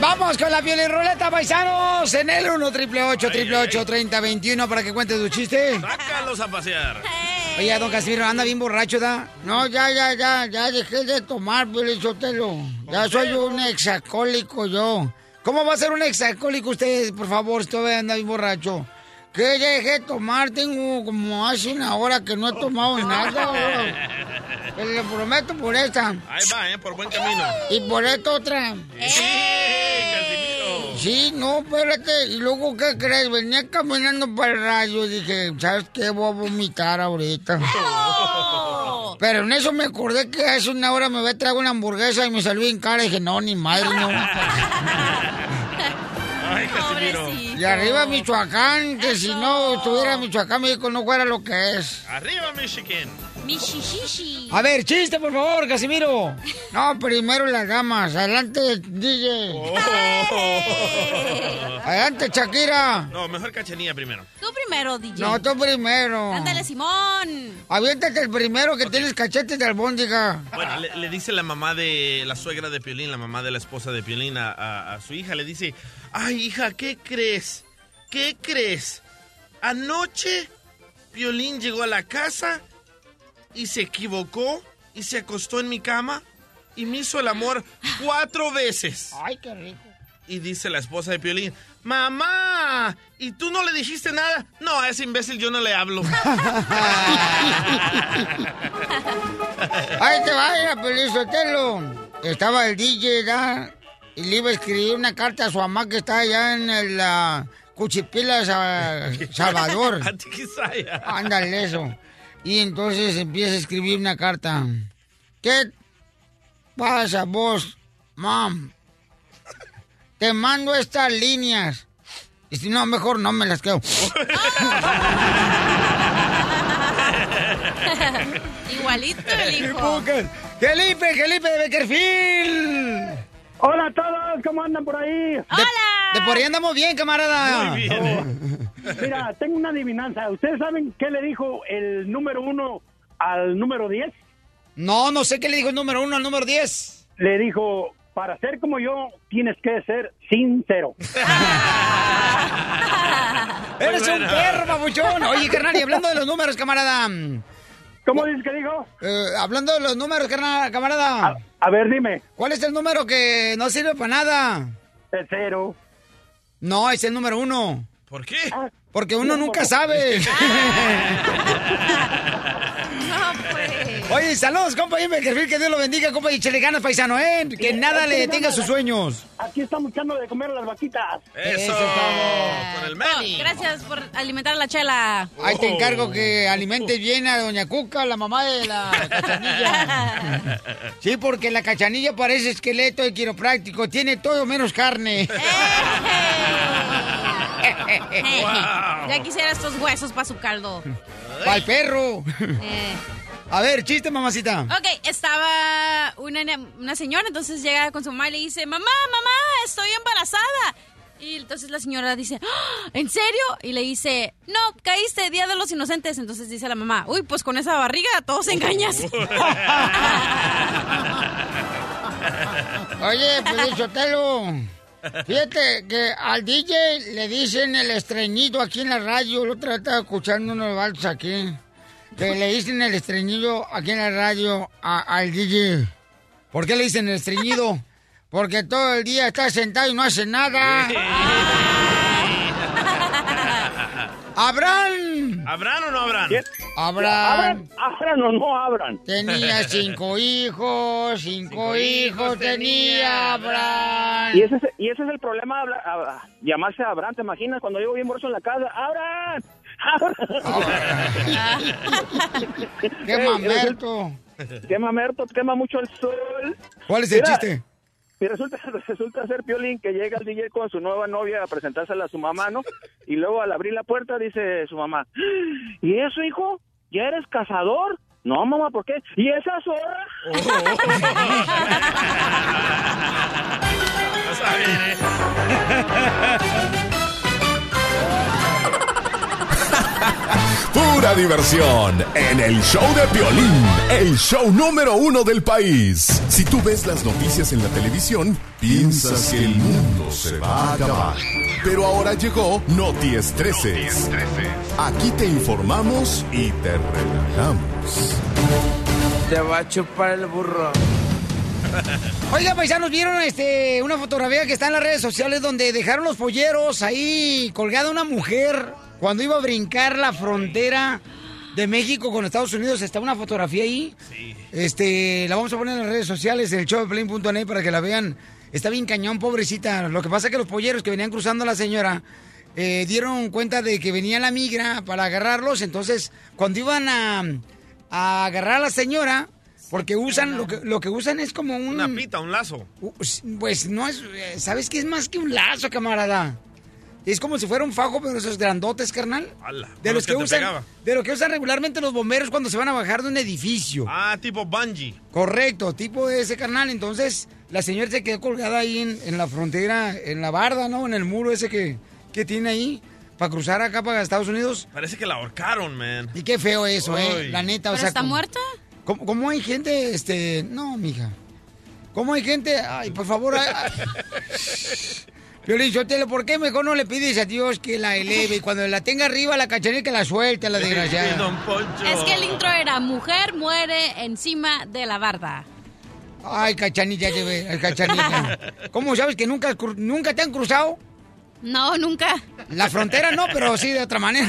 Vamos con la piel y ruleta, paisanos. En el 1 triple 8 triple 8 30 21 para que cuentes tu chiste. Sácalos a pasear. Oye, don Casimiro, anda bien borracho, ¿da? No, ya, ya, ya, ya dejé de tomar, Sotelo. Ya soy un exacólico yo. ¿Cómo va a ser un exacólico usted, por favor, si todavía anda bien borracho? Que dejé de tomar, tengo como hace una hora que no he tomado nada. Te le prometo por esta. Ahí va, ¿eh? Por buen camino. Y por esta otra. Sí, Casimiro. Sí, no, espérate. Y luego, ¿qué crees? Venía caminando para el radio y dije, ¿sabes qué? Voy a vomitar ahorita. Pero en eso me acordé que hace una hora me voy a traer una hamburguesa y me salió en cara y dije, no, ni madre, no. Casimiro. Y arriba Michoacán, que si no estuviera Michoacán, México no fuera lo que es. Arriba, Michigan. Mishishishi. A ver, chiste, por favor, Casimiro. No, primero las damas. Adelante, DJ. Adelante, Shakira. No, mejor cachanilla primero. Tú primero, DJ. No, tú primero. Ándale, Simón. Aviéntate el primero que tienes cachetes de albóndiga. Bueno, le, le dice la mamá de la suegra de Piolín, la mamá de la esposa de Piolín a, a- a su hija, le dice, ay hija, ¿qué crees? ¿Qué crees? Anoche Piolín llegó a la casa y se equivocó y se acostó en mi cama y me hizo el amor cuatro veces. Ay, qué rico. Y dice la esposa de Piolín, mamá, ¿y tú no le dijiste nada? No, a ese imbécil yo no le hablo. Ahí te vaya, Pelizotelo. Estaba el DJ, ¿da? Y le iba a escribir una carta a su mamá que está allá en el ah, Cuchipila, Sa- Salvador. Ándale, eso. Y entonces empieza a escribir una carta. ¿Qué pasa vos, mam? Te mando estas líneas. Y si no, mejor no me las quedo. Igualito el hijo. ¡Felipe, Felipe de Beckerfield! Hola a todos, ¿cómo andan por ahí? ¡Hola! De por ahí andamos bien, camarada. Muy bien. Mira, tengo una adivinanza. ¿Ustedes saben qué le dijo el número uno al número 10? No, no sé qué le dijo el número uno al número 10. Le dijo, para ser como yo, tienes que ser sincero. Eres un perro, babuchón. Oye, carnal, y hablando de los números, camarada. ¿Cómo dices que dijo? eh, hablando de los números, carnal, camarada. A, a ver, dime. ¿Cuál es el número que no sirve para nada? El cero. No, es el número uno. ¿Por qué? Porque uno nunca sabe. No, pues. Oye, saludos, compa Beckerfield, que Dios lo bendiga, compa, y échale ganas, paisano, ¿eh? Que nada le detenga sus sueños. Aquí estamos echando de comer a las vaquitas. Eso, Eso es todo. con el Manny. Oh, gracias por alimentar a la chela. Ahí te encargo que alimentes bien a doña Cuca, la mamá de la cachanilla. Sí, porque la cachanilla parece esqueleto de quiropráctico, tiene todo menos carne. Ya quisiera estos huesos para su caldo. Para el perro. Eh. A ver, chiste, mamacita. Ok, estaba una, una señora, entonces llega con su mamá y le dice, mamá, mamá, estoy embarazada. Y entonces la señora dice, "¡Ah! ¿en serio? Y le dice, no, caíste, Día de los Inocentes. Entonces dice la mamá, uy, pues con esa barriga todos engañas. Oye, Pelizotelo. Fíjate que al DJ le dicen el estreñido aquí en la radio. El otro día estaba escuchando unos valsos aquí. Que le dicen el estreñido aquí en la radio a- al DJ. ¿Por qué le dicen el estreñido? Porque todo el día está sentado y no hace nada. ¡Abraham! ¿Habrán o no habrán? ¿Quién? Abraham ¿Abran? ¿Abran o no abran? tenía cinco hijos, cinco, Cinco hijos, hijos tenía Abraham. Y ese, es, y ese es el problema, habla- a- llamarse Abraham, ¿te imaginas? Cuando llego bien borracho en la casa, ¡Abraham! ¡Qué mamerto! Quema Merto, quema mucho el sol. ¿Cuál es el Mira, chiste? Y resulta, resulta ser Piolín que llega el DJ con su nueva novia a presentársela a su mamá, ¿no? Y luego al abrir la puerta dice su mamá, ¿y eso, hijo? ¿Ya eres cazador? No, mamá, ¿por qué? ¿Y esa zorra? ¿eh? Pura diversión en el show de Piolín, el show número uno del país. Si tú ves las noticias en la televisión, piensas que el mundo se va a acabar. Pero ahora llegó Noti Estreses. Aquí te informamos y te relajamos. Te va a chupar el burro. Oiga, paisanos, ¿vieron este, una fotografía que está en las redes sociales donde dejaron los polleros ahí colgada una mujer cuando iba a brincar la frontera de México con Estados Unidos? Está una fotografía ahí. Este, la vamos a poner en las redes sociales del showdeplane.net para que la vean. Está bien cañón, pobrecita. Lo que pasa es que los polleros que venían cruzando a la señora eh, dieron cuenta de que venía la migra para agarrarlos. Entonces, cuando iban a, a agarrar a la señora, porque usan, lo que, lo que usan es como un... Una pita, un lazo. Pues no es, eh, ¿sabes qué es más que un lazo, camarada? Es como si fuera un fajo, pero esos grandotes, carnal. Ala, De los que usan, de lo que usan regularmente los bomberos cuando se van a bajar de un edificio. Ah, tipo bungee. Correcto, tipo de ese carnal. Entonces, la señora se quedó colgada ahí en, en la frontera, en la barda, ¿no? En el muro ese que, que tiene ahí, para cruzar acá para Estados Unidos. Parece que la ahorcaron, man. Y qué feo eso, ¿eh? La neta, o ¿Pero sea. está como- muerta? ¿Cómo, cómo hay gente, este... No, mija. ¿Cómo hay gente? Ay, por favor... ay, ay. Piolín Sotelo, ¿por qué mejor no le pides a Dios que la eleve y cuando la tenga arriba la cachanilla que la suelte a la desgraciada? Es que el intro era mujer muere encima de la barda. Ay, cachanilla, cachanilla. ¿Cómo sabes que nunca, nunca te han cruzado? No, nunca. La frontera no, pero sí de otra manera.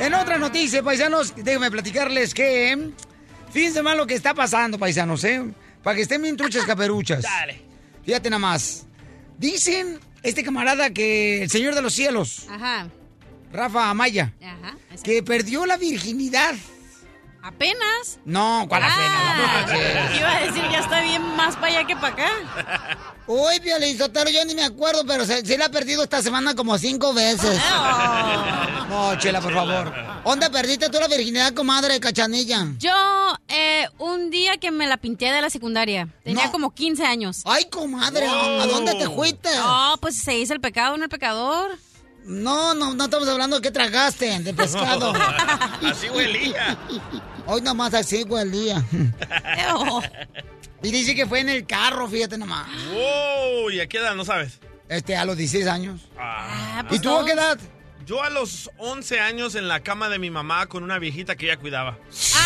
En otra noticia, paisanos, déjenme platicarles que... Fíjense más lo que está pasando, paisanos, ¿eh? Para que estén bien truchas caperuchas. Dale. Fíjate nada más. Dicen este camarada que el Señor de los Cielos, Ajá. Rafa Amaya, Ajá. Que perdió la virginidad. Apenas. No, ¿cuál Ah, apenas? iba a decir, ya está bien más para allá que para acá. Uy, Piolín Sotelo, yo ni me acuerdo, pero se, se la ha perdido esta semana como cinco veces. No, Chela, por favor. ¿Dónde perdiste tú la virginidad, comadre de cachanilla? Yo, eh, un día que me la pinté de la secundaria, tenía No. como 15 años. Ay, comadre, ¿a dónde te fuiste? Oh, pues se hizo el pecado en el pecador. No, no, no estamos hablando de qué tragaste, de pescado. Así huelía. Hoy nomás así. Ew. Y dice que fue en el carro, fíjate nomás. Wow, ¿y a qué edad? ¿No sabes? Este, a los 16 años. Ah. Pues ¿Y a qué edad? Yo a los 11 años en la cama de mi mamá con una viejita que ella cuidaba.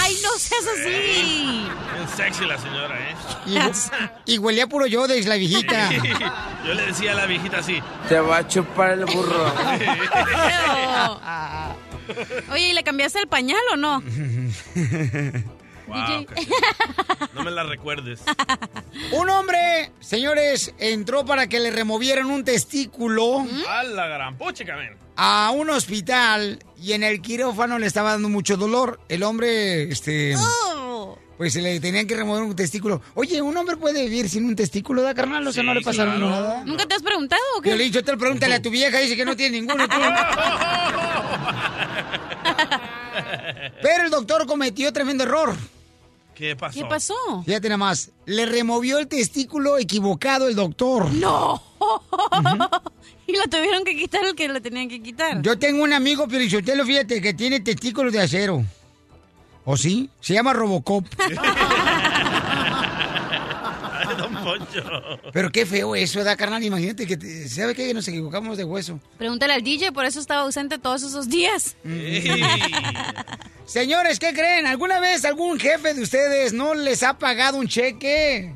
Ay, no seas así. Bien sexy la señora, ¿eh? Y, y huelía puro yo de la viejita. Yo le decía a la viejita así. Te va a chupar el burro. Oye, ¿y le cambiaste el pañal o no? Wow, no me la recuerdes. Un hombre, señores, entró para que le removieran un testículo A la gran a un hospital y en el quirófano le estaba dando mucho dolor. El hombre, este, Oh. pues se le tenían que remover un testículo. Oye, ¿un hombre puede vivir sin un testículo, da carnal? O sea, Sí, no le pasaron claro. nada. ¿Nunca te has preguntado o qué? Yo te lo pregúntale a tu vieja, dice que no tiene ninguno. Pero el doctor cometió tremendo error. ¿Qué pasó? ¿Qué pasó? Fíjate nada más, le removió el testículo equivocado el doctor. No. y lo tuvieron que quitar el que le tenían que quitar. Yo tengo un amigo, Piolichotelo, fíjate, que tiene testículos de acero. ¿O sí? Se llama Robocop. Poncho. Pero qué feo eso, ¿verdad, carnal? Imagínate que, te- ¿sabe qué? Nos equivocamos de hueso. Pregúntale al DJ, por eso estaba ausente todos esos días. Señores, ¿qué creen? ¿Alguna vez algún jefe de ustedes no les ha pagado un cheque?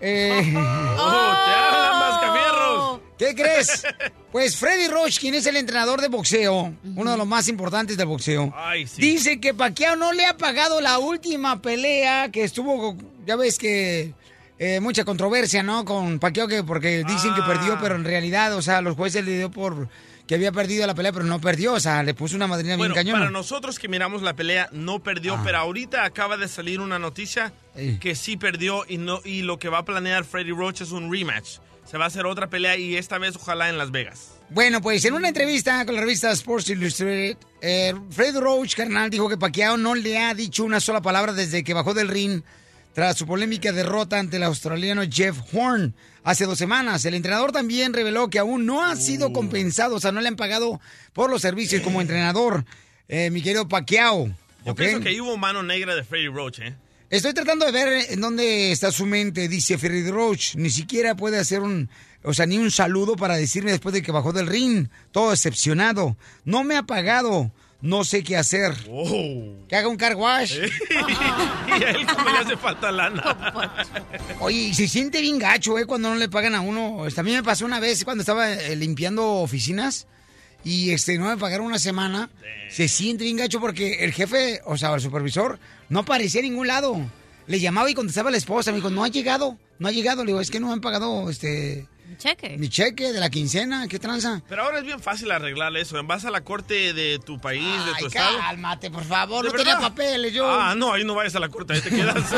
Eh, Oh, te hablan, mascafierros. ¿Qué crees? Pues Freddy Roach, quien es el entrenador de boxeo, uno de los más importantes del boxeo, Ay, sí. dice que Pacquiao no le ha pagado la última pelea que estuvo, ya ves que eh, mucha controversia, ¿no? Con Pacquiao, que porque dicen que Ah. perdió, pero en realidad, o sea, los jueces le dio por que había perdido la pelea, pero no perdió. O sea, le puso una madrina Bueno, bien cañona. para nosotros que miramos la pelea, no perdió, Ah. pero ahorita acaba de salir una noticia que sí perdió y, no, y lo que va a planear Freddie Roach es un rematch. Se va a hacer otra pelea y esta vez ojalá en Las Vegas. Bueno, pues en una entrevista con la revista Sports Illustrated, eh, Fred Roach, carnal, dijo que Pacquiao no le ha dicho una sola palabra desde que bajó del ring tras su polémica derrota ante el australiano Jeff Horn hace dos semanas. El entrenador también reveló que aún no ha sido compensado, o sea, no le han pagado por los servicios como entrenador, eh, mi querido Pacquiao. Yo ¿ok? pienso que ahí hubo mano negra de Freddie Roach, ¿eh? Estoy tratando de ver en dónde está su mente, dice Fred Roach. Ni siquiera puede hacer un, o sea, ni un saludo para decirme después de que bajó del ring. Todo decepcionado. No me ha pagado. No sé qué hacer. Oh. Que haga un car wash. y a él como le hace falta lana. Oye, y se siente bien gacho, ¿eh? Cuando no le pagan a uno. Este, a mí me pasó una vez cuando estaba eh, limpiando oficinas y este, no me pagaron una semana. Se siente bien gacho porque el jefe, o sea, el supervisor, no aparecía en ningún lado. Le llamaba y contestaba a la esposa. Me dijo, no ha llegado, no ha llegado. Le digo, es que no me han pagado este, Cheque. mi cheque de la quincena. ¿Qué tranza? Pero ahora es bien fácil arreglar eso. Vas a la corte de tu país, de tu estado. cálmate, por favor. ¿De No tenía papeles yo. Ah, no, ahí no vayas a la corte, ahí te quedas.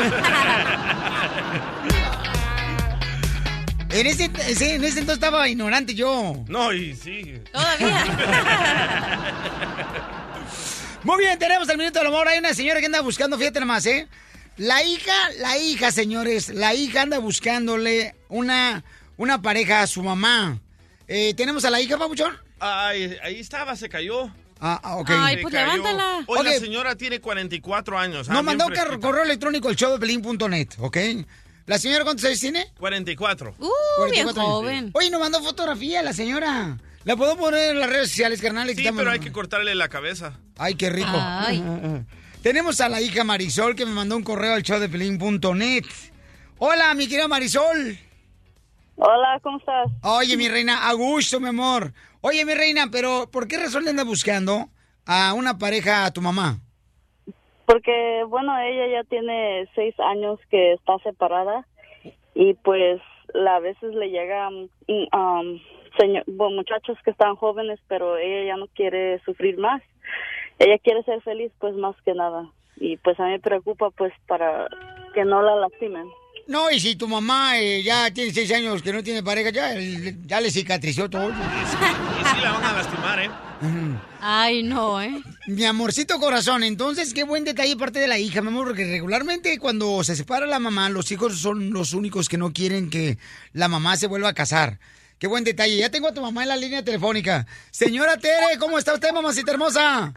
En ese, ese- en ese entonces estaba ignorante yo. no, y sí. Todavía. Muy bien, tenemos el minuto del amor. Hay una señora que anda buscando, fíjate nomás, ¿eh? La hija, la hija, señores, la hija anda buscándole una, una pareja a su mamá. Eh, ¿Tenemos a la hija, Pabuchón? Ay, ahí estaba, se cayó. Ah, ah, ok. Ay, pues cayó. levántala. Hoy la señora tiene 44 años. ah, Nos mandó un correo electrónico al show de Pelín.net, ¿ok? ¿La señora cuántos años tiene? 44. Uh, bien 44 años. joven. Oye, nos mandó fotografía la señora. ¿La puedo poner en las redes sociales, carnal? Sí, pero hay que cortarle la cabeza. Ay, qué rico. Ay. Tenemos a la hija Marisol que me mandó un correo al show de Pelín.net. Hola, mi querida Marisol. Hola, ¿cómo estás? Oye, mi reina, a gusto, mi amor. Oye, mi reina, pero ¿por qué razón le andas buscando a una pareja a tu mamá? Porque, bueno, ella ya tiene seis años que está separada y pues a veces le llegan mm, um, señor- bueno, muchachos que están jóvenes, pero ella ya no quiere sufrir más. Ella quiere ser feliz, pues más que nada. Y pues a mí me preocupa, pues, para que no la lastimen. No, y si tu mamá eh, ya tiene seis años que no tiene pareja, ya, ya le cicatrizó todo. Y sí la van a lastimar, ¿eh? Ay, no, ¿eh? Mi amorcito corazón, entonces qué buen detalle parte de la hija, mi amor, porque regularmente cuando se separa la mamá, los hijos son los únicos que no quieren que la mamá se vuelva a casar. Qué buen detalle. Ya tengo a tu mamá en la línea telefónica. Señora Tere, ¿cómo está usted, mamacita hermosa?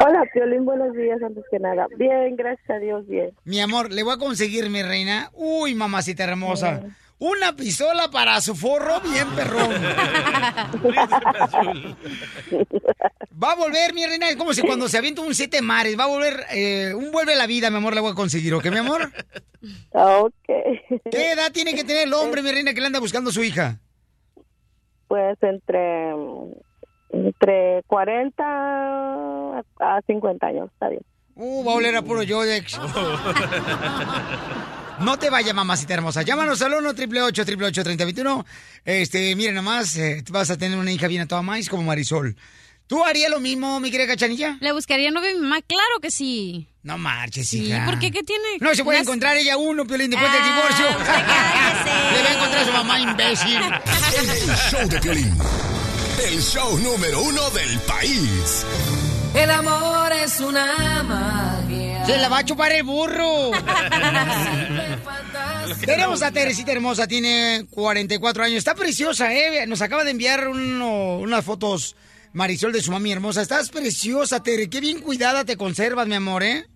Hola, Piolín, buenos días antes que nada. Bien, gracias a Dios, bien. Mi amor, le voy a conseguir, mi reina. Uy, mamacita hermosa. Una pistola para su forro bien perrón. Va a volver, mi reina, es como si cuando se avienta un siete mares, va a volver, eh, un vuelve a la vida, mi amor, le voy a conseguir, ¿ok, mi amor? Ok. ¿Qué edad tiene que tener el hombre, mi reina, que le anda buscando a su hija? Pues entre, entre 40 a a 50 años, está bien. Uh, va a oler a puro Yodex. No te vayas, mamacita hermosa. Llámanos al 1 888 3021 Este, miren nomás, eh, vas a tener una hija bien a toda maíz como Marisol. ¿Tú harías lo mismo, mi querida Cachanilla? ¿Le buscaría novio a mi mamá? Claro que sí. No marches, Sí, hija. ¿por qué? ¿Qué tiene? No se puede encontrar ella uno, Piolín, después del Ah, divorcio. cállese. Le va a encontrar a su mamá imbécil. El show de Piolín. El show número uno del país. El amor es una magia. Se la va a chupar el burro. Tenemos a Teresita Hermosa, tiene 44 años. Está preciosa, ¿eh? Nos acaba de enviar uno- unas fotos Marisol de su mami hermosa. Estás preciosa, Tere. Qué bien cuidada te conservas, mi amor, ¿eh?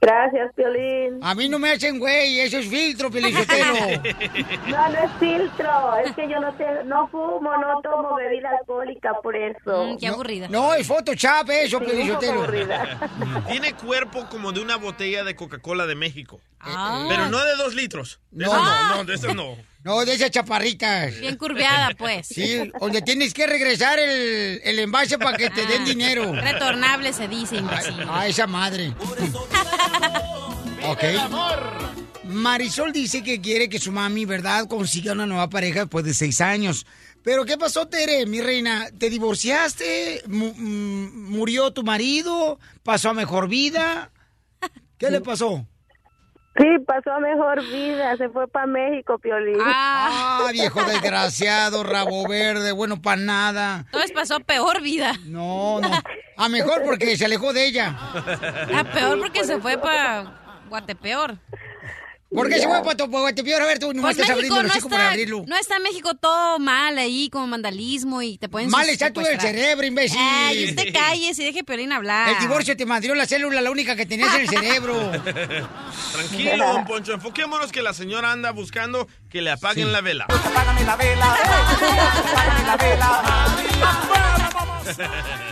Gracias, Piolín. A mí no me hacen güey, eso es filtro, Pelichotelo. No, no es filtro. Es que yo no, te, no fumo, no tomo bebida alcohólica por eso. Mm, qué aburrida. No, es Photoshop eso, Sí, aburrida. Tiene cuerpo como de una botella de Coca-Cola de México. Ah, Pero no de dos litros. De No. esas no, no, de esas no. No, de esas chaparritas. Bien curveada, pues. Sí, donde tienes que regresar el, el envase para que te den dinero. Retornable se dice, imbécil. A esa madre. ok. Marisol dice que quiere que su mami, ¿verdad?, consiga una nueva pareja después de seis años. Pero ¿qué pasó, Tere, mi reina? ¿Te divorciaste? Mm, ¿Murió tu marido? ¿Pasó a mejor vida? ¿Qué le pasó? Sí, pasó a mejor vida, se fue para México, Piolín. Ah, viejo desgraciado, rabo verde, bueno para nada. Entonces pasó a peor vida. No, no. A mejor porque se alejó de ella. A peor porque se fue para Guatepeor. ¿Por qué se fue para Guatepeor? A ver, tú no Pues estás México abriendo el no está, abrirlo. no está México todo mal ahí, como vandalismo y te pueden Mal está del secuestrar. cerebro, imbécil. Ay, usted calles y deje Piolín hablar. El divorcio te madrió la célula, la única que tenías en el cerebro. Tranquilo, don Poncho. Enfoquémonos que la señora anda buscando que le apaguen la vela.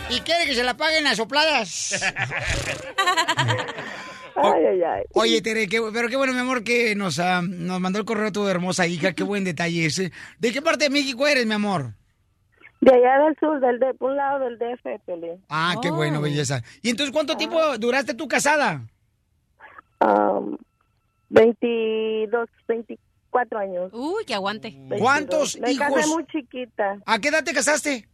Y quiere que se la paguen las sopladas. Ay, ay, ay. Oye, Tere, qué- pero qué bueno, mi amor, que nos, ah, nos mandó el correo tu hermosa hija. Qué buen detalle ese. ¿De qué parte de México eres, mi amor? De allá del sur, del de, un lado del DF, Piolín. Ah, qué bueno, belleza. ¿Y entonces cuánto tiempo duraste tú casada? Um, 22, 24 años. Uy, que aguante. 22. ¿Cuántos Me hijos? casé muy chiquita, ¿A qué edad te casaste?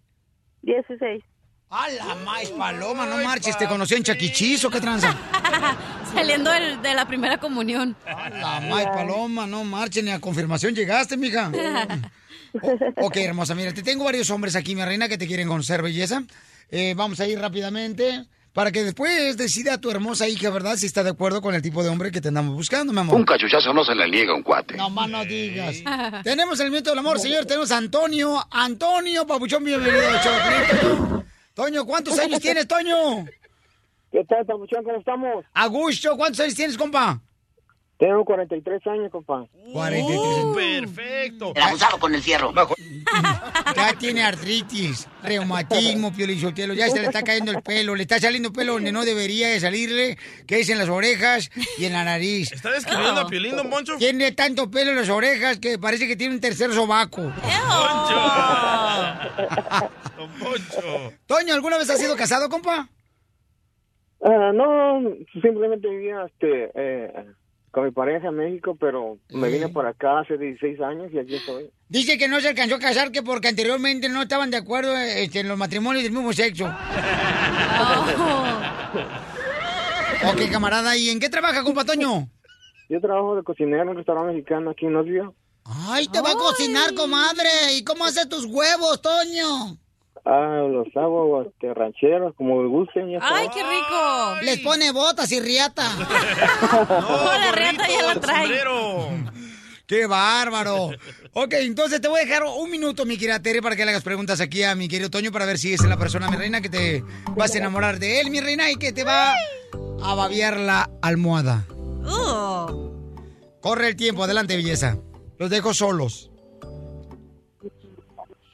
16. A la más paloma, no marches, te conocí en Chaquichizo, qué tranza. Saliendo del- de la primera comunión. La más paloma, no marches, ni a confirmación llegaste, mija. O- ok, hermosa, mira, te tengo varios hombres aquí, mi reina, que te quieren conocer, belleza. Eh, vamos a ir rápidamente para que después decida tu hermosa hija, ¿verdad? Si está de acuerdo con el tipo de hombre que te andamos buscando, mi amor. Un cachuchazo no se le niega a un cuate. No más no digas. Tenemos el viento del amor, señor. Tenemos a Antonio. Antonio, papuchón, bienvenido show, Toño. ¿cuántos años tienes, Toño? ¿Qué tal, Papuchón? ¿Cómo estamos? Augusto, ¿cuántos años tienes, compa? Tengo 43 años, compa. 43 Uh, perfecto. El abusado con el fierro. Ya tiene artritis, reumatismo, piolichotelo, ya se le está cayendo el pelo, le está saliendo pelo donde no debería de salirle, que es en las orejas y en la nariz. ¿Está describiendo a Piolín, don Poncho? Tiene tanto pelo en las orejas que parece que tiene un tercer sobaco. Don Poncho. Toño, ¿alguna vez has sido casado, compa? Ah, no, simplemente vivía este, eh, con mi pareja en México, pero me vine por acá hace 16 años y aquí estoy. Dice que no se alcanzó a casar que porque anteriormente no estaban de acuerdo este, en los matrimonios del mismo sexo. ok, camarada, ¿y en qué trabaja, compa Toño? Yo trabajo de cocinero en un restaurante mexicano aquí en Knoxville. Ay, te va a cocinar, comadre. ¿Y cómo hace tus huevos, Toño? Ah, los hago este, rancheros, como me gusten. Ya ¡Ay, qué rico! Les pone botas y riata. No, la riata ya la trae. ¡Qué bárbaro! Ok, entonces te voy a dejar un minuto, mi querida Tere, para que le hagas preguntas aquí a mi querido Toño para ver si es la persona, mi reina, que te vas a enamorar de él, mi reina, y que te va a babiar la almohada. Uh. Corre el tiempo, adelante, belleza. Los dejo solos.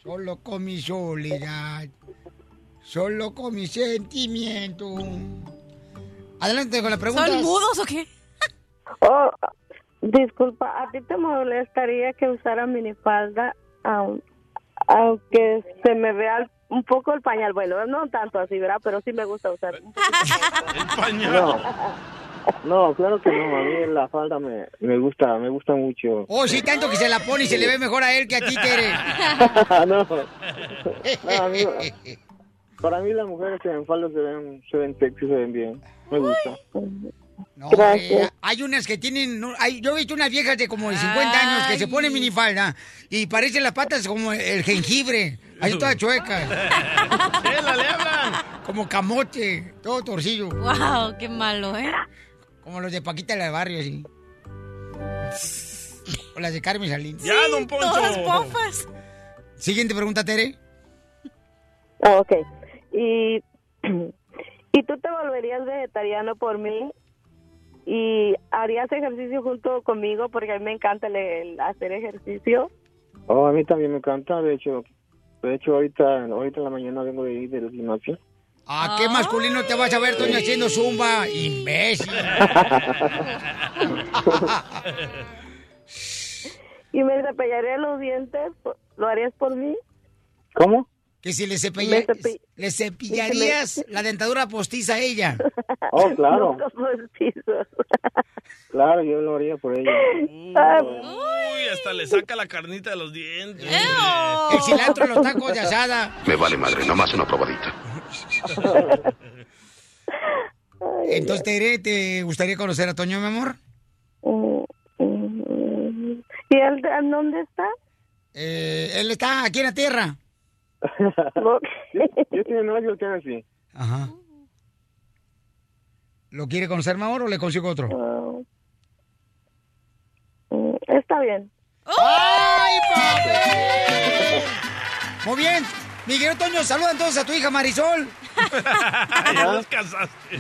Solo con mi soledad. Solo con mi sentimiento. Adelante con las preguntas. ¿Son mudos o qué? Oh, disculpa, ¿a ti te molestaría que usara minifalda aun- aunque se me vea el- un poco el pañal? Bueno, no tanto así, ¿verdad? Pero sí me gusta usar. un poquito. No, no, claro que no. A mí la falda me, me gusta, me gusta mucho. Oh, sí, tanto que se la pone y se le ve mejor a él que a ti, Tere. no, no, a mí- para mí las mujeres que en falda se ven, se ven sexy, se ven bien. Me gusta. No, hay unas que tienen, hay- yo he visto unas viejas de como de 50 años que se ponen minifalda y parecen las patas como el jengibre, ahí todas chuecas. Le hablan. Como camote, todo torcillo. Wow, qué malo, ¿eh? Como los de Paquita la de barrio, así. O las de Carmen Salinas. Ya, don Poncho. Todas pofas. Siguiente pregunta, Tere. Ah, ok. ¿Y, ¿Y tú te volverías vegetariano por mí? ¿Y harías ejercicio junto conmigo? Porque a mí me encanta el, el hacer ejercicio. Oh, a mí también me encanta. De hecho, de hecho ahorita, ahorita en la mañana vengo de ir del gimnasio. Ah, qué masculino te vas a ver, Toño, haciendo zumba, imbécil. ¿Y me cepillaría los dientes? ¿Lo harías por mí? ¿Cómo? Que si le, cepilla- cepi- le cepillarías la dentadura postiza a ella. Oh, claro. Claro, yo lo haría por ella. Uy, hasta le saca la carnita de los dientes. El cilantro, los tacos de asada. Me vale madre, nomás una probadita. Entonces, Tere, ¿te gustaría conocer a Toño, mi amor? ¿Y él en dónde está? Eh, él está aquí en la tierra. Yo tengo novio, tengo así. Ajá. ¿Lo quiere conocer, mi amor, o le consigo otro? Mm, Está bien. ¡Ay, papi! Muy bien. Miguel Toño, saluda entonces a tu hija Marisol. ya los casaste.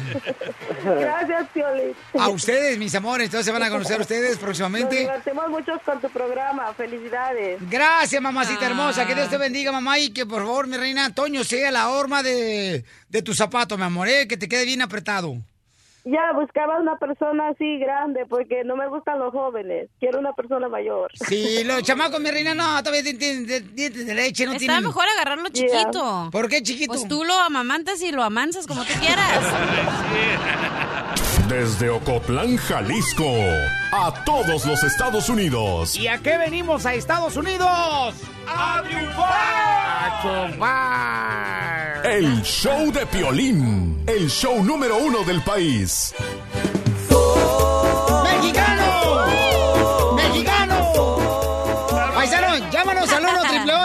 Gracias, Piolín. A ustedes, mis amores. Entonces se van a conocer ustedes Nos próximamente. divertimos mucho con tu programa. Felicidades. Gracias, mamacita hermosa. Que Dios te bendiga, mamá. Y que por favor, mi reina Toño, sea la horma de, de tu zapato, mi amor. ¿eh? Que te quede bien apretado. Ya, buscaba una persona así grande porque no me gustan los jóvenes. Quiero una persona mayor. Sí, los chamacos, mi reina, no, todavía tienen dientes de leche, no Está tienen... mejor agarrarlo chiquito. ¿Por qué chiquito? Pues tú lo amamantas y lo amansas como tú quieras. Desde Ocotlán, Jalisco, a todos los Estados Unidos. ¿Y a qué venimos a Estados Unidos? ¡A triunfar! El show de Piolín, el show número uno del país. ¡Mexicano! ¡Mexicano! Paisano, llámanos al 1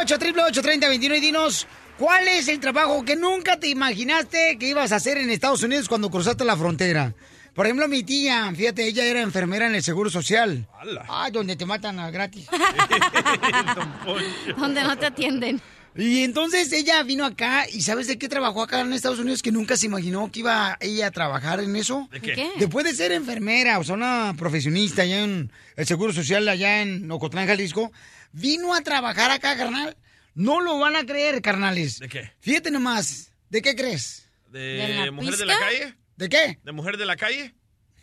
888 3021 y dinos cuál es el trabajo que nunca te imaginaste que ibas a hacer en Estados Unidos cuando cruzaste la frontera. Por ejemplo, mi tía, fíjate, ella era enfermera en el Seguro Social. Ay, donde te matan a gratis. Donde no te atienden. Y entonces ella vino acá y ¿sabes de qué trabajó acá en Estados Unidos que nunca se imaginó que iba ella a trabajar en eso? ¿De qué? ¿Qué? Después de ser enfermera, o sea, una profesionista allá en el Seguro Social allá en Ocotlán, Jalisco, vino a trabajar acá, carnal. No lo van a creer, carnales. ¿De qué? Fíjate nomás. ¿De qué crees? ¿De, ¿De la mujer de la calle? ¿De qué? ¿De mujer de la calle?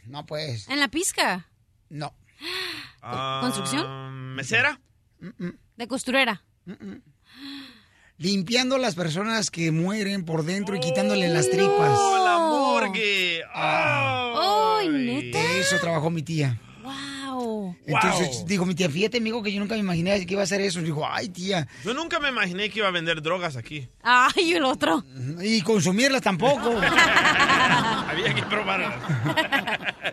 No, pues. ¿En la pizca? No. Ah, ¿Construcción? ¿Mesera? De costurera. Limpiando las personas que mueren por dentro y quitándole las tripas. ¡Oh, la morgue! ¡Ay, neta! De eso trabajó mi tía. ¡Wow! Entonces dijo mi tía, fíjate, amigo, que yo nunca me imaginé que iba a hacer eso. Dijo, ay, tía. Yo nunca me imaginé que iba a vender drogas aquí. ¡Ay, el otro! Y consumirlas tampoco. Había que probarlas.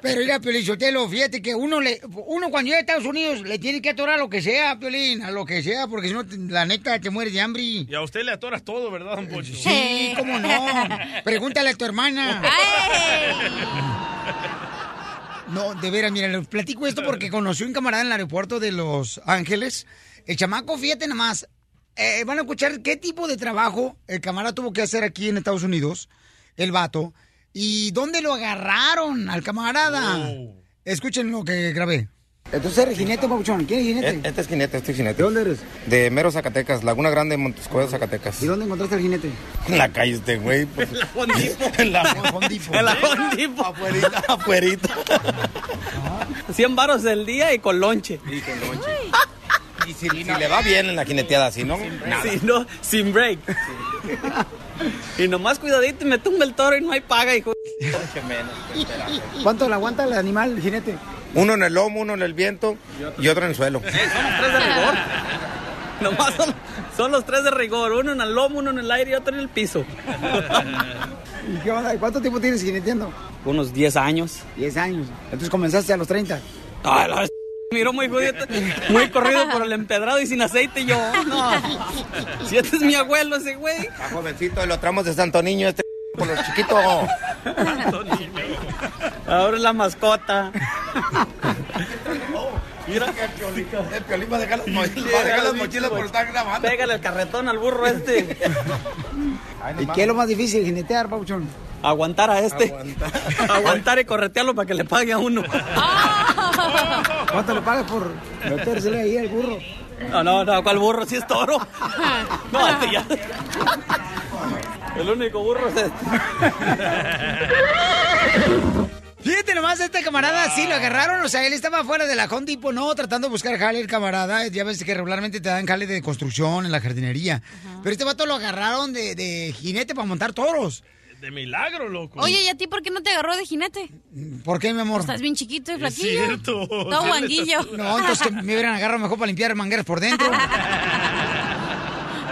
Pero mira, Piolín Sotelo, fíjate que uno le, uno cuando llega a Estados Unidos le tiene que atorar a lo que sea, Piolín, a lo que sea, porque si no, la neta, te mueres de hambre. Y a usted le atoras todo, ¿verdad, don Pocho? Sí, cómo no. Pregúntale a tu hermana. No, de veras, mira, les platico esto porque conoció un camarada en el aeropuerto de Los Ángeles. El chamaco, fíjate nomás, eh, van a escuchar qué tipo de trabajo el camarada tuvo que hacer aquí en Estados Unidos, el vato, y dónde lo agarraron al camarada. Escuchen lo que grabé. Entonces eres jinete, Pabuchón. ¿Quién es jinete? Este es jinete, este es jinete. ¿De dónde eres? De Mero, Zacatecas, Laguna Grande, Montescoyo, Zacatecas. ¿Y dónde encontraste al jinete? En la calle este güey. pues. En la Hondipo. En la Hondipo. Afuerita, afuerita. 100 varos del día y con lonche. Y con lonche. Y si, si le va bien en la jineteada, si no, nada. Si no, sin break. Y nomás cuidadito y me tumba el toro y no hay paga, hijo. ¿Cuánto le aguanta el animal, el jinete? Uno en el lomo, uno en el viento y otro en el suelo. Somos tres de rigor. Nomás son, son los tres de rigor. Uno en el lomo, uno en el aire y otro en el piso. ¿Y qué onda? ¿Cuánto tiempo tienes jineteando? Unos 10 años. 10 años. Entonces comenzaste a los 30. Ay, la miró muy jodido, muy corrido por el empedrado y sin aceite y yo. No. Si este es mi abuelo, ese güey. A jovencito de los tramos de Santo Niño, este por los chiquitos. Ahora es la mascota. Mira que el piolín, el piolín va a dejar las mochilas, va a dejar las mochilas por estar grabando. Pégale el carretón al burro este. ¿Y qué es lo más difícil, jinetear, Pauchón? Aguantar a este. Aguantar. y corretearlo para que le pague a uno. ¿Cuánto le pagas por metérsele ahí al burro? No, no, no, ¿cuál burro? Si es toro. No, este ya. El único burro es este. Fíjate nomás, este camarada sí lo agarraron, o sea, él estaba fuera de la Home Depot, no, tratando de buscar jale el camarada, ya ves que regularmente te dan jale de construcción en la jardinería, pero este vato lo agarraron de, de jinete para montar toros. De milagro, loco. Oye, ¿y a ti por qué no te agarró de jinete? ¿Por qué, mi amor? Estás bien chiquito y Es flaquillo. cierto. Todo guanguillo. No, entonces que me hubieran agarrado mejor para limpiar mangueras por dentro.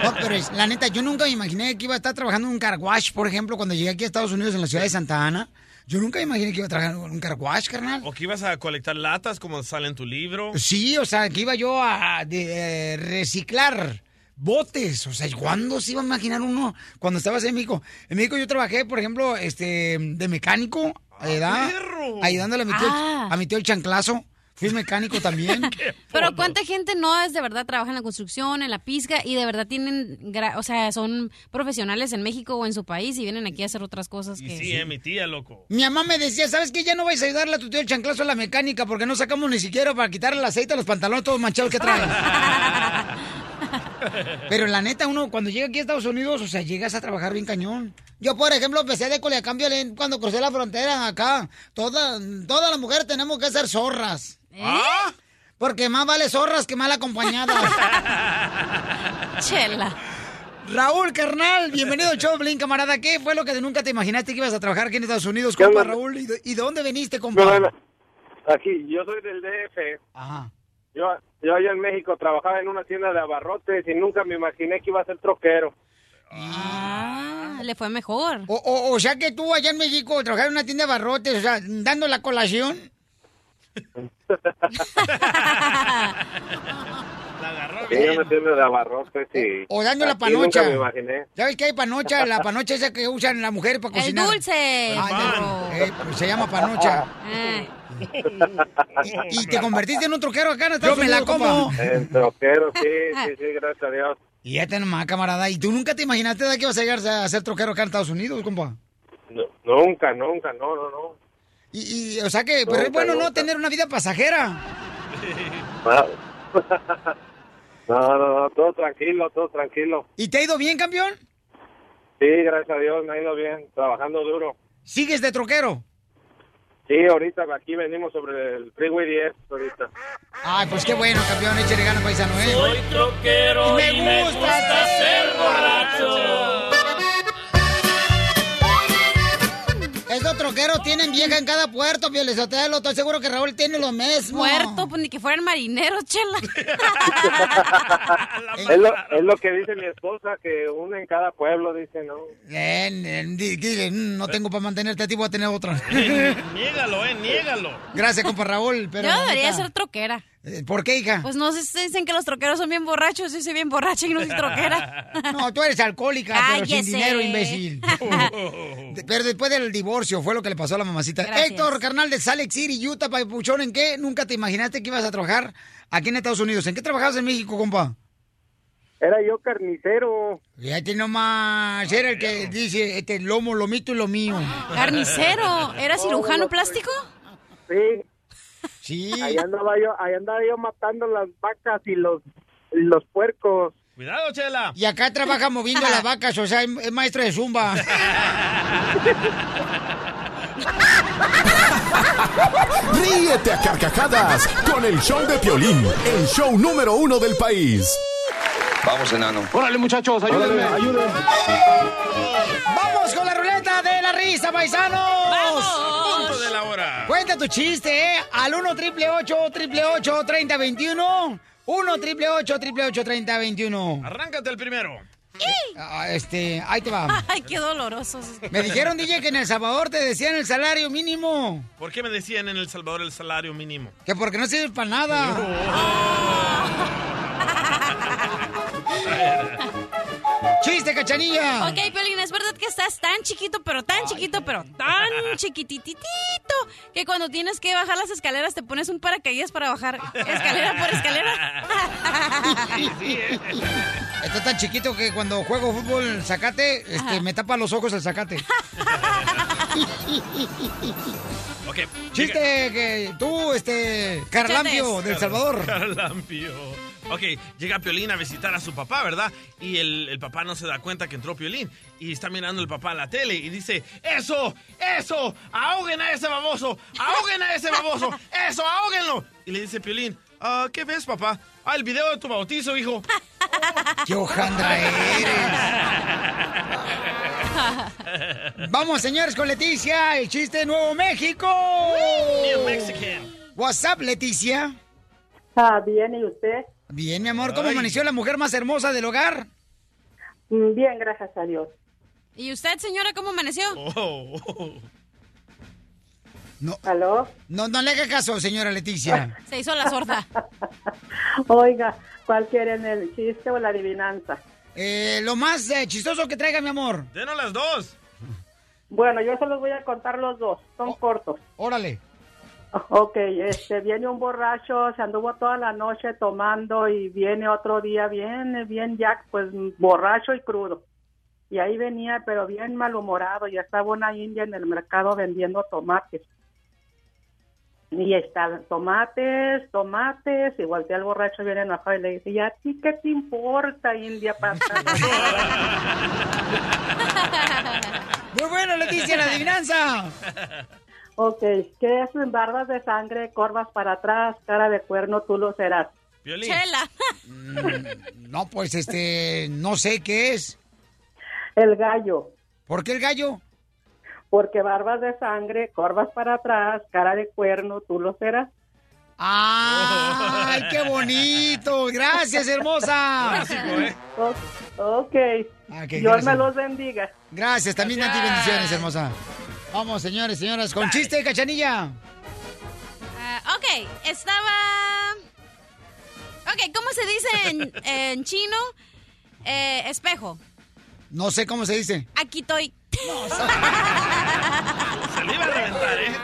No, pero es- la neta, yo nunca me imaginé que iba a estar trabajando en un car wash, por ejemplo, cuando llegué aquí a Estados Unidos, en la ciudad de Santa Ana. Yo nunca me imaginé que iba a trabajar en un car wash, carnal. O que ibas a colectar latas como sale en tu libro. Sí, o sea, que iba yo a de- eh, reciclar botes. O sea, ¿cuándo se iba a imaginar uno cuando estabas en México? En México yo trabajé, por ejemplo, este, de mecánico, ¿verdad? Ayudándole a mi tío, Ah. a mi tío el chanclazo. Fui mecánico también. Pero cuánta gente no es de verdad trabaja en la construcción, en la pizca y de verdad tienen, o sea, son profesionales en México o en su país y vienen aquí a hacer otras cosas Y que sí, eh, mi tía, loco. Mi mamá me decía, ¿sabes qué? Ya no vais a ayudarle a tu tío el chanclazo a la mecánica porque no sacamos ni siquiera para quitarle el aceite a los pantalones todos manchados que traen. Pero la neta, uno cuando llega aquí a Estados Unidos, o sea, llegas a trabajar bien cañón. Yo, por ejemplo, empecé de Culiacán Violín cuando crucé la frontera acá. Toda, todas las mujeres tenemos que ser zorras. ¿Eh? Porque más vale zorras que mal acompañadas. Chela. Raúl, carnal, bienvenido al show, Blin, camarada. ¿Qué fue lo que nunca te imaginaste que ibas a trabajar aquí en Estados Unidos, ¿Qué compa, onda? Raúl? ¿Y de, y de dónde veniste, compa? Bueno, aquí, yo soy del DF. Ajá. Yo, yo allá en México trabajaba en una tienda de abarrotes y nunca me imaginé que iba a ser troquero. Ah, le fue mejor. O, o, o sea que tú allá en México trabajar en una tienda de barrotes, o sea, dando la colación. Sí, una tienda de abarrotes y... O dando la aquí Nunca panocha. me imaginé. ¿Sabes qué hay panocha? La panocha esa que usan las mujeres para El cocinar. dulce. Ah, ya, eh, se llama panocha. Eh. Y te convertiste en un troquero acá en Estados Yo me la como. compa. En troquero, sí, sí, sí, gracias a Dios. Y ya te nomás, camarada. ¿Y tú nunca te imaginaste de que ibas a llegar a ser troquero acá en Estados Unidos, compa? No, nunca, nunca, no, no, no. Y, y, o sea que, pero es Nunca, bueno no tener una vida pasajera. No, no, no, todo tranquilo, todo tranquilo. ¿Y te ha ido bien, campeón? Sí, gracias a Dios, me ha ido bien, trabajando duro. ¿Sigues de troquero? Sí, ahorita aquí venimos sobre el Freeway 10, ahorita. Ay, pues qué bueno, campeón. Échale ganas, paisano, ¿eh? Soy troquero me, y me gusta, gusta ser borracho. Esos troqueros tienen vieja en cada puerto, Pielizotelo. Estoy seguro que Raúl tiene lo mismo. Muerto, pues ni que fueran marineros, chela. Es lo, es lo que dice mi esposa, que uno en cada pueblo, dice, ¿no? Bien, dile, "Mm, no tengo para mantenerte a ti, voy a tener otra. niégalo, eh, niégalo. Gracias, compa Raúl. Pero Yo debería neta- ser troquera. Eh, ¿Por qué, hija? Pues no sé si dicen que los troqueros son bien borrachos. Yo soy bien borracha y no soy troquera. No, tú eres alcohólica, pero sin dinero, imbécil. Pero después del divorcio fue lo que le pasó a la mamacita. Gracias. Héctor, carnal de Salt City, Utah, Papuchón, ¿en qué nunca te imaginaste que ibas a trabajar aquí en Estados Unidos? ¿En qué trabajabas en México, compa? Era yo carnicero. Fíjate nomás, era el que dice, este, lomo, lomito y lo mío. Carnicero. ¿Era cirujano plástico? Sí. Sí. Ahí andaba yo, ahí andaba yo matando las vacas y los, y los puercos. Cuidado, Chela. Y acá trabaja moviendo las vacas, o sea, es, es maestro de zumba. Ríete a carcajadas con el show de Piolín, el show número uno del país. Vamos, enano. Órale, muchachos, ayúdenme. ¡Vamos con la ruleta de la risa, paisanos! Cuenta tu chiste, ¿eh? Al 1 triple 8 triple 8 30 21. 1 triple 8 triple 8 30 21. Arráncate el primero. Ah, este, ahí te va. Ay, qué dolorosos. Me dijeron, DJ, que en El Salvador te decían el salario mínimo. ¿Por qué me decían en El Salvador el salario mínimo? Que porque no sirves para nada. ¡Chiste, cachanilla! Ok, Piolín, es verdad que estás tan chiquito, pero tan chiquito, pero tan chiquititito, que cuando tienes que bajar las escaleras te pones un paracaídas para bajar escalera por escalera. Está tan chiquito que cuando juego fútbol zacate, este, me tapa los ojos el zacate. Ok. Chiste que tú, este, Carlampio, del Salvador. Carlampio. Ok, llega Piolín a visitar a su papá, ¿verdad? Y el, el papá no se da cuenta que entró Piolín. Y está mirando el papá a la tele y dice, ¡Eso! ¡Eso! ¡Ahoguen a ese baboso! ¡Ahoguen a ese baboso! ¡Eso! ¡Ahóguenlo! Y le dice Piolín, "Ah, ¿qué ves, papá? Ah, el video de tu bautizo, hijo. ¡Qué hojandra eres! Vamos, señores, con Leticia, el chiste de Nuevo México. New Mexican. What's up, Leticia? Ah, bien, ¿y usted? Bien, mi amor, ¿cómo Ay. amaneció la mujer más hermosa del hogar? Mm, Bien, gracias a Dios. ¿Y usted, señora, cómo amaneció? No. ¿Aló? No, no le haga caso, señora Leticia. Se hizo la sorda. Oiga, ¿cuál quieren, el chiste o la adivinanza? Eh, lo más eh, chistoso que traiga, mi amor. Denos las dos. Bueno, yo se los voy a contar los dos, son cortos. Órale. Ok, este, viene un borracho, se anduvo toda la noche tomando y viene otro día, viene bien ya, pues borracho y crudo. Y ahí venía, pero bien malhumorado, ya estaba una india en el mercado vendiendo tomates. Y está, tomates, tomates, y voltea el borracho viene enojado y le dice, ¿y a ti qué te importa, india pasta? Muy bueno, Leticia, la adivinanza. ok, ¿qué es en barbas de sangre, corvas para atrás, cara de cuerno, tú lo serás? Chela. Mm, No, pues este, no sé qué es. El gallo. ¿Por qué el gallo? Porque barbas de sangre, corvas para atrás, cara de cuerno, tú lo serás. ¡Ay, qué bonito! Gracias, hermosa. O- Ok. Ok, Dios gracias. me los bendiga. Gracias, también a ti bendiciones, hermosa. Vamos, señores, señoras, con chiste, cachanilla. Ah, ok, estaba... Ok, ¿cómo se dice en, en chino? Eh, espejo. No sé cómo se dice. Aquí estoy. Se le iba a reventar, ¿eh?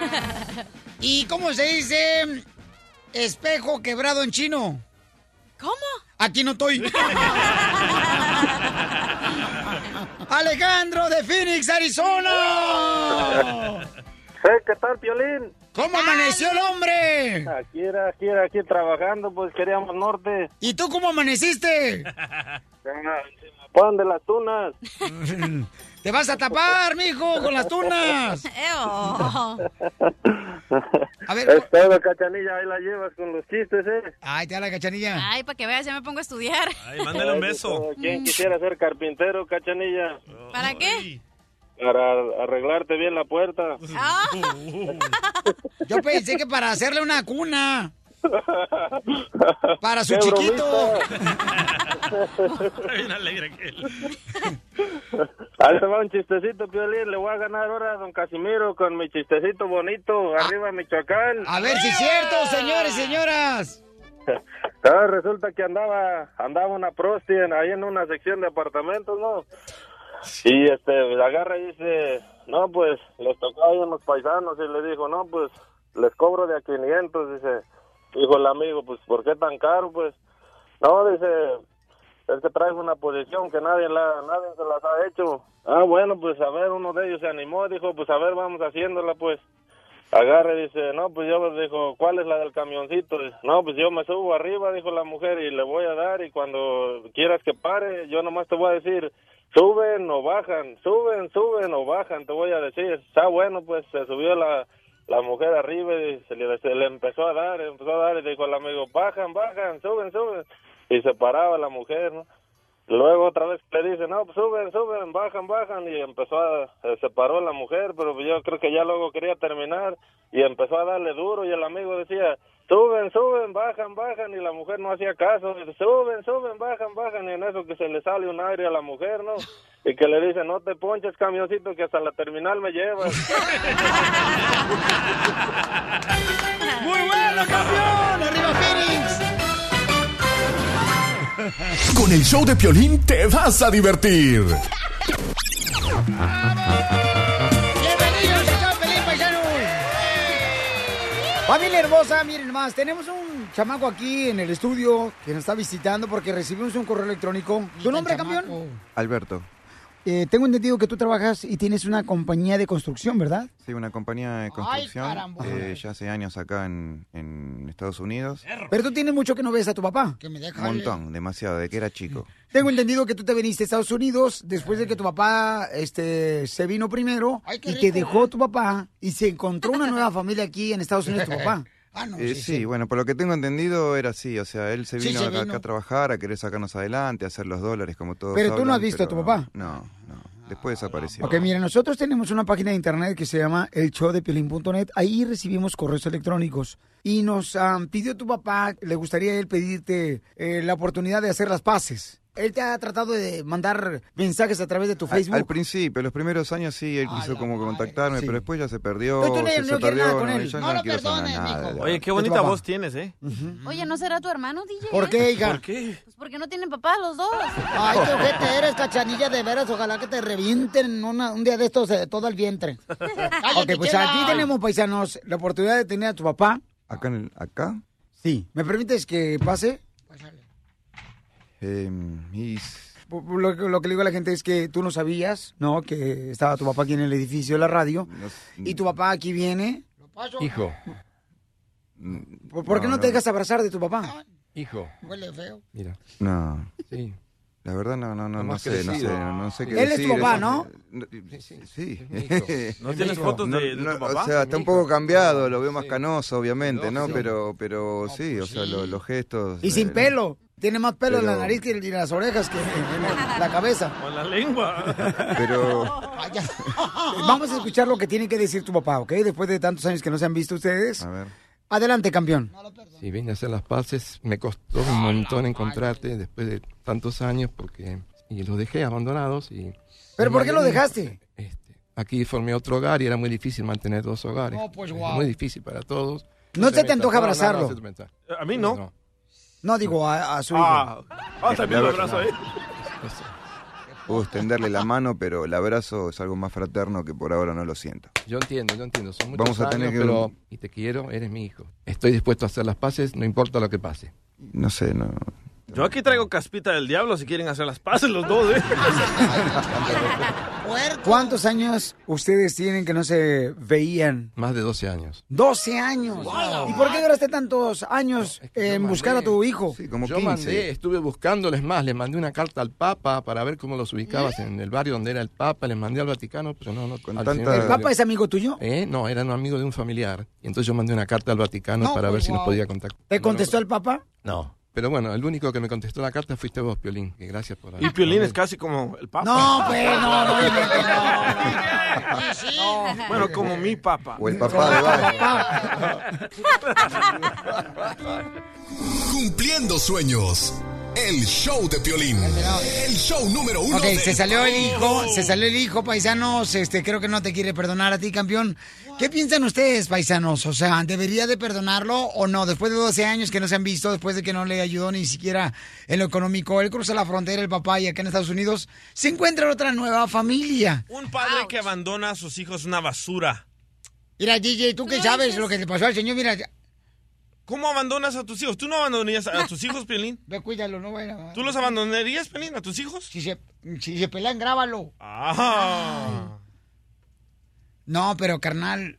¿Y cómo se dice espejo quebrado en chino? ¿Cómo? Aquí no estoy. Alejandro de Phoenix, Arizona. Hey, ¿Qué tal, Piolín? ¿Cómo amaneció el hombre? Aquí era, aquí era, aquí trabajando, pues queríamos norte. ¿Y tú cómo amaneciste? Pan de las tunas. Te vas a tapar, mijo, con las tunas. A ver. Es todo, cachanilla, ahí la llevas con los chistes, ¿eh? Ay, te da la cachanilla. Ay, para que veas, ya me pongo a estudiar. Ay, mándale un beso. ¿Quién quisiera ser carpintero, cachanilla? ¿Para qué? Para arreglarte bien la puerta. Ah. Yo pensé que para hacerle una cuna. Para su ¡Qué chiquito. Bien alegre aquel. Ahí va un chistecito, Piolín. Le voy a ganar ahora a don Casimiro con mi chistecito bonito. Arriba, Michoacán. A ver si es cierto, señores y señoras. Ah, resulta que andaba andaba una prosti ahí en una sección de apartamentos, ¿no? Y este agarra y dice, no, pues les tocó ahí unos paisanos y le dijo, no, pues les cobro de a 500, dice, dijo el amigo, pues ¿por qué tan caro? Pues, no, dice, es que traigo una posición que nadie la nadie se las ha hecho. Ah, bueno, pues a ver, uno de ellos se animó, dijo, pues a ver, vamos haciéndola, pues. Agarra y dice, no, pues yo me dijo, ¿cuál es la del camioncito? No, pues yo me subo arriba, dijo la mujer, y le voy a dar, y cuando quieras que pare, yo nomás te voy a decir, suben o bajan, suben, suben o bajan, te voy a decir. Está bueno, pues se subió la, la mujer arriba y se le, se le empezó a dar, empezó a dar, y dijo el amigo, bajan, bajan, suben, suben. Y se paraba la mujer, ¿no? Luego otra vez le dice, no, pues suben, suben, bajan, bajan, y empezó a, eh, se paró la mujer, pero yo creo que ya luego quería terminar, y empezó a darle duro, y el amigo decía, suben, suben, bajan, bajan, y la mujer no hacía caso, suben, suben, bajan, bajan, y en eso que se le sale un aire a la mujer, ¿no? Y que le dice, no te ponches, camioncito, que hasta la terminal me llevas. ¡Muy bueno, campeón! ¡Arriba Phoenix! Con el show de Piolín te vas a divertir. ¡Bienvenidos a Pelín Paisano! Familia hermosa, miren más, tenemos un chamaco aquí en el estudio que nos está visitando porque recibimos un correo electrónico. ¿Tu nombre, campeón? Alberto, Eh, tengo entendido que tú trabajas y tienes una compañía de construcción, ¿verdad? sí, una compañía de construcción caramba. eh, ya hace años acá en, en Estados Unidos. Pero tú tienes mucho que no ves a tu papá. Que me Un montón, demasiado, de que era chico. Tengo entendido que tú te viniste a Estados Unidos después de que tu papá este, se vino primero y te dejó tu papá y se encontró una nueva familia aquí en Estados Unidos tu papá. Ah, no, Eh, sí, sí, sí. bueno, por lo que tengo entendido era así, o sea, él se Sí, vino se acá, vino. acá a trabajar, a querer sacarnos adelante, a hacer los dólares como todos Pero tú no has visto a tu papá. No, no, después desapareció. Ok, mira, nosotros tenemos una página de internet que se llama elshowdepiolín.net. Ahí recibimos correos electrónicos. Y nos ah, pidió tu papá, le gustaría él pedirte eh, la oportunidad de hacer las paces. Él te ha tratado de mandar mensajes a través de tu Facebook. al principio, los primeros años sí, él quiso como contactarme, pero después ya se perdió, Pero tú no- se, no perdió, nada con él. No no, lo perdones, nada. Oye, qué bonita voz tienes, ¿eh? Oye, ¿no será tu hermano, DJ? ¿Por qué, hija? ¿Por qué? Pues porque no tienen papá los dos. Ay, qué ojete eres, cachanilla, de veras. Ojalá que te revienten una- un día de estos eh, todo el vientre. ok, pues chela. aquí tenemos, paisanos, la oportunidad de tener a tu papá. ¿Acá? En el- ¿Acá? Sí. ¿Me permites que pase? Eh, y- Lo, que- lo que le digo a la gente es que tú no sabías, ¿no? Que estaba tu papá aquí en el edificio de la radio. Y tu papá aquí viene. Hijo, ¿Por, por qué no, No, te no. dejas abrazar de tu papá? hijo, Huele feo. mira. No. Sí. La verdad no, no, no, no sé, no sé, no, no sé qué Él es decir. tu papá, ¿no? Sí. sí. ¿No tienes fotos de, de tu No, papá? O sea, está un poco cambiado, lo veo más canoso, obviamente, ¿no? Pero, pero sí, o sea, lo- los gestos. Y sin eh, pelo. Tiene más pelo en la Pero- nariz que en las orejas que en la cabeza. Con la lengua. Pero. Vamos a escuchar lo que tiene que decir tu papá, ¿ok? Después de tantos años que no se han visto ustedes. A ver. Adelante, campeón. Sí, vine a hacer las paces. Me costó un montón encontrarte después de tantos años porque y los dejé abandonados y ¿Pero por qué lo dejaste? aquí formé otro hogar y era muy difícil mantener dos hogares. No, pues, guau. Muy difícil para todos. ¿No se te antoja No, no, no, abrazarlo? A mí no. No, digo a, a su Ah, hijo. ah, también lo abrazo ahí. Puedo extenderle la mano, pero el abrazo es algo más fraterno que por ahora no lo siento. Yo entiendo, yo entiendo. Son muchos Vamos a tener años, que- pero y te quiero, eres mi hijo. Estoy dispuesto a hacer las paces, no importa lo que pase. No sé, no. Yo aquí traigo caspita del diablo si quieren hacer las paces los dos, ¿eh? ¿Cuántos años ustedes tienen que no se veían? Más de 12 años. 12 años. ¿Y por qué duraste tantos años en buscar a tu hijo? Yo mandé, estuve buscándoles más, les mandé una carta al Papa para ver cómo los ubicabas en el barrio donde era el Papa, les mandé al Vaticano, pero no, no. tanta- ¿El Papa es amigo tuyo? Eh, No, era un amigo de un familiar. Y entonces yo mandé una carta al Vaticano No, para ver si nos podía contactar. ¿Te contestó el Papa? No. Pero bueno, el único que me contestó la carta fuiste vos, Piolín. que gracias por Y Piolín es casi como el papa. No, pues, no, no, obviamente no. Bueno, como mi papá. O el papá de Cumpliendo sueños. El show de Piolín. El show número uno Ok, del se salió el hijo, se salió el hijo, paisanos, este, creo que no te quiere perdonar a ti, campeón. ¿Qué piensan ustedes, paisanos? O sea, ¿debería de perdonarlo o no? Después de 12 años que no se han visto, después de que no le ayudó ni siquiera en lo económico, él cruza la frontera, el papá, y acá en Estados Unidos se encuentra otra nueva familia. Un padre que abandona a sus hijos es una basura. Mira, DJ, ¿tú qué sabes lo que le pasó al señor? Mira, ¿Cómo abandonas a tus hijos? ¿Tú no abandonarías a tus hijos, Piolín? ve, cuídalo, no vaya. ¿Tú los abandonarías, Piolín, a tus hijos? Si se, si se pelean, grábalo. Ah. No, pero carnal.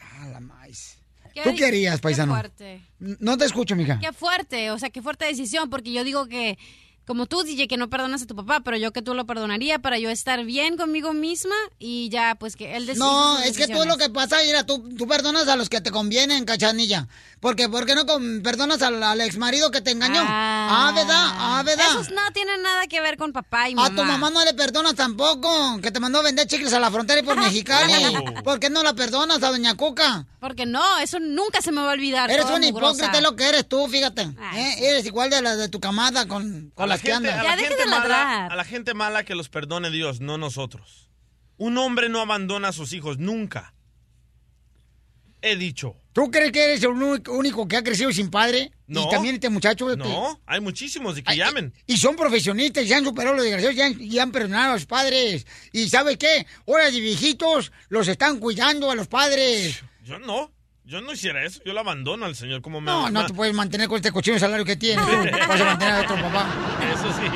Ah, la maíz. ¿Qué ¿Tú qué harías, qué paisano? fuerte. No te escucho, mija. Qué fuerte, o sea, qué fuerte decisión, porque yo digo que, como tú, DJ, que no perdonas a tu papá, pero yo que tú lo perdonaría para yo estar bien conmigo misma y ya, pues que él decida. No, es que tú decisiones. lo que pasa, mira, tú, tú perdonas a los que te convienen, cachanilla. Porque, ¿por qué no con- perdonas al, al ex marido que te engañó? Ah, ¿verdad? Ah, ¿verdad? Eso no tiene nada que ver con papá y A mamá. tu mamá no le perdonas tampoco, que te mandó a vender chicles a la frontera y por Mexicali. ¿Por qué no la perdonas a doña Cuca? Porque no, eso nunca se me va a olvidar. Eres un hipócrita, lo que eres tú, fíjate. ¿eh? Eres igual de la de tu camada con, con A la que a la gente mala, a la gente mala que los perdone Dios, no nosotros. Un hombre no abandona a sus hijos nunca. He dicho. ¿Tú crees que eres el único- único que ha crecido sin padre? No. Y también este muchacho. este, No, hay muchísimos y que llamen. Y son profesionistas, ya han superado los desgraciados, ya han, ya han perdonado a los padres. ¿Y sabes qué? Ahora de viejitos los están cuidando a los padres. Yo no. Yo no hiciera eso. Yo lo abandono al Señor como me No, no te puedes mantener con este cochino salario que tienes. tú. Vas a mantener a otro papá. Eso sí.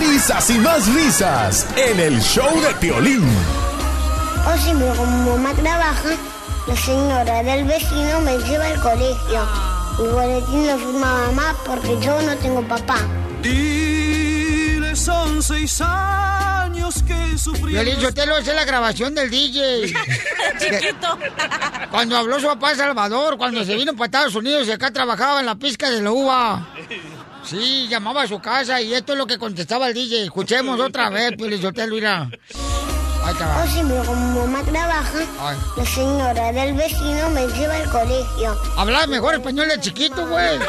Risas y más risas en el show de Piolín. O si mi mamá trabaja, la señora del vecino me lleva al colegio. Mi boletín lo firma mamá porque yo no tengo papá. Son seis años que sufrí. Violín Sotelo, esa es la grabación del DJ. Chiquito. Cuando habló su papá Salvador, cuando se vino para Estados Unidos y acá trabajaba en la pizca de la uva. Sí, llamaba a su casa y esto es lo que contestaba el DJ. Escuchemos otra vez, Piolín Sotelo, mira. Ahí te va. O si mi mamá trabaja, Ay. la señora del vecino me lleva al colegio. Hablaba mejor español de chiquito, güey.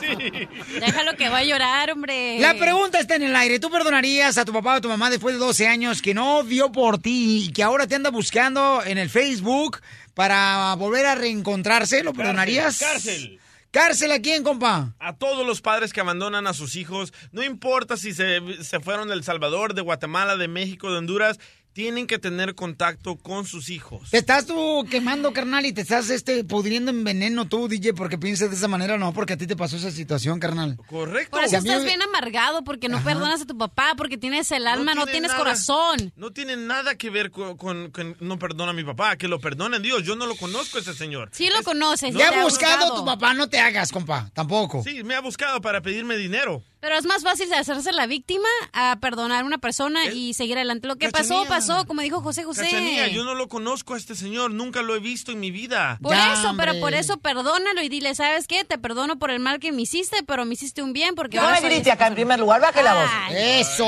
Sí. Déjalo que va a llorar, hombre. La pregunta está en el aire. ¿Tú perdonarías a tu papá o a tu mamá después de 12 años que no vio por ti y que ahora te anda buscando en el Facebook para volver a reencontrarse? ¿Lo perdonarías? Cárcel. ¿Cárcel a quién, compa? A todos los padres que abandonan a sus hijos, no importa si se, se fueron de El Salvador, de Guatemala, de México, de Honduras, tienen que tener contacto con sus hijos. Te estás tú quemando, carnal, y te estás este, pudriendo en veneno tú, DJ, porque piensas de esa manera, no, porque a ti te pasó esa situación, carnal. Correcto. Por eso estás bien amargado, porque no perdonas a tu papá, porque tienes el alma, no, tiene tienes nada- corazón. No tiene nada que ver con, con- con no perdona a mi papá, que lo perdone Dios. Yo no lo conozco a ese señor. Sí lo conoces. Ya ha ha buscado buscado. tu papá, no te hagas, compa, tampoco. Sí, me ha buscado para pedirme dinero. Pero es más fácil de hacerse la víctima a perdonar a una persona y seguir adelante. Lo que pasó, Cachanilla. pasó, como dijo José José. Cachanilla, yo no lo conozco a este señor, nunca lo he visto en mi vida. Por eso, pero por eso perdónalo y dile, ¿sabes qué? Te perdono por el mal que me hiciste, pero me hiciste un bien porque... No me acá en primer lugar, baje la voz. ¡Eso!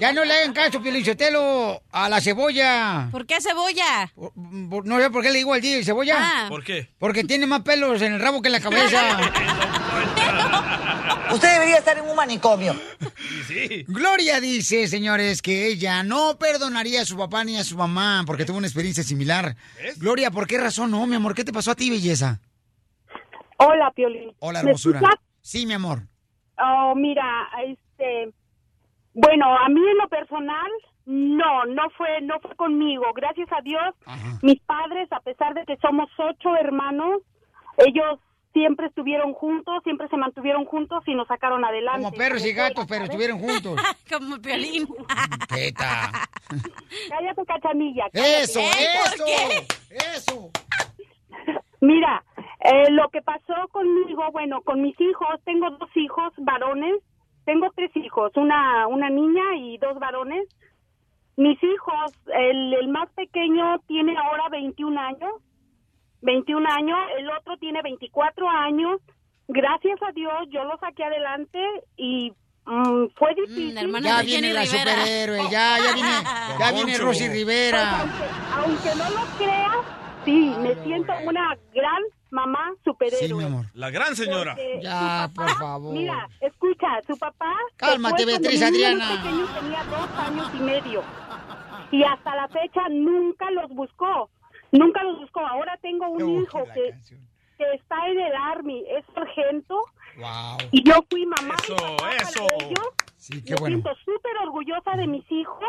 Ya no le hagan caso, Pielichotelo, a la cebolla. ¿Por qué cebolla? Por- No sé por qué le digo al DJ cebolla. Ah. ¿Por qué? Porque tiene más pelos en el rabo que en la cabeza. Usted debería estar en un manicomio. Gloria dice, señores, que ella no perdonaría a su papá ni a su mamá porque tuvo una experiencia similar. Gloria, ¿por qué razón no, mi amor? ¿Qué te pasó a ti, belleza? Hola, Piolín. Hola, ¿Me hermosura. Sí, mi amor. Oh, mira, este, bueno, a mí en lo personal, no, no fue, no fue conmigo. Gracias a Dios, mis padres, a pesar de que somos ocho hermanos, ellos siempre estuvieron juntos, siempre se mantuvieron juntos y nos sacaron adelante. Como perros y gatos, pero estuvieron juntos. Como Piolín. Teta. Cállate, cachanilla. cállate. Eso, eso, eso. Mira, eh, lo que pasó conmigo, bueno, con mis hijos, tengo dos hijos varones, tengo tres hijos, una, una niña y dos varones. Mis hijos, el, el más pequeño tiene ahora 21 años, 21 años, el otro tiene 24 años. Gracias a Dios yo lo saqué adelante y mm, fue difícil. Ya viene la superhéroe, ya, ya viene, ya viene. Rosy Rivera. Aunque no lo creas, sí, me siento una gran mamá superhéroe. La gran señora. Porque Ya, por favor. Mira, escucha, su papá. Cálmate, Beatriz mi Adriana. pequeño tenía dos años y medio. Y hasta la fecha nunca los buscó. Nunca los buscó. Ahora tengo un hijo que, que está en el Army, es sargento. Y yo fui mamá. y Eso, eso. ellos. Sí, qué Me bueno. siento súper orgullosa de mis hijos.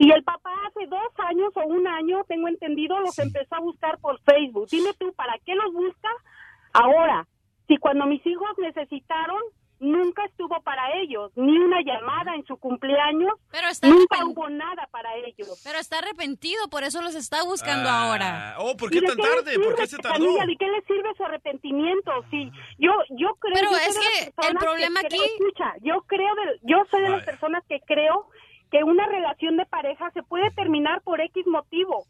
Y el papá hace dos años o un año, tengo entendido, los empezó a buscar por Facebook. Dime tú, ¿para qué los busca ahora? Si cuando mis hijos necesitaron, nunca estuvo para ellos, ni una llamada en su cumpleaños, Pero está nunca arrepent- hubo nada para ellos. Pero está arrepentido, por eso los está buscando Ah, ahora. Oh, ¿por ¿Y qué tan tarde? ¿Por qué sirve, se tardó? ¿De qué le sirve su arrepentimiento? Sí, yo, yo creo. Pero yo es que el problema creo- aquí- Escucha, yo creo, de, yo soy de las personas que creo que una relación de pareja se puede terminar por X motivo,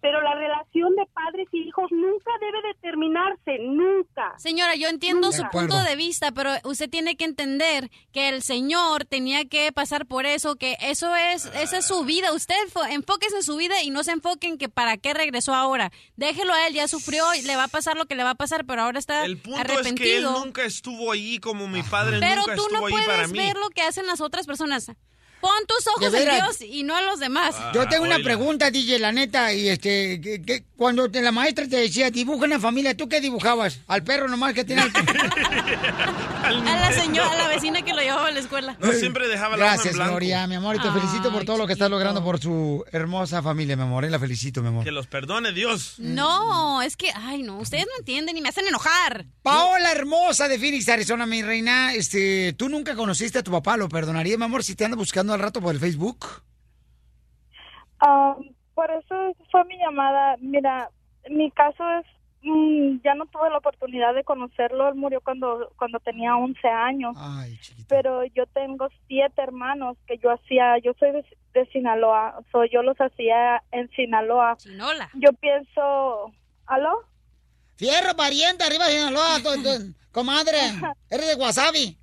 pero la relación de padres y hijos nunca debe de terminarse, nunca. Señora, yo entiendo Nunca. su punto de vista, pero usted tiene que entender que el señor tenía que pasar por eso, que eso es, esa es su vida. Usted enfóquese en su vida y no se enfoque en que para qué regresó ahora. Déjelo a él, ya sufrió y le va a pasar lo que le va a pasar, pero ahora está El punto es arrepentido. que él nunca estuvo allí como mi padre pero nunca tú no estuvo allí para puedes mí. ver lo que hacen las otras personas. Pon tus ojos en. Dios y no en los demás. Yo tengo una pregunta, DJ, la neta, y este, que, que cuando te- la maestra te decía, dibuja una familia, ¿tú qué dibujabas? Al perro nomás que tiene. A la señora, a la vecina que lo llevaba a la escuela. No siempre dejaba la en Gracias, blanco. Gloria, mi amor, y te felicito por todo lo que estás logrando por su hermosa familia, mi amor, y la felicito, mi amor. Que los perdone Dios. No, es que, ay, no, ustedes no entienden y me hacen enojar. Paola hermosa de Phoenix, Arizona, mi reina, este, ¿tú nunca conociste a tu papá? ¿Lo perdonaría, mi amor, si te anda buscando al rato por el Facebook? Ah, por eso fue mi llamada. Mira, mi caso es mm, ya no tuve la oportunidad de conocerlo. Él murió cuando cuando tenía 11 años. Pero yo tengo siete hermanos que yo hacía, yo soy de, de Sinaloa, so yo los hacía en Sinaloa. Yo pienso, ¿aló? Fierro, pariente, arriba de Sinaloa, tu- tu- comadre. Eres de Wasabi.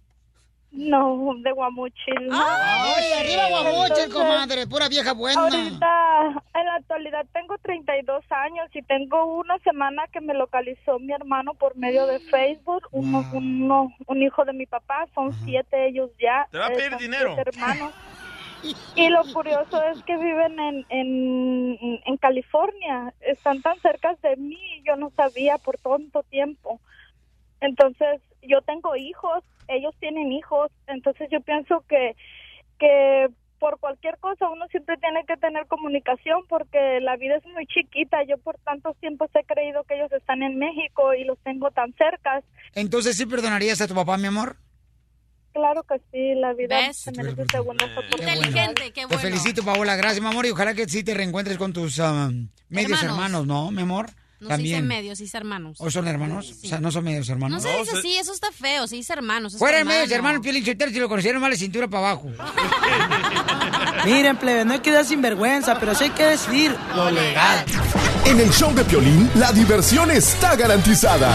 No, de Guamuchil. Ay, arriba Guamuchil, comadre, pura vieja buena. Ahorita, en la actualidad, tengo 32 años y tengo una semana que me localizó mi hermano por medio de Facebook, uno, uno- un hijo de mi papá, son siete ellos ya. Te va a pedir dinero. hermanos. Y lo curioso es que viven en, en, en California, están tan cerca de mí, yo no sabía por tanto tiempo. Entonces, yo tengo hijos, ellos tienen hijos, entonces yo pienso que, que por cualquier cosa uno siempre tiene que tener comunicación porque la vida es muy chiquita. Yo por tantos tiempos he creído que ellos están en México y los tengo tan cerca. Entonces, ¿sí perdonarías a tu papá, mi amor? Claro que sí, la vida se merece oportunidades. Inteligente, qué Te bueno. felicito, Paola. Gracias, mi amor. Y ojalá que sí te reencuentres con tus ah, medios Hermanos. hermanos, ¿no, mi amor? No se dice También. medios, se dice hermanos. ¿O son hermanos? O sea, no son medios hermanos. No se dice así, eso está feo, se dice hermanos. es Fuera de tu medios hermanos, Piolín Sotelo, si lo conocieron más la cintura para abajo. Miren, plebe, no hay que dar sinvergüenza, pero sí hay que decir lo legal. En el show de Piolín, la diversión está garantizada.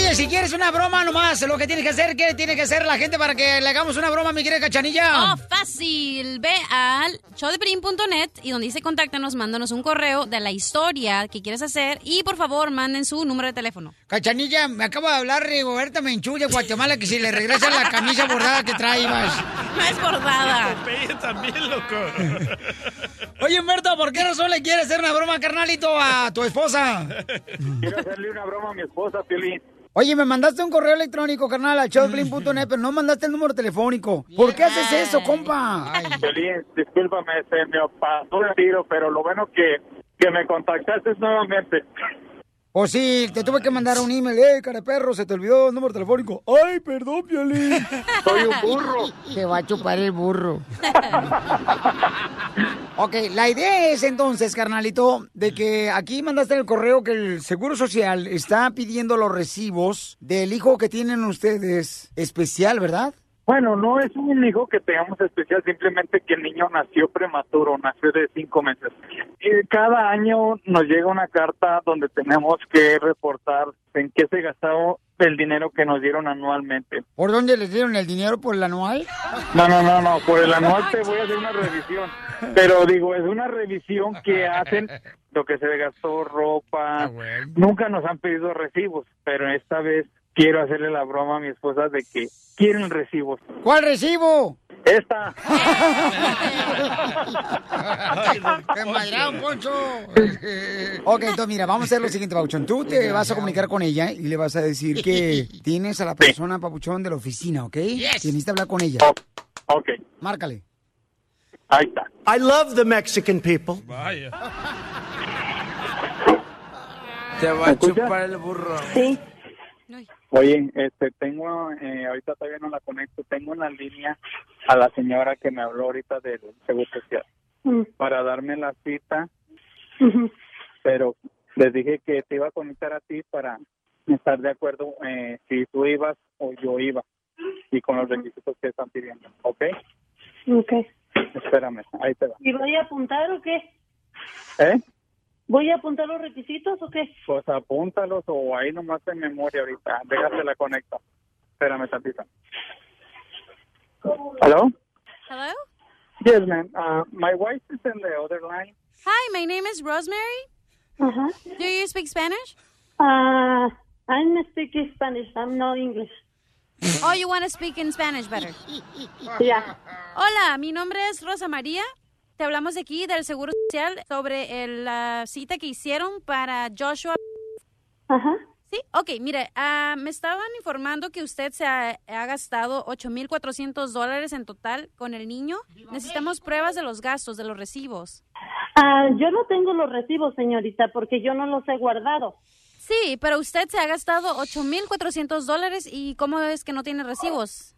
Oye, si quieres una broma nomás, lo que tienes que hacer, ¿qué tiene que hacer la gente para que le hagamos una broma, mi querida Cachanilla? Oh, fácil. Ve al showdepelín.net y donde dice contáctanos, mándanos un correo de la historia que quieres hacer y por favor manden su número de teléfono. Cachanilla, me acaba de hablar Rigoberta Menchú de Guatemala que si le regresa la camisa bordada que trae, vas. No es bordada. También, loco. Oye, Humberto, ¿por qué razón le quieres hacer una broma, carnalito, a tu esposa? Quiero hacerle una broma a mi esposa, Piolín. Oye, me mandaste un correo electrónico, carnal, a showplin.net, pero no mandaste el número telefónico. ¿Por qué haces eso, compa? Piolín, discúlpame, se me pasó el tiro, pero lo bueno que, que me contactaste nuevamente. O sí, te tuve que mandar un email. Eh, cara de perro, se te olvidó el número telefónico. Ay, perdón, Piolín. Soy un burro. Te va a chupar el burro. ok, la idea es entonces, carnalito, de que aquí mandaste el correo que el Seguro Social está pidiendo los recibos del hijo que tienen ustedes especial, ¿verdad? Bueno, no es un hijo que tengamos especial, simplemente que el niño nació prematuro, nació de cinco meses. Y cada año nos llega una carta donde tenemos que reportar en qué se gastó el dinero que nos dieron anualmente. ¿Por dónde les dieron el dinero? ¿Por el anual? No, no, no, no, por el anual te voy a hacer una revisión. Pero digo, es una revisión que hacen lo que se gastó, ropa. Nunca nos han pedido recibos, pero esta vez quiero hacerle la broma a mi esposa de que quieren recibos. ¿Cuál recibo? Esta. ¡Qué madreado, Poncho! ok, entonces mira, vamos a hacer lo siguiente, Papuchón. Tú te vas a comunicar con ella y le vas a decir que tienes a la persona, Papuchón, de la oficina, ¿ok? Que necesita hablar con ella. Ok. Márcale. Ahí está. I love the Mexican people. Vaya. Te va a chupar el burro. Sí. Oye, este, tengo, eh, ahorita todavía no la conecto, tengo en la línea a la señora que me habló ahorita del Seguro Social Mm. para darme la cita, pero les dije que te iba a conectar a ti para estar de acuerdo eh, si tú ibas o yo iba y con los requisitos que están pidiendo, ¿ok? Ok. Espérame, ahí te va. ¿Y voy a apuntar o qué? ¿Eh? ¿Voy a apuntar los requisitos o qué? Pues apúntalos o ahí nomás en memoria ahorita, déjate la conecto. Espérame tantito. ¿Hello? Hello? Yes, ma'am. Uh, my wife is in the other line. Hi, my name is Rosemary. Ajá. Do you speak Spanish? Uh, I'm speaking Spanish. I'm not English. Oh, you want to speak in Spanish better. Yeah. Hola, mi nombre es Rosa María. Te hablamos aquí del Seguro Social sobre el, la cita que hicieron para Joshua. Ajá. Sí, ok, mire, ah, me estaban informando que usted se ha, ha gastado 8.400 dólares en total con el niño. Necesitamos pruebas de los gastos, de los recibos. Ah, yo no tengo los recibos, señorita, porque yo no los he guardado. Sí, pero usted se ha gastado 8.400 dólares y ¿cómo es que no tiene recibos?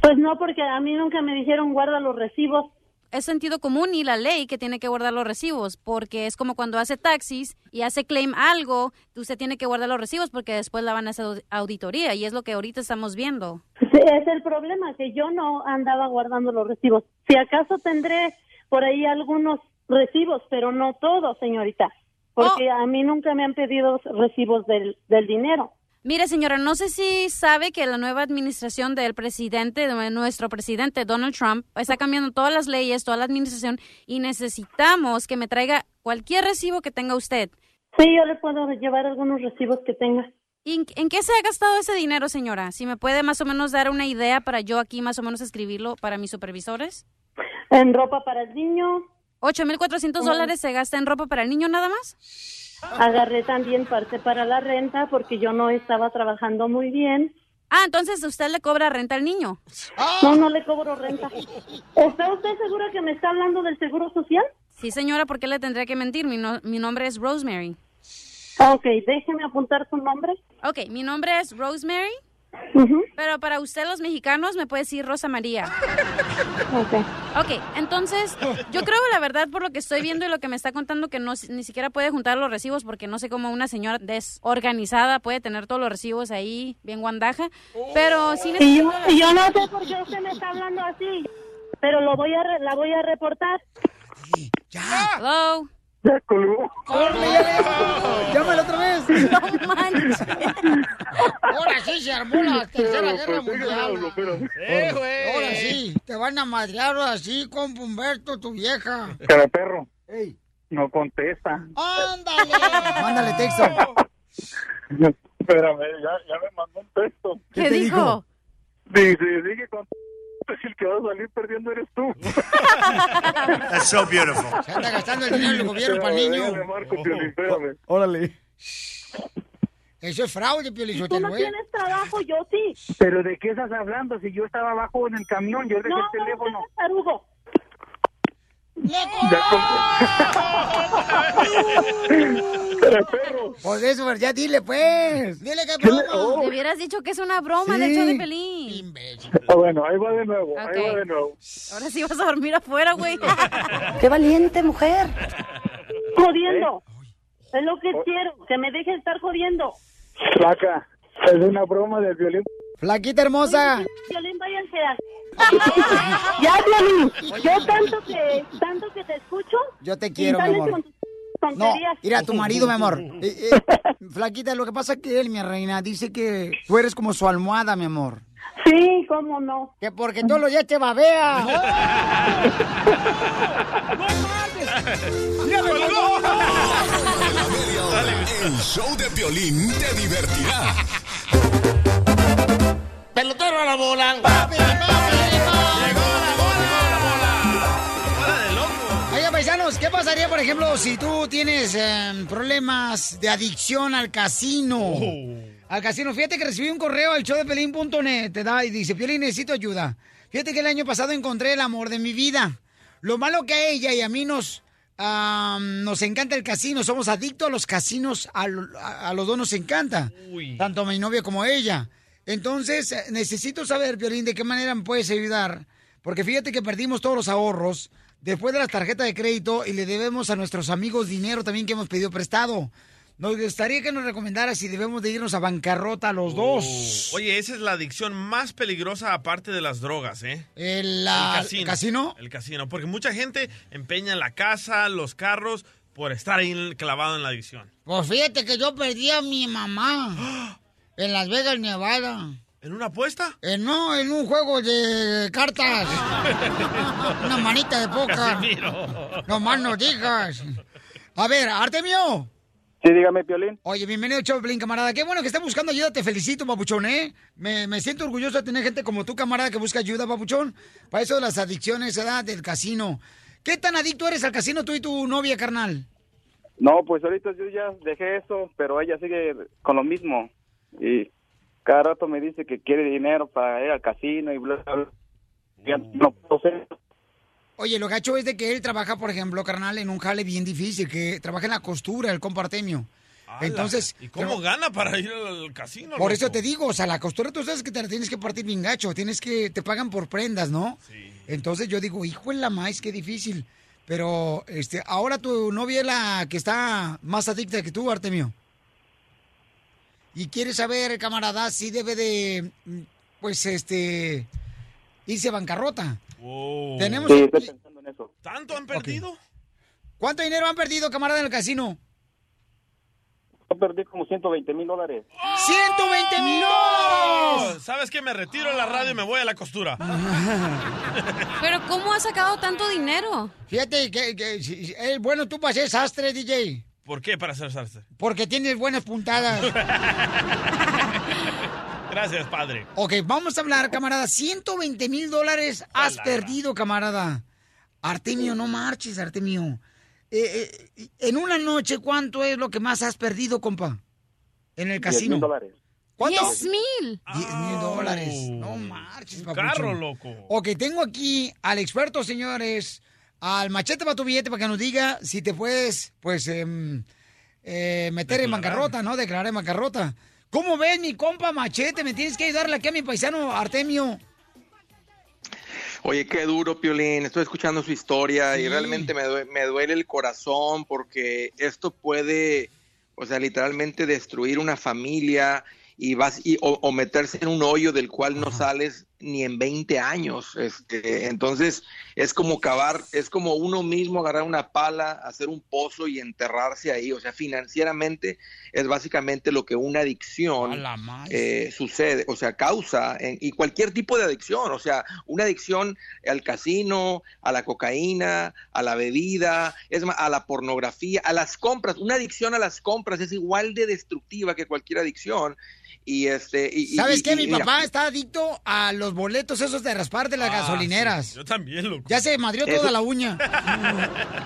Pues no, porque a mí nunca me dijeron guarda los recibos. Es sentido común y la ley que tiene que guardar los recibos, porque es como cuando hace taxis y hace claim algo, usted tiene que guardar los recibos porque después la van a hacer aud- auditoría y es lo que ahorita estamos viendo. Sí, es el problema, que yo no andaba guardando los recibos. Si acaso tendré por ahí algunos recibos, pero no todos, señorita, porque a mí nunca me han pedido recibos del, del dinero. Mire, señora, no sé si sabe que la nueva administración del presidente, de nuestro presidente Donald Trump, está cambiando todas las leyes, toda la administración y necesitamos que me traiga cualquier recibo que tenga usted. Sí, yo le puedo llevar algunos recibos que tenga. ¿Y en, en qué se ha gastado ese dinero, señora? Si me puede más o menos dar una idea para yo aquí más o menos escribirlo para mis supervisores. En ropa para el niño. 8.400 dólares se gasta en ropa para el niño nada más. Agarré también parte para la renta porque yo no estaba trabajando muy bien. Ah, entonces usted le cobra renta al niño. No, no le cobro renta. ¿Está usted segura que me está hablando del seguro social? Sí, señora, ¿por qué le tendría que mentir? Mi, no- mi nombre es Rosemary. Ok, déjeme apuntar su nombre. Ok, mi nombre es Rosemary, pero para usted los mexicanos me puede decir Rosa María. Ok. Ok, entonces yo creo la verdad por lo que estoy viendo y lo que me está contando que no ni siquiera puede juntar los recibos porque no sé cómo una señora desorganizada puede tener todos los recibos ahí bien guandaja, pero sí Y yo, y yo no sé por qué usted me está hablando así, pero lo voy a re- la voy a reportar. Hello. Ya colgó. ¡Llámalo otra vez! No manches. Ahora sí se armó la tercera guerra mundial. ¡Eh, Ahora- güey! Ahora sí, te van a madrear así con Humberto, tu vieja. Cara perro. No contesta. ¡Ándale! Mándale texto. Espérame, ya, ya me mandó un texto. ¿Qué ¿Qué te dijo? dijo? Dice, dije con si el que va a salir perdiendo eres tú. That's so beautiful. Se anda gastando el dinero del gobierno para el niño. Marco, Piolín, espérame. Órale. Eso es fraude, Piolizotelo, Tú no tienes trabajo, yo sí. ¿Pero de qué estás hablando? Si yo estaba abajo en el camión, yo dejé No, el no, teléfono. no, tarugo. De perro. Pues eso, ya dile, pues. Dile que ¿Qué le- broma. oh. Te hubieras dicho que es una broma Sí. del show de Pelín. Ah, bueno, ahí va de nuevo, ahí Ok. va de nuevo. Ahora sí vas a dormir afuera, güey. ¡Qué valiente mujer! Jodiendo. ¿Eh? Es lo que quiero, que me deje estar jodiendo. Flaca, es una broma del violín. Flaquita hermosa. Violín, váyanse a... ya, Violín, yo tanto que, tanto que te escucho. Yo te quiero, mi amor. con No, tonterías. mira, tu marido, mi amor. Eh, eh, flaquita, lo que pasa es que él, mi reina, dice que tú eres como su almohada, mi amor. Sí, cómo no. Que porque todos los días te babea. ¡Ya me El show de violín te divertirá. Pelotero a la bola. Oiga, paisanos, ¿qué pasaría, por ejemplo, si tú tienes eh, problemas de adicción al casino? Al casino. Fíjate que recibí un correo al showdepelín.net, te da y dice, Piolín, necesito ayuda. Fíjate que el año pasado encontré el amor de mi vida. Lo malo que a ella y a mí nos, ah, nos encanta el casino, somos adictos a los casinos, a, lo- a- a los dos nos encanta. Tanto a mi novia como a ella. Entonces, eh, necesito saber, Piolín, de qué manera me puedes ayudar. Porque fíjate que perdimos todos los ahorros después de las tarjetas de crédito y le debemos a nuestros amigos dinero también que hemos pedido prestado. Nos gustaría que nos recomendara si debemos de irnos a bancarrota los dos. Oye, esa es la adicción más peligrosa aparte de las drogas, ¿eh? El, la- casino. casino. El casino, porque mucha gente empeña la casa, los carros, por estar ahí clavado en la adicción. Pues fíjate que yo perdí a mi mamá en Las Vegas, Nevada. ¿En una apuesta? Eh, no, en un juego de cartas. Una manita de poca. No más no digas. A ver, Artemio. Sí, dígame, Piolín. Oye, bienvenido, Choplin, camarada. Qué bueno que estás buscando ayuda. Te felicito, papuchón, ¿eh? Me, me siento orgulloso de tener gente como tú, camarada, que busca ayuda, papuchón. Para eso de las adicciones, edad del casino. ¿Qué tan adicto eres al casino tú y tu novia, carnal? No, pues ahorita yo ya dejé eso, pero ella sigue con lo mismo. Y cada rato me dice que quiere dinero para ir al casino y bla, bla, bla. Ya no puedo ser. Oye, lo gacho es de que él trabaja, por ejemplo, carnal, en un jale bien difícil, que trabaja en la costura, el compa Artemio. Entonces, ¿Y cómo pero- gana para ir al casino? por eso te digo, o sea, la costura tú sabes que te la tienes que partir bien gacho, tienes que, te pagan por prendas, ¿no? Entonces yo digo, hijo de la maíz, qué difícil. Pero, este, ahora tu novia es la que está más adicta que tú, Artemio. Y quiere saber, camarada, si debe de, mm, pues, este, irse a bancarrota. Wow. Tenemos... Sí, estoy pensando en eso. ¿Tanto han perdido? ¿Cuánto dinero han perdido, camarada, en el casino? Yo perdí como 120 mil dólares. ¡120 mil dólares! ¿Sabes qué? Me retiro de la radio y me voy a la costura. Pero ¿cómo ha sacado tanto dinero? Fíjate que, que si- si- eh, bueno, tú ser sastre, DJ. ¿Por qué para hacer salsa? Porque tienes buenas puntadas. Gracias, padre. ok, vamos a hablar, camarada. 120 mil dólares has perdido, camarada. Artemio, no marches, Artemio. Eh, eh, en una noche, ¿cuánto es lo que más has perdido, compa? En el 10 casino. mil dólares. ¿Cuánto? ¡Diez mil! 10 mil dólares. No marches, papuchón. carro, loco. Ok, tengo aquí al experto, señores, al machete para tu billete para que nos diga si te puedes, pues, em, eh, meter en bancarrota, ¿no? Declarar en bancarrota. ¿Cómo ves, mi compa machete? Me tienes que ayudarle aquí a mi paisano Artemio. Oye, qué duro, Piolín. Estoy escuchando su historia y realmente me, due- me duele el corazón porque esto puede, o sea, literalmente destruir una familia y vas y, o, o meterse en un hoyo del cual no sales ni en 20 años. Este, entonces, es como cavar, es como uno mismo agarrar una pala, hacer un pozo y enterrarse ahí. O sea, financieramente es básicamente lo que una adicción eh, sucede, o sea, causa, en- y cualquier tipo de adicción, o sea, una adicción al casino, a la cocaína, a la bebida, es más, a la pornografía, a las compras, una adicción a las compras es igual de destructiva que cualquier adicción. Y este, y- ¿Sabes y- qué? y Mi mira, papá está adicto a los boletos esos de raspar de las Ah, gasolineras. sí. Yo también, loco. Ya se madrió Eso- toda la uña.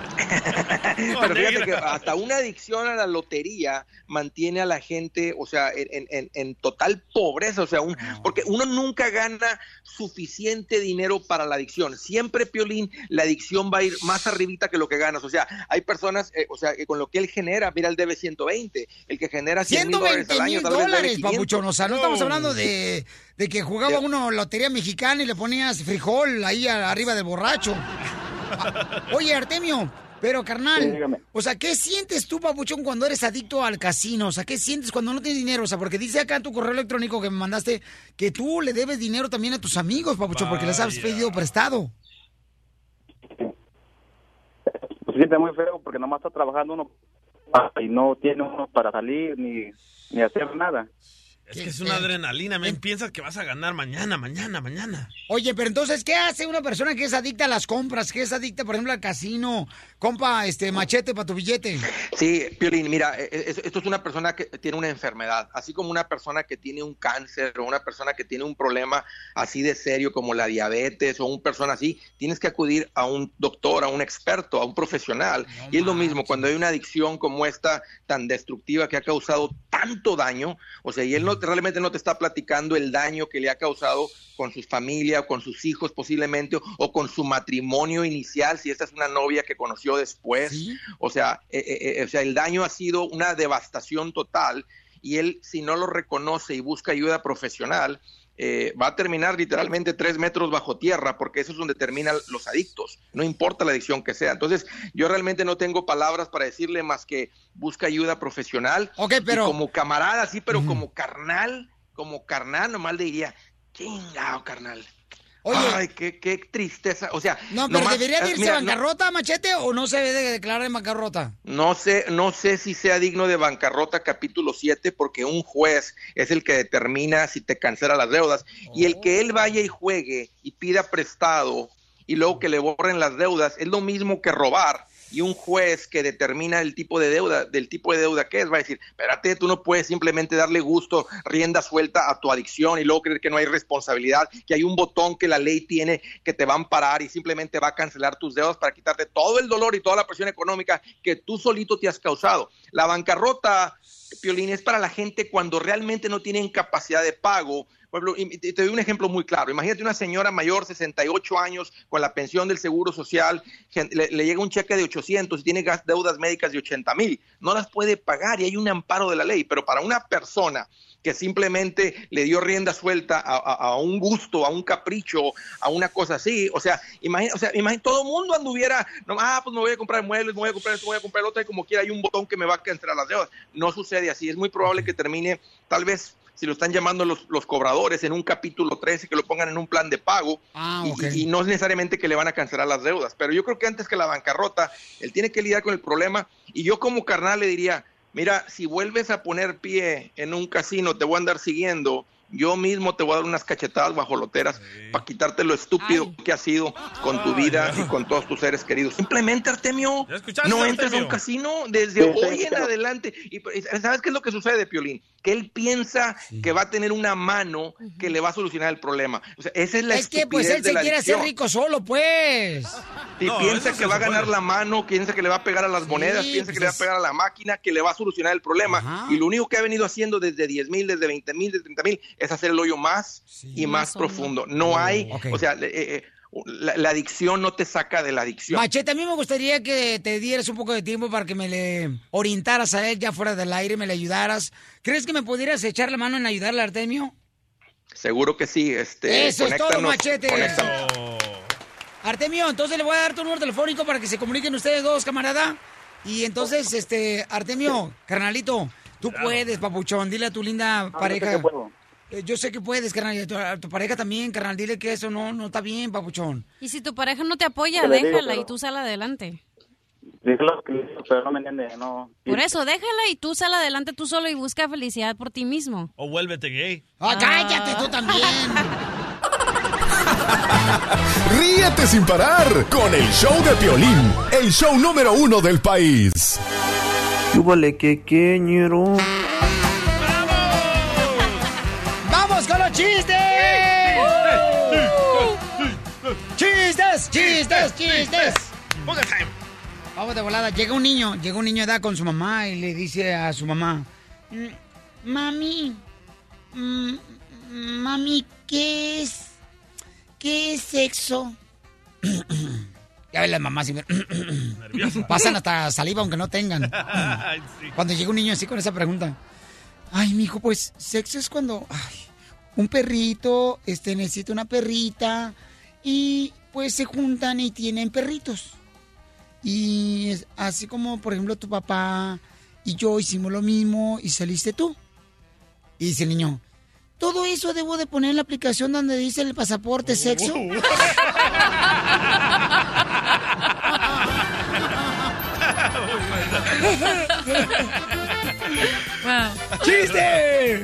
Pero fíjate que hasta una adicción a la lotería mantiene a la gente, o sea, en, en- en total pobreza, o sea, un- porque uno nunca gana suficiente dinero para la adicción. Siempre, Piolín, la adicción va a ir más arribita que lo que ganas. O sea, hay personas, eh, o sea, que con lo que él genera, mira, él debe 120, el que genera 100 mil dólares 120 al año, mil tal vez debe dólares, 500. Papuchón. O sea, no estamos hablando de, de que jugaba uno lotería mexicana y le ponías frijol ahí arriba del borracho. Oye, Artemio, pero carnal, o sea, ¿qué sientes tú, papuchón, cuando eres adicto al casino? O sea, ¿qué sientes cuando no tienes dinero? O sea, porque dice acá en tu correo electrónico que me mandaste que tú le debes dinero también a tus amigos, papuchón, porque les has pedido prestado. Pues siente muy feo porque nomás está trabajando uno y no tiene uno para salir ni, ni hacer nada. Es que es una adrenalina, men. Piensas que vas a ganar mañana, mañana, mañana. Oye, pero entonces, ¿qué hace una persona que es adicta a las compras? Que es adicta, por ejemplo, al casino? Compa, este, machete para tu billete. Sí, Piolín, mira, eh, eh, esto es una persona que tiene una enfermedad, así como una persona que tiene un cáncer o una persona que tiene un problema así de serio como la diabetes o una persona así, tienes que acudir a un doctor, a un experto, a un profesional. y es lo mismo, cuando hay una adicción como esta tan destructiva que ha causado tanto daño, o sea, y él no realmente no te está platicando el daño que le ha causado con su familia o con sus hijos posiblemente o, o con su matrimonio inicial, si esta es una novia que conoció después. O sea, eh, eh, eh, o sea, el daño ha sido una devastación total y él si no lo reconoce y busca ayuda profesional, eh, va a terminar literalmente tres metros bajo tierra, porque eso es donde terminan los adictos, no importa la adicción que sea. Entonces, yo realmente no tengo palabras para decirle más que busca ayuda profesional. Ok, pero- Y como camarada, sí, pero como carnal, como carnal, nomás le diría, chingado, carnal. Oye. Ay, qué, qué tristeza. O sea, No, pero nomás- ¿debería de eh, irse mira, a no- bancarrota, machete, o no se debe de declarar en bancarrota? no sé, no sé si sea digno de bancarrota capítulo 7 porque un juez es el que determina si te cancela las deudas y el que él vaya y juegue y pida prestado y luego que le borren las deudas es lo mismo que robar y un juez que determina el tipo de deuda, del tipo de deuda que es, va a decir, espérate, tú no puedes simplemente darle gusto, rienda suelta a tu adicción y luego creer que no hay responsabilidad, que hay un botón que la ley tiene que te va a amparar y simplemente va a cancelar tus deudas para quitarte todo el dolor y toda la presión económica que tú solito te has causado. La bancarrota, Piolín, es para la gente cuando realmente no tienen capacidad de pago Por ejemplo, y te doy un ejemplo muy claro. Imagínate una señora mayor, 68 años, con la pensión del Seguro Social, le, le llega un cheque de 800 y tiene deudas médicas de 80 mil. No las puede pagar y hay un amparo de la ley. Pero para una persona que simplemente le dio rienda suelta a, a- a un gusto, a un capricho, a una cosa así, o sea, imagina, o sea, imagina, todo el mundo anduviera, no, ah, pues me voy a comprar muebles, me voy a comprar esto, me voy a comprar lo otro, y como quiera hay un botón que me va a cancelar las deudas. No sucede así, es muy probable que termine, tal vez, si lo están llamando los, los cobradores en un capítulo 13, que lo pongan en un plan de pago, Ah, y- y no es necesariamente que le van a cancelar las deudas, pero yo creo que antes que la bancarrota, él tiene que lidiar con el problema, y yo como carnal le diría, mira, si vuelves a poner pie en un casino, te voy a andar siguiendo. Yo mismo te voy a dar unas cachetadas guajoloteras para quitarte lo estúpido que has sido con tu vida y con todos tus seres queridos. Simplemente, Artemio, no entres a un casino desde Sí, sí, hoy en pero- adelante. Y ¿sabes qué es lo que sucede, Piolín? Que él piensa que va a tener una mano que le va a solucionar el problema. O sea, esa es la Es que pues él se quiere hacer rico solo, pues. Y piensa que va a ganar la mano, piensa que le va a pegar a las monedas, piensa que pues le va a pegar a la máquina, que le va a solucionar el problema. Y lo único que ha venido haciendo desde 10 mil, desde 20 mil, desde 30 mil, es hacer el hoyo más y más, profundo. No hay, Ok. o sea, eh, eh, la, la adicción no te saca de la adicción. Machete, a mí me gustaría que te dieras un poco de tiempo para que me le orientaras a él ya fuera del aire, me le ayudaras. ¿Crees que me pudieras echar la mano en ayudarle a Artemio? Seguro que sí. Este, Eso es todo, Machete. conéctanos. Artemio, entonces le voy a dar tu número telefónico para que se comuniquen ustedes dos, camarada. Y entonces, este, Artemio, carnalito, tú puedes, papuchón, dile a tu linda yo pareja. sé que puedo. Eh, Yo sé que puedes, carnal, y a tu, a tu pareja también, carnal, dile que eso no, no está bien, papuchón. Y si tu pareja no te apoya, digo, déjala pero- y tú sal adelante. Que pero no me entiende, no. Por eso, déjala y tú sal adelante tú solo y busca felicidad por ti mismo. O vuélvete gay. Ah, cállate tú también. Ríete sin parar con el show de Piolín, el show número uno del país. Que qué, ñero. ¡Vamos chistes! ¡Chistes! ¡Chistes! ¡Chistes! Vamos de volada. Llega un niño, llega un niño de edad con su mamá y le dice a su mamá, "Mm, mami, mm, mami, ¿qué es? ¿Qué es sexo? ya ven las mamás siempre. Pasan hasta saliva aunque no tengan. Cuando llega un niño así con esa pregunta. Ay, mijo, pues sexo es cuando ay, un perrito este, necesita una perrita y pues se juntan y tienen perritos. Y es así como, por ejemplo, tu papá y yo hicimos lo mismo y saliste tú. Y dice el niño, ¿todo eso debo de poner en la aplicación donde dice el pasaporte sexo? ¡Chiste!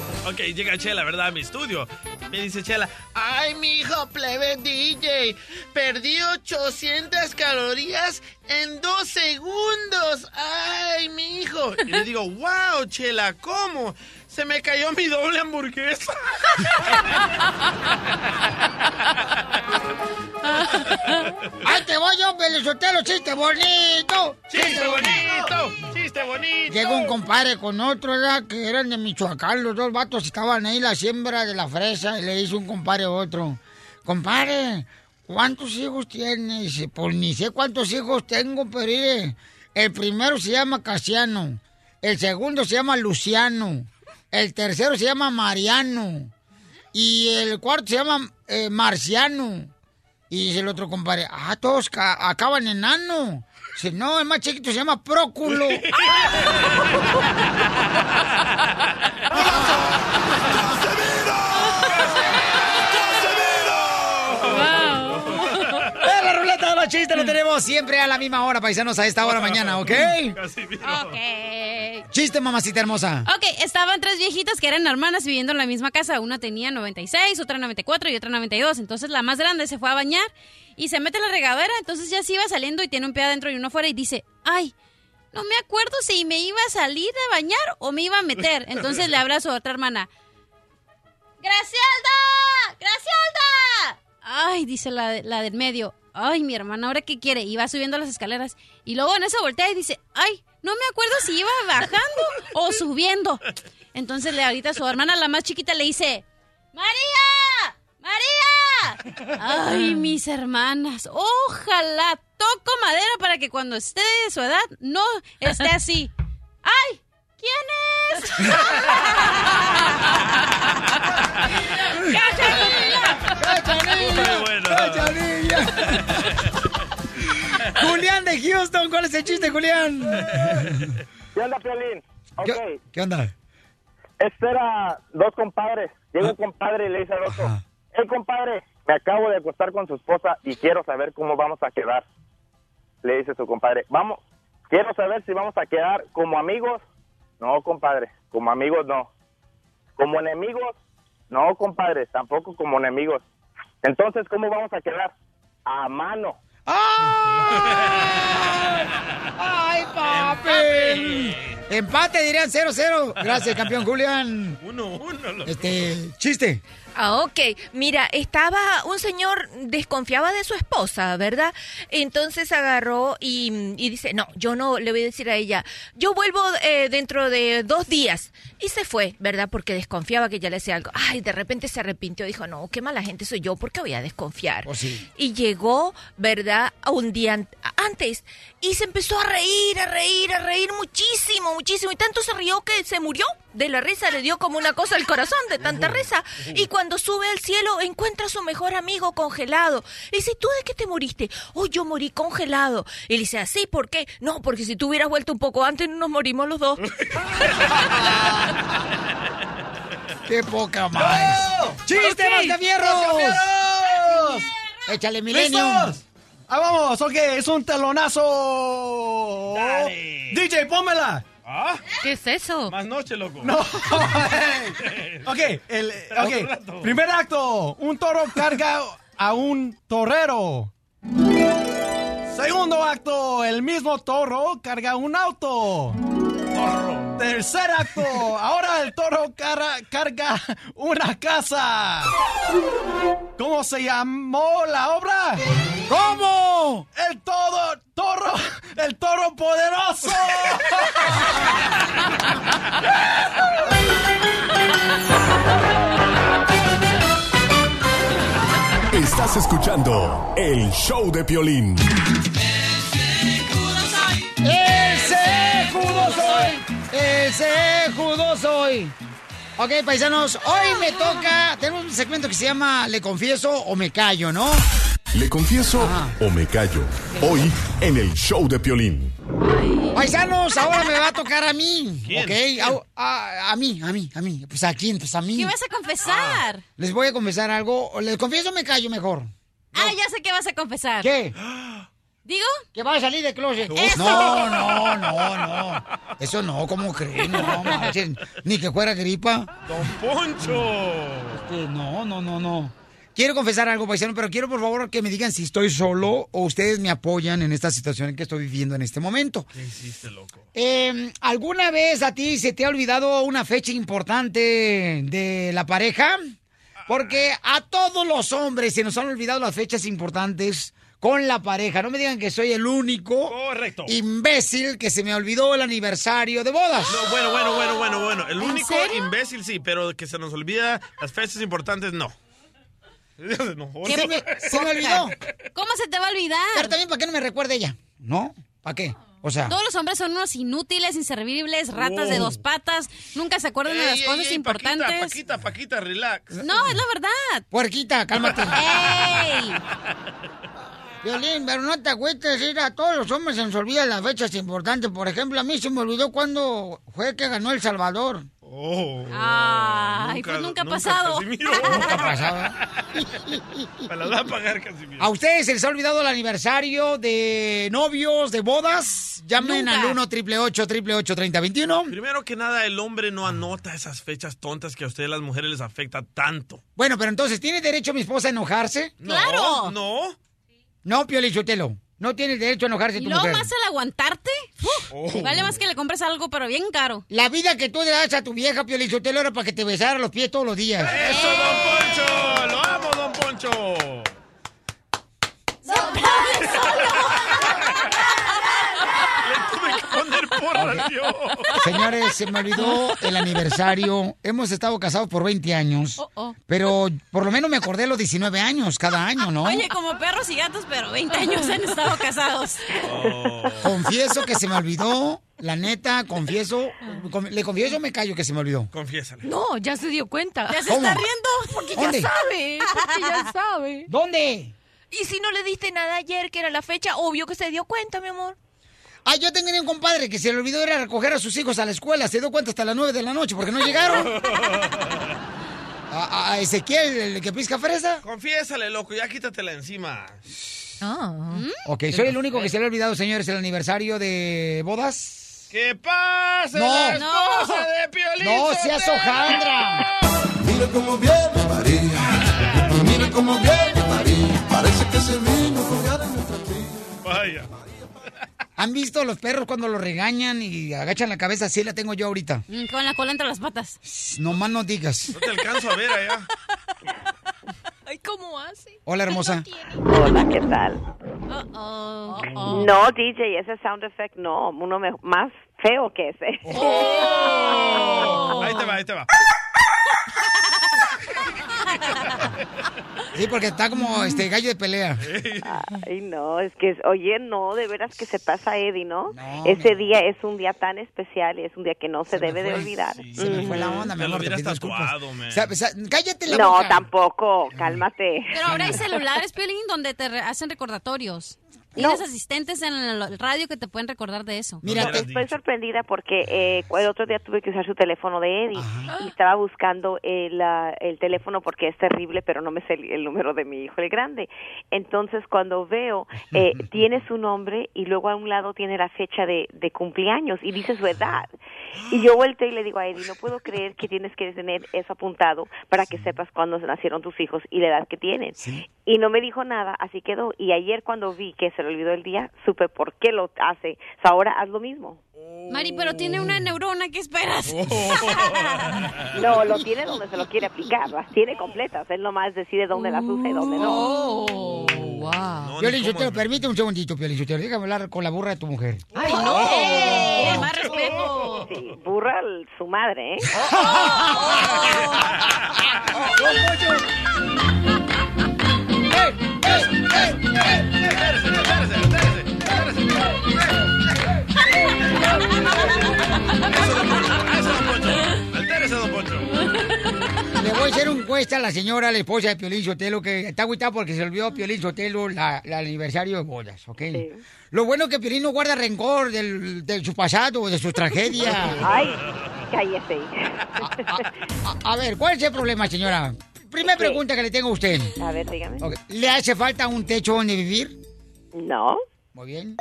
Ok, llega Chela, ¿verdad? A mi estudio. Me dice Chela, ay, mi hijo plebe DJ, perdí 800 calorías en dos segundos. Ay, mi hijo. Y le digo, wow, Chela, ¿cómo? Se me cayó mi doble hamburguesa. ¡Ay, te voy yo, Pelizotelo! ¡Chiste bonito! ¡Chiste bonito! ¡Chiste bonito! Llega un compadre con otro, ¿verdad? Que eran de Michoacán, los dos vatos estaban ahí en la siembra de la fresa y le dice un compadre a otro, compadre, ¿cuántos hijos tienes? Dice, pues ni sé cuántos hijos tengo, pero mire, el primero se llama Casiano, el segundo se llama Luciano, el tercero se llama Mariano y el cuarto se llama eh, Marciano. Y dice el otro compadre, ah, todos ca- acaban en ano. Dice, no, el más chiquito se llama Próculo. los chistes lo tenemos siempre a la misma hora, paisanos, a esta hora mañana, ¿ok? Ok. Chiste, mamacita hermosa. Ok, estaban tres viejitas que eran hermanas viviendo en la misma casa. Una tenía 96, otra 94 y otra 92. Entonces la más grande se fue a bañar y se mete en la regadera. Entonces ya se iba saliendo y tiene un pie adentro y uno afuera y dice, ay, no me acuerdo si me iba a salir de bañar o me iba a meter. Entonces le habla a su otra hermana. ¡Gracielda! ¡Gracielda! Ay, dice la, la del medio. Ay, mi hermana, ¿ahora qué quiere? Y va subiendo las escaleras. Y luego en eso voltea y dice, ay, no me acuerdo si iba bajando o subiendo. Entonces le ahorita su hermana, la más chiquita, le dice, ¡María! ¡María! Ay, mis hermanas, ojalá toco madera para que cuando esté de su edad no esté así. ¡Ay! ¿Quién es? ¡Cachanilla! Julián de Houston, ¿cuál es el chiste, Julián? ¿Qué onda, Piolín? Ok, ¿Qué, qué onda? este era dos compadres. Llega un compadre y le dice al otro, hey, compadre, me acabo de acostar con su esposa y quiero saber cómo vamos a quedar. Le dice su compadre, vamos, quiero saber si vamos a quedar como amigos. No, compadre, como amigos no. Como enemigos, no, compadre, tampoco como enemigos. Entonces, ¿cómo vamos a quedar? A mano. ¡Ay, papi! Empate, dirían 0-0. Gracias, campeón Julián. Uno, uno. Este, chiste. Ah, ok. Mira, estaba un señor desconfiaba de su esposa, ¿verdad? Entonces agarró y, y dice, no, yo no le voy a decir a ella, yo vuelvo eh, dentro de dos días. Y se fue, ¿verdad? Porque desconfiaba que ella le hacía algo. Ay, de repente se arrepintió, dijo, no, qué mala gente soy yo, ¿por qué voy a desconfiar? Y llegó, ¿verdad? A un día an- antes y se empezó a reír, a reír, a reír muchísimo, muchísimo. Y tanto se rió que se murió de la risa, le dio como una cosa al corazón de tanta risa. Y cuando sube al cielo encuentra a su mejor amigo congelado. Y dice, ¿tú de qué te moriste? Oh, yo morí congelado. Y le dice, ¿así? ¿Por qué? No, porque si tú hubieras vuelto un poco antes nos morimos los dos. ¡Qué poca más! ¡Chiste, Ok, Mascafierros! Mascafierros. Échale, Millennium. ¿Listos? ¡Ah, vamos! Ok, es un telonazo. DJ, pónmela. ¿Qué es eso? Más noche, loco. No. ok, el, ok. Primer acto. Un toro carga a un torero. Segundo acto. El mismo toro carga un auto. Tercer acto. Ahora el toro cara- carga una casa. ¿Cómo se llamó la obra? ¿Cómo? El todo toro. El toro poderoso. Estás escuchando el show de Piolín. ¡Ese judo soy! Ok, paisanos, hoy me toca. Tenemos un segmento que se llama Le confieso o me callo, ¿no? ¿Le confieso o me callo? Hoy en el show de Piolín. Paisanos, ahora me va a tocar a mí. ¿Quién? ¿Ok? A, a- a mí, a mí, a mí. Pues a quién, pues a mí. ¿Qué vas a confesar? Les voy a confesar algo. ¿Les confieso o me callo mejor? Ah, ya sé qué vas a confesar. ¿Qué? ¿Digo? Que va a salir de closet. Eso. No, no, no, no. Eso no, ¿cómo creen? No, manchen. Ni que fuera gripa. Don Poncho. Este, no, no, no, no. Quiero confesar algo, paisano, pero quiero por favor que me digan si estoy solo o ustedes me apoyan en esta situación que estoy viviendo en este momento. ¿Qué hiciste, loco? Eh, ¿Alguna vez a ti se te ha olvidado una fecha importante de la pareja? Porque a todos los hombres se nos han olvidado las fechas importantes con la pareja. No me digan que soy el único Correcto. imbécil que se me olvidó el aniversario de bodas. No, bueno, bueno, bueno, bueno, bueno. El ¿En único serio? imbécil sí, pero que se nos olvida las fechas importantes, no. No, Se me, se me olvidó. ¿Cómo se te va a olvidar? Pero también, ¿para qué no me recuerde ella? ¿No? ¿Para qué? O sea... Todos los hombres son unos inútiles, inservibles, ratas de dos patas, nunca se acuerdan de las ey, cosas ey, importantes. Paquita, Paquita, Paquita, relax. No, es la verdad. Puerquita, cálmate. ¡Ey! Violín, pero no te agüites, ir a todos los hombres se nos olvidan las fechas importantes. Por ejemplo, a mí se me olvidó cuando fue que ganó El Salvador. Oh. Ay, pues nunca ha pasado. Nunca ha pasado. Me la va a pagar, Casimiro. ¿A ustedes se les ha olvidado el aniversario de novios, de bodas? Llamen Nunca. al 1 888 888 3021 Primero que nada, el hombre no anota esas fechas tontas que a ustedes las mujeres les afecta tanto. Bueno, pero entonces, ¿tiene derecho mi esposa a enojarse? No, No. No, Pioli Chotelo. No tienes derecho a enojarse Y tu mujer. más al aguantarte. uf, Oh. Vale más que le compres algo, pero bien caro. La vida que tú le das a tu vieja, Pioli Chotelo, era para que te besara los pies todos los días. ¡Eso, don Poncho! ¡Lo amo, don Poncho! Le tuve que poner por Señores, se me olvidó el aniversario. Hemos estado casados por 20 años. Oh, oh. Pero por lo menos me acordé de los 19 años cada año, ¿no? Oye, como perros y gatos, pero 20 años han estado casados. Confieso que se me olvidó. La neta, confieso. con- le confieso me callo que se me olvidó. Confiésale. No, ya se dio cuenta. Ya se ¿Cómo? está riendo. Porque ¿Dónde? ya sabe, porque ya sabe. ¿Dónde? Y si no le diste nada ayer, que era la fecha, obvio que se dio cuenta, mi amor. Ah, yo tenía un compadre que se le olvidó ir a recoger a sus hijos a la escuela. Se dio cuenta hasta las 9 de la noche porque no llegaron. A, a Ezequiel, el que pisca fresa. Confiésale, loco, ya quítatela encima. Ah. Ok, soy el único que se le ha olvidado, señores, el aniversario de bodas. ¡Que pase No. la esposa de Piolín! No seas hojandra. Mira cómo viene María. Mira cómo viene María. Parece que se vino a nuestra Vaya. ¿Han visto los perros cuando los regañan y agachan la cabeza? Así la tengo yo ahorita. Mm, Con la cola entre las patas. No más no digas. No te alcanzo a ver allá. Ay, ¿cómo hace? Hola, hermosa. Hola, ¿qué tal? Uh-oh. No, DJ, ese sound effect no, uno me- más feo que ese. Oh. Ahí te va, ahí te va. Sí, porque está como este gallo de pelea. Ay, no, es que, oye, no, de veras que se pasa Eddie, ¿no? Ese día es un día tan especial y es un día que no se, debe de olvidar. Se me fue la onda, mi Te lo amor. Te cállate la No, boca. tampoco, cálmate. Pero ahora hay celulares, Piolín, donde te re- hacen recordatorios. Tienes asistentes en el radio que te pueden recordar de eso. Mira, estoy sorprendida porque eh, el otro día tuve que usar su teléfono de Eddie y estaba buscando el, ah, el teléfono porque es terrible, pero no me sé el, el número de mi hijo el grande. Entonces, cuando veo, eh, tiene su nombre y luego a un lado tiene la fecha de, de cumpleaños y dice su edad. Y yo volteé y le digo a Eddie, no puedo creer que tienes que tener eso apuntado para que sepas cuándo nacieron tus hijos y la edad que tienen. Y no me dijo nada, así quedó. Y ayer cuando vi que se le olvidó el día, supe por qué lo hace. O sea, ahora haz lo mismo. Mari, pero tiene una neurona, ¿qué esperas? No, lo tiene donde se lo quiere aplicar, las tiene completas. Él nomás decide dónde las usa y dónde no. wow. Piolín Sotelo, permite un segundito, Piolín Sotelo. Déjame hablar con la burra de tu mujer. Ay, no. ¡Eh! ¡Más respeto! Sí, burra su madre, ¿eh? Poncho. Le voy a hacer un encuesta a la señora, la esposa de Piolín Sotelo, que está agüitada porque se olvidó Piolín Sotelo la, la aniversario de bodas, ¿ok? Lo bueno es que Piolín no guarda rencor del, de su pasado, de su tragedia. Ay, cállese. A, a ver, ¿cuál es el problema, señora? Primera pregunta que le tengo a usted. A ver, dígame. ¿Le hace falta un techo donde vivir? No. Muy bien.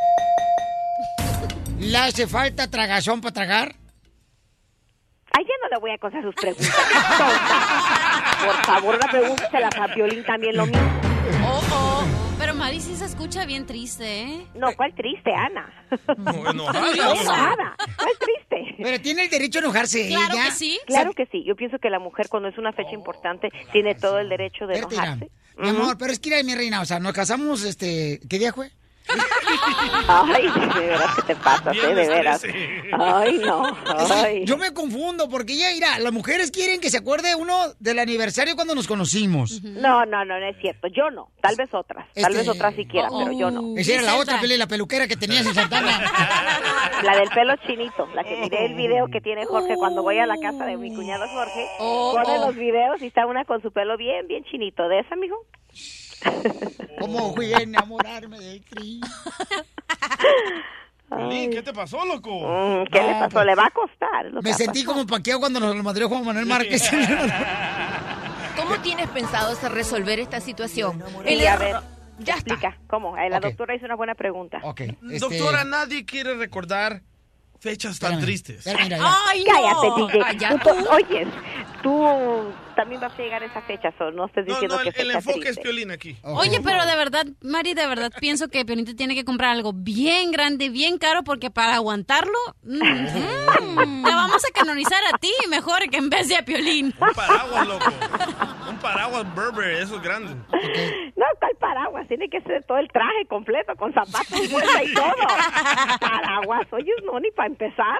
¿Le hace falta tragazón para tragar? Ay, ya no le voy a contestar sus preguntas. Por favor, la pregunta se la a Piolín también lo mismo. Oh, oh. Mari sí se escucha bien triste, ¿eh? No, ¿cuál triste, Ana? enojada. Enojada. ¿Cuál triste? Pero tiene el derecho a enojarse Claro ella. que sí. Claro que sí. Yo pienso que la mujer cuando es una fecha importante tiene todo el derecho de enojarse. Mi amor, pero es que mira, mi reina, o sea, nos casamos, este, ¿qué día fue? Ay, de veras que te pasas, ¿eh? De veras. Ay, no. Ay. Yo me confundo porque ya, mira, las mujeres quieren que se acuerde uno del aniversario cuando nos conocimos. No, no, no, no es cierto. Yo no. Tal vez otras. Tal Este- vez otras sí quieran, pero yo no. Esa era la otra, Pele, la peluquera que tenías en Santana. La del pelo chinito, la que miré el video que tiene Jorge cuando voy a la casa de mi cuñado Jorge. pone los videos y está una con su pelo bien, bien chinito. ¿De esa, mijo? ¿Cómo fui a enamorarme de ti? Piolín, ¿qué te pasó, loco? Mm, ¿Qué le pasó? Le va a costar. Me sentí como paqueado cuando nos lo madrió Juan Manuel Márquez. ¿Cómo tienes pensado resolver esta situación? El Sí, a error- ver, Ya explica. ¿Cómo? Eh, La doctora hizo una buena pregunta. Ok. este, Doctora, nadie quiere recordar fechas tan tristes. Ay, Cállate, DJ. Tú, tú- oyes, tú también vas a llegar a esa fecha, so no estés No, diciendo no, que el, el fecha enfoque es triste. Piolín aquí. Oye, pero de verdad, Mari, de verdad pienso que Piolín te tiene que comprar algo bien grande, bien caro, porque para aguantarlo, mm, mm, te vamos a canonizar a ti mejor que en vez de a Piolín. Un paraguas, loco. Un paraguas Burberry, eso es grande. No, ¿cuál paraguas? Tiene que ser todo el traje completo, con zapatos, bolsa y todo. Paraguas. aguas, oyes, no, ni para empezar.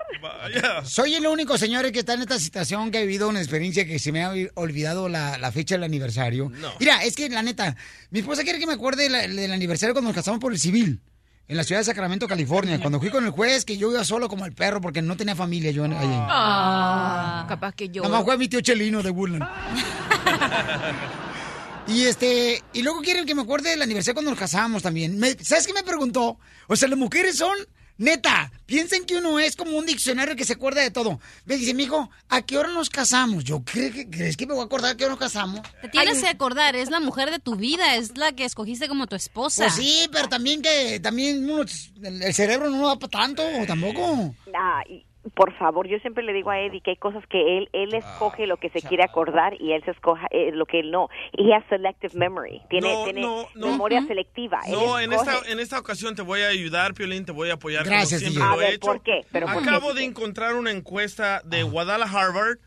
Soy el único, señores, que está en esta situación que ha vivido una experiencia que se me ha olvidado la, la fecha del aniversario. Mira, es que la neta, mi esposa quiere que me acuerde la- del aniversario cuando nos casamos por el civil. En la ciudad de Sacramento, California. Cuando fui con el juez, que yo iba solo como el perro porque no tenía familia yo ahí. Ah, capaz que yo. Nada más fue mi tío Chelino de Woodland. Y este, y luego quieren que me acuerde del aniversario cuando nos casamos también. Me- ¿Sabes qué me preguntó? O sea, las mujeres son, neta, piensen que uno es como un diccionario que se acuerda de todo. Me dice, mijo, ¿a qué hora nos casamos? Yo, ¿cree que, ¿crees que me voy a acordar a qué hora nos casamos? Te tienes que acordar, es la mujer de tu vida, es la que escogiste como tu esposa. Pues sí, pero también que, también uno, el, cerebro no da para tanto, tampoco. Ah, y por favor, yo siempre le digo a Eddie que hay cosas que él él escoge lo que se quiere acordar y él se escoja eh, lo que él no. He has selective memory. Tiene, No, tiene no, no. memoria selectiva. No, en esta, en esta ocasión te voy a ayudar, Piolín, te voy a apoyar Gracias, como siempre lo he ver, hecho. ¿por qué? ¿Pero por qué, Acabo de encontrar una encuesta de Guadalajara Harvard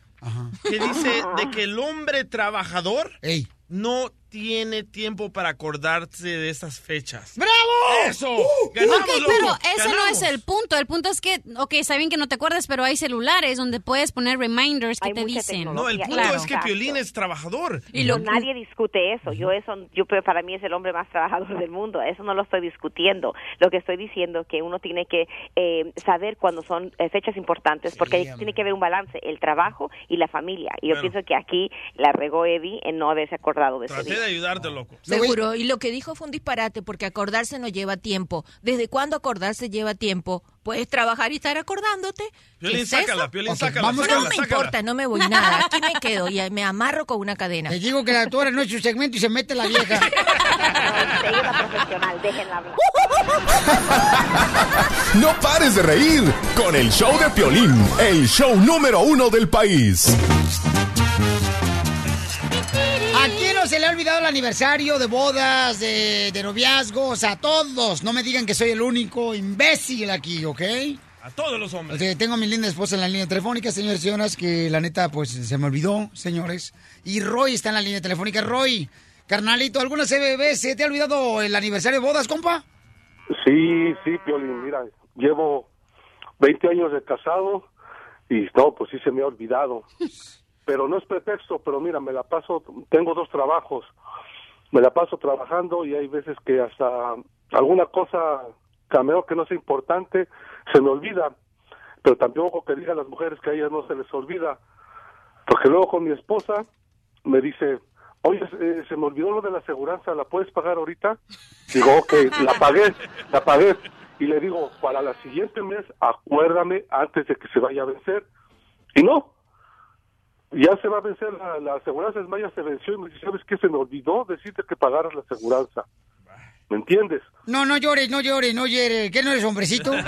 que dice de que el hombre trabajador no tiene tiempo para acordarse de estas fechas. ¡Bravo! ¡Eso! Ok, ¡Ganamos, pero loco! ese no es el punto. El punto es que, ok, está bien que no te acuerdes, pero hay celulares donde puedes poner reminders que te dicen. No, el punto Claro. es que Piolín es trabajador. Y lo, nadie discute eso. Yo eso, yo pero para mí es el hombre más trabajador del mundo. Eso no lo estoy discutiendo. Lo que estoy diciendo es que uno tiene que eh, saber cuando son eh, fechas importantes, porque ahí tiene que haber un balance, el trabajo y la familia. Y yo pienso que aquí la regó Eddie en no haberse acordado de día. De ayudarte, loco. Seguro, y lo que dijo fue un disparate porque acordarse no lleva tiempo. ¿Desde cuándo acordarse lleva tiempo? Puedes trabajar y estar acordándote. Piolín, ¿Qué es sácala? Piolín, sácala, vamos sácala, no me sácala. importa, no me voy nada. Aquí me quedo y me amarro con una cadena. Te digo que la doctora no es su segmento y se mete la vieja. Profesional, déjenla hablar. No pares de reír con el show de Piolín, el show número uno del país. Quién no se le ha olvidado el aniversario de bodas, de, de noviazgos? A todos. No me digan que soy el único imbécil aquí, ¿ok? A todos los hombres. O sea, tengo a mi linda esposa en la línea telefónica, señores y señoras, que la neta, pues, se me olvidó, señores. Y Roy está en la línea telefónica. Roy, carnalito, ¿alguna CBB se te ha olvidado el aniversario de bodas, compa? Sí, sí, Piolín, mira, llevo 20 años de casado y no, pues sí se me ha olvidado. Pero no es pretexto, pero mira, me la paso, tengo dos trabajos, me la paso trabajando y hay veces que hasta alguna cosa cameo que no sea importante se me olvida, pero tampoco que digan las mujeres que a ellas no se les olvida, porque luego con mi esposa me dice, oye, eh, se me olvidó lo de la aseguranza, ¿la puedes pagar ahorita? Digo, ok, la pagué, la pagué. Y le digo, para la siguiente mes, acuérdame antes de que se vaya a vencer. Y no, ya se va a vencer la, la aseguranza, es más, se venció y me dice, ¿sabes qué? Se me olvidó decirte que pagaras la aseguranza. ¿Me entiendes? No, no llores, no llores, no llores. ¿Qué no eres hombrecito?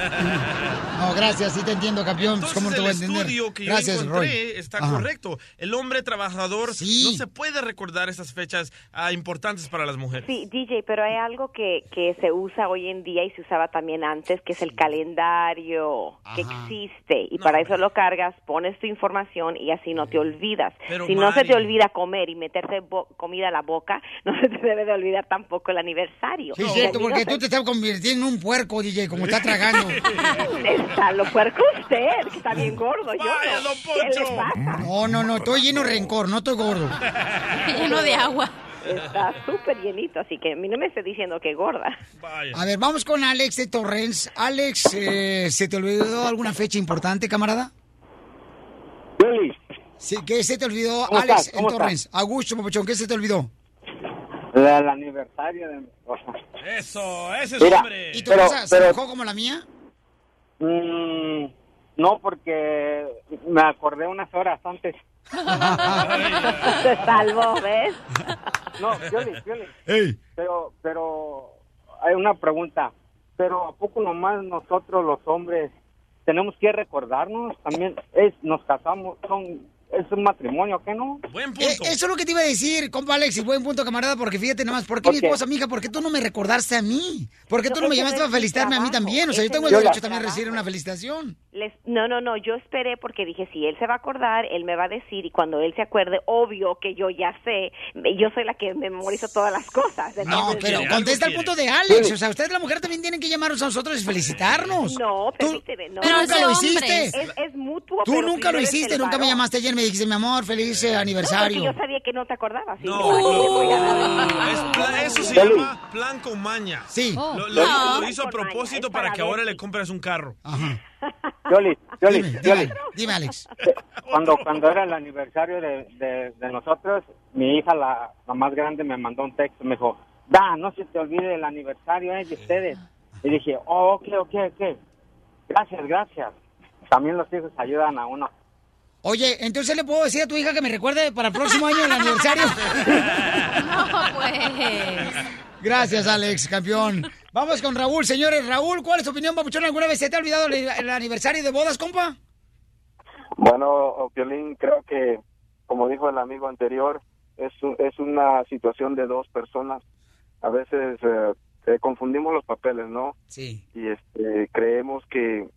No, gracias, sí te entiendo, campeón. Pues, ¿Cómo no te voy a el entender? estudio que Gracias, yo encontré Roy. está Ajá. correcto. El hombre trabajador no se puede recordar esas fechas ah, importantes para las mujeres. Sí, DJ, pero hay algo que, que se usa hoy en día y se usaba también antes, que es el calendario que existe. Y para eso lo cargas, pones tu información y así no te olvidas. Pero, si no se te olvida comer y meterte comida a la boca, no se te debe de olvidar tampoco el aniversario. Sí, es cierto, porque tú te estás convirtiendo en un puerco, DJ, como está tragando. Está lo puerco usted, que está bien gordo. Yo no. ¿Qué le pasa? No, no, no, estoy lleno de rencor, no estoy gordo. Lleno de agua. Está súper llenito, así que a mí no me esté diciendo que gorda. A ver, vamos con Alex de Torrens. Alex, eh, ¿se te olvidó alguna fecha importante, camarada? Sí, ¿Qué se te olvidó, ¿Cómo Alex, en Torrens? Augusto, papuchón, ¿qué se te olvidó? La- El aniversario de mi esposa. Eso, ese es Mira, hombre. ¿Y tu Pero- cosa se pero- enojó como la mía? Mm, no, porque me acordé unas horas antes. Se salvó, ¿ves? No, Pioli, Pioli. Ey. Pero, pero hay una pregunta. Pero ¿a poco nomás nosotros los hombres tenemos que recordarnos? También es, nos casamos, son es un matrimonio, ¿qué no? Buen Eh, eso es lo que te iba a decir, compa Alex, y buen punto, camarada, porque fíjate nomás, ¿por qué mi esposa, mija, por qué tú no me recordaste a mí? ¿Por qué tú No, no me llamaste para felicitarme a mí también? O sea, yo tengo el derecho también a recibir una felicitación. Les, no, no, no, yo esperé porque dije, si él se va a acordar, él me va a decir y cuando él se acuerde, obvio que yo ya sé, yo soy la que memorizo todas las cosas. No, entonces- pero contesta el punto de Alex. O sea, usted, la mujer, también tienen que llamarnos a nosotros y felicitarnos. No, permíteme, no. Tú nunca lo hiciste. Es, es mutuo, Tú pero nunca lo hiciste, nunca me llamaste ayer me dijiste, mi amor, feliz eh, aniversario. yo sabía que no te acordabas. ¿sí? No, eso se llama plan con maña. Sí. Lo, Oh. lo- No. lo hizo a propósito para que ahora le compres un carro. Yoli, Yoli, Yoli. Dime, Alex. Cuando, cuando era el aniversario de, de, de nosotros, mi hija, la, la más grande, me mandó un texto. Me dijo, Da, no se te olvide el aniversario eh, de ustedes. Y dije, oh, ok, ok, ok. Gracias, gracias. También los hijos ayudan a uno. Oye, entonces le puedo decir a tu hija que me recuerde para el próximo año el aniversario. No, pues. Gracias, Alex, campeón. Vamos con Raúl, señores. Raúl, ¿cuál es tu opinión, papuchón? ¿Alguna vez se te ha olvidado el, el aniversario de bodas, compa? Bueno, Piolín, creo que, como dijo el amigo anterior, es, un- es una situación de dos personas. A veces eh, eh, confundimos los papeles, ¿no? Sí. Y este, creemos que,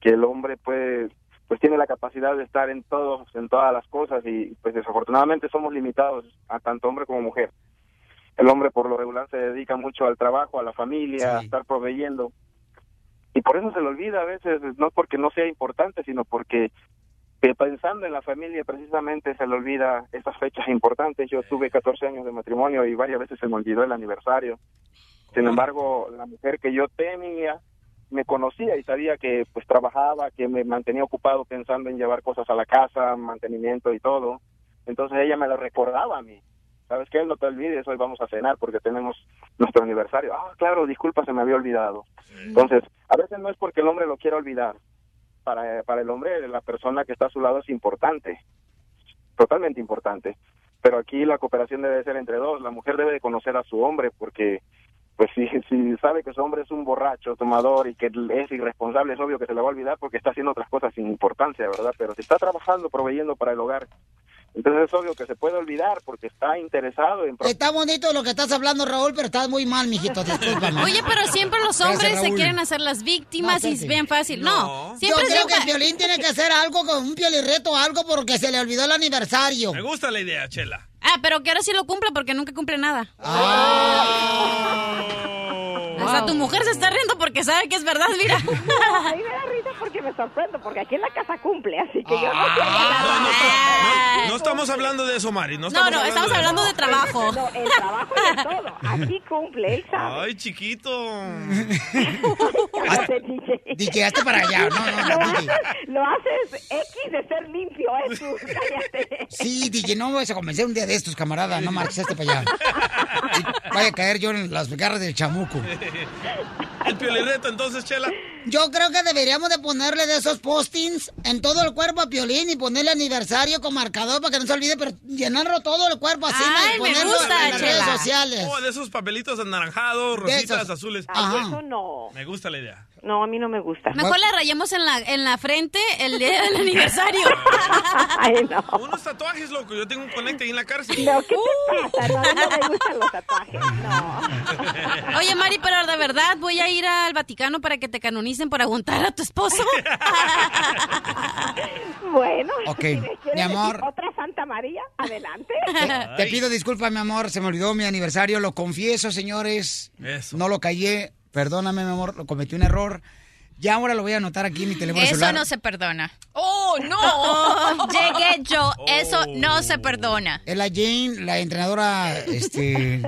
que el hombre puede, pues tiene la capacidad de estar en todos, en todas las cosas y pues desafortunadamente somos limitados a tanto hombre como mujer. El hombre por lo regular se dedica mucho al trabajo, a la familia, a estar proveyendo. Y por eso se le olvida a veces, no porque no sea importante, sino porque que pensando en la familia precisamente se le olvida esas fechas importantes. Yo tuve 14 años de matrimonio y varias veces se me olvidó el aniversario. Sin embargo, la mujer que yo tenía me conocía y sabía que pues trabajaba, que me mantenía ocupado pensando en llevar cosas a la casa, mantenimiento y todo. Entonces ella me lo recordaba a mí. ¿Sabes qué? No te olvides, hoy vamos a cenar porque tenemos nuestro aniversario. Ah, claro, disculpa, se me había olvidado. Entonces, a veces no es porque el hombre lo quiera olvidar. Para, para el hombre, la persona que está a su lado es importante, totalmente importante. Pero aquí la cooperación debe ser entre dos. La mujer debe de conocer a su hombre porque, pues, si, si sabe que su hombre es un borracho, tomador y que es irresponsable, es obvio que se le va a olvidar porque está haciendo otras cosas sin importancia, ¿verdad? Pero si está trabajando, proveyendo para el hogar, entonces es obvio que se puede olvidar porque está interesado en... Está bonito lo que estás hablando, Raúl, pero estás muy mal, mijito. Discúlpame. Oye, pero siempre los Gracias, hombres se quieren hacer las víctimas No, y es bien fácil. No, siempre Yo creo que el violín tiene que hacer algo con un piolirreto o algo porque se le olvidó el aniversario. Me gusta la idea, Chela. Ah, pero que ahora sí lo cumple porque nunca cumple nada. Ah. Hasta tu mujer se está riendo porque sabe que es verdad, mira. Porque me sorprendo, porque aquí en la casa cumple, así que yo no sé nada. No estamos hablando de eso, Mari. No, No, estamos no, estamos hablando de trabajo. No, el trabajo y de todo. Aquí cumple, él sabe. Ay, chiquito. DJ, hazte para allá. No, no, Lo no, DJ. haces, lo haces X de ser limpio, eso. Cállate. Sí, DJ, no me vas a convencer un día de estos, camarada. No marches este para allá. Y vaya a caer yo en las garras del chamuco. El piolirreto, entonces, Chela. Yo creo que deberíamos de ponerle de esos postings en todo el cuerpo a Piolín y ponerle aniversario con marcador para que no se olvide, pero llenarlo todo el cuerpo así Ay, y me ponerlo gusta, en las Chela. redes sociales. Oh, de esos papelitos anaranjados, rositas, azules. Ay, eso no. Me gusta la idea. No, a mí no me gusta. Mejor le rayamos en la, en la frente el día del aniversario. Ay, no. Unos tatuajes, loco. Yo tengo un conecte ahí en la cárcel. No, ¿qué te pasa? No, no me gustan los tatuajes. No. Oye, Mari, pero de verdad voy a ir al Vaticano para que te canonicen por aguantar a tu esposo. Bueno, Ok, si mi amor. otra Santa María, adelante. Te pido disculpas, mi amor, se me olvidó mi aniversario, lo confieso, señores. No lo callé, perdóname, mi amor, lo cometí un error. Ya ahora lo voy a anotar aquí en mi teléfono Eso celular. no se perdona. ¡Oh, no! Llegué yo. Eso no se perdona. Es la Jane, la entrenadora este,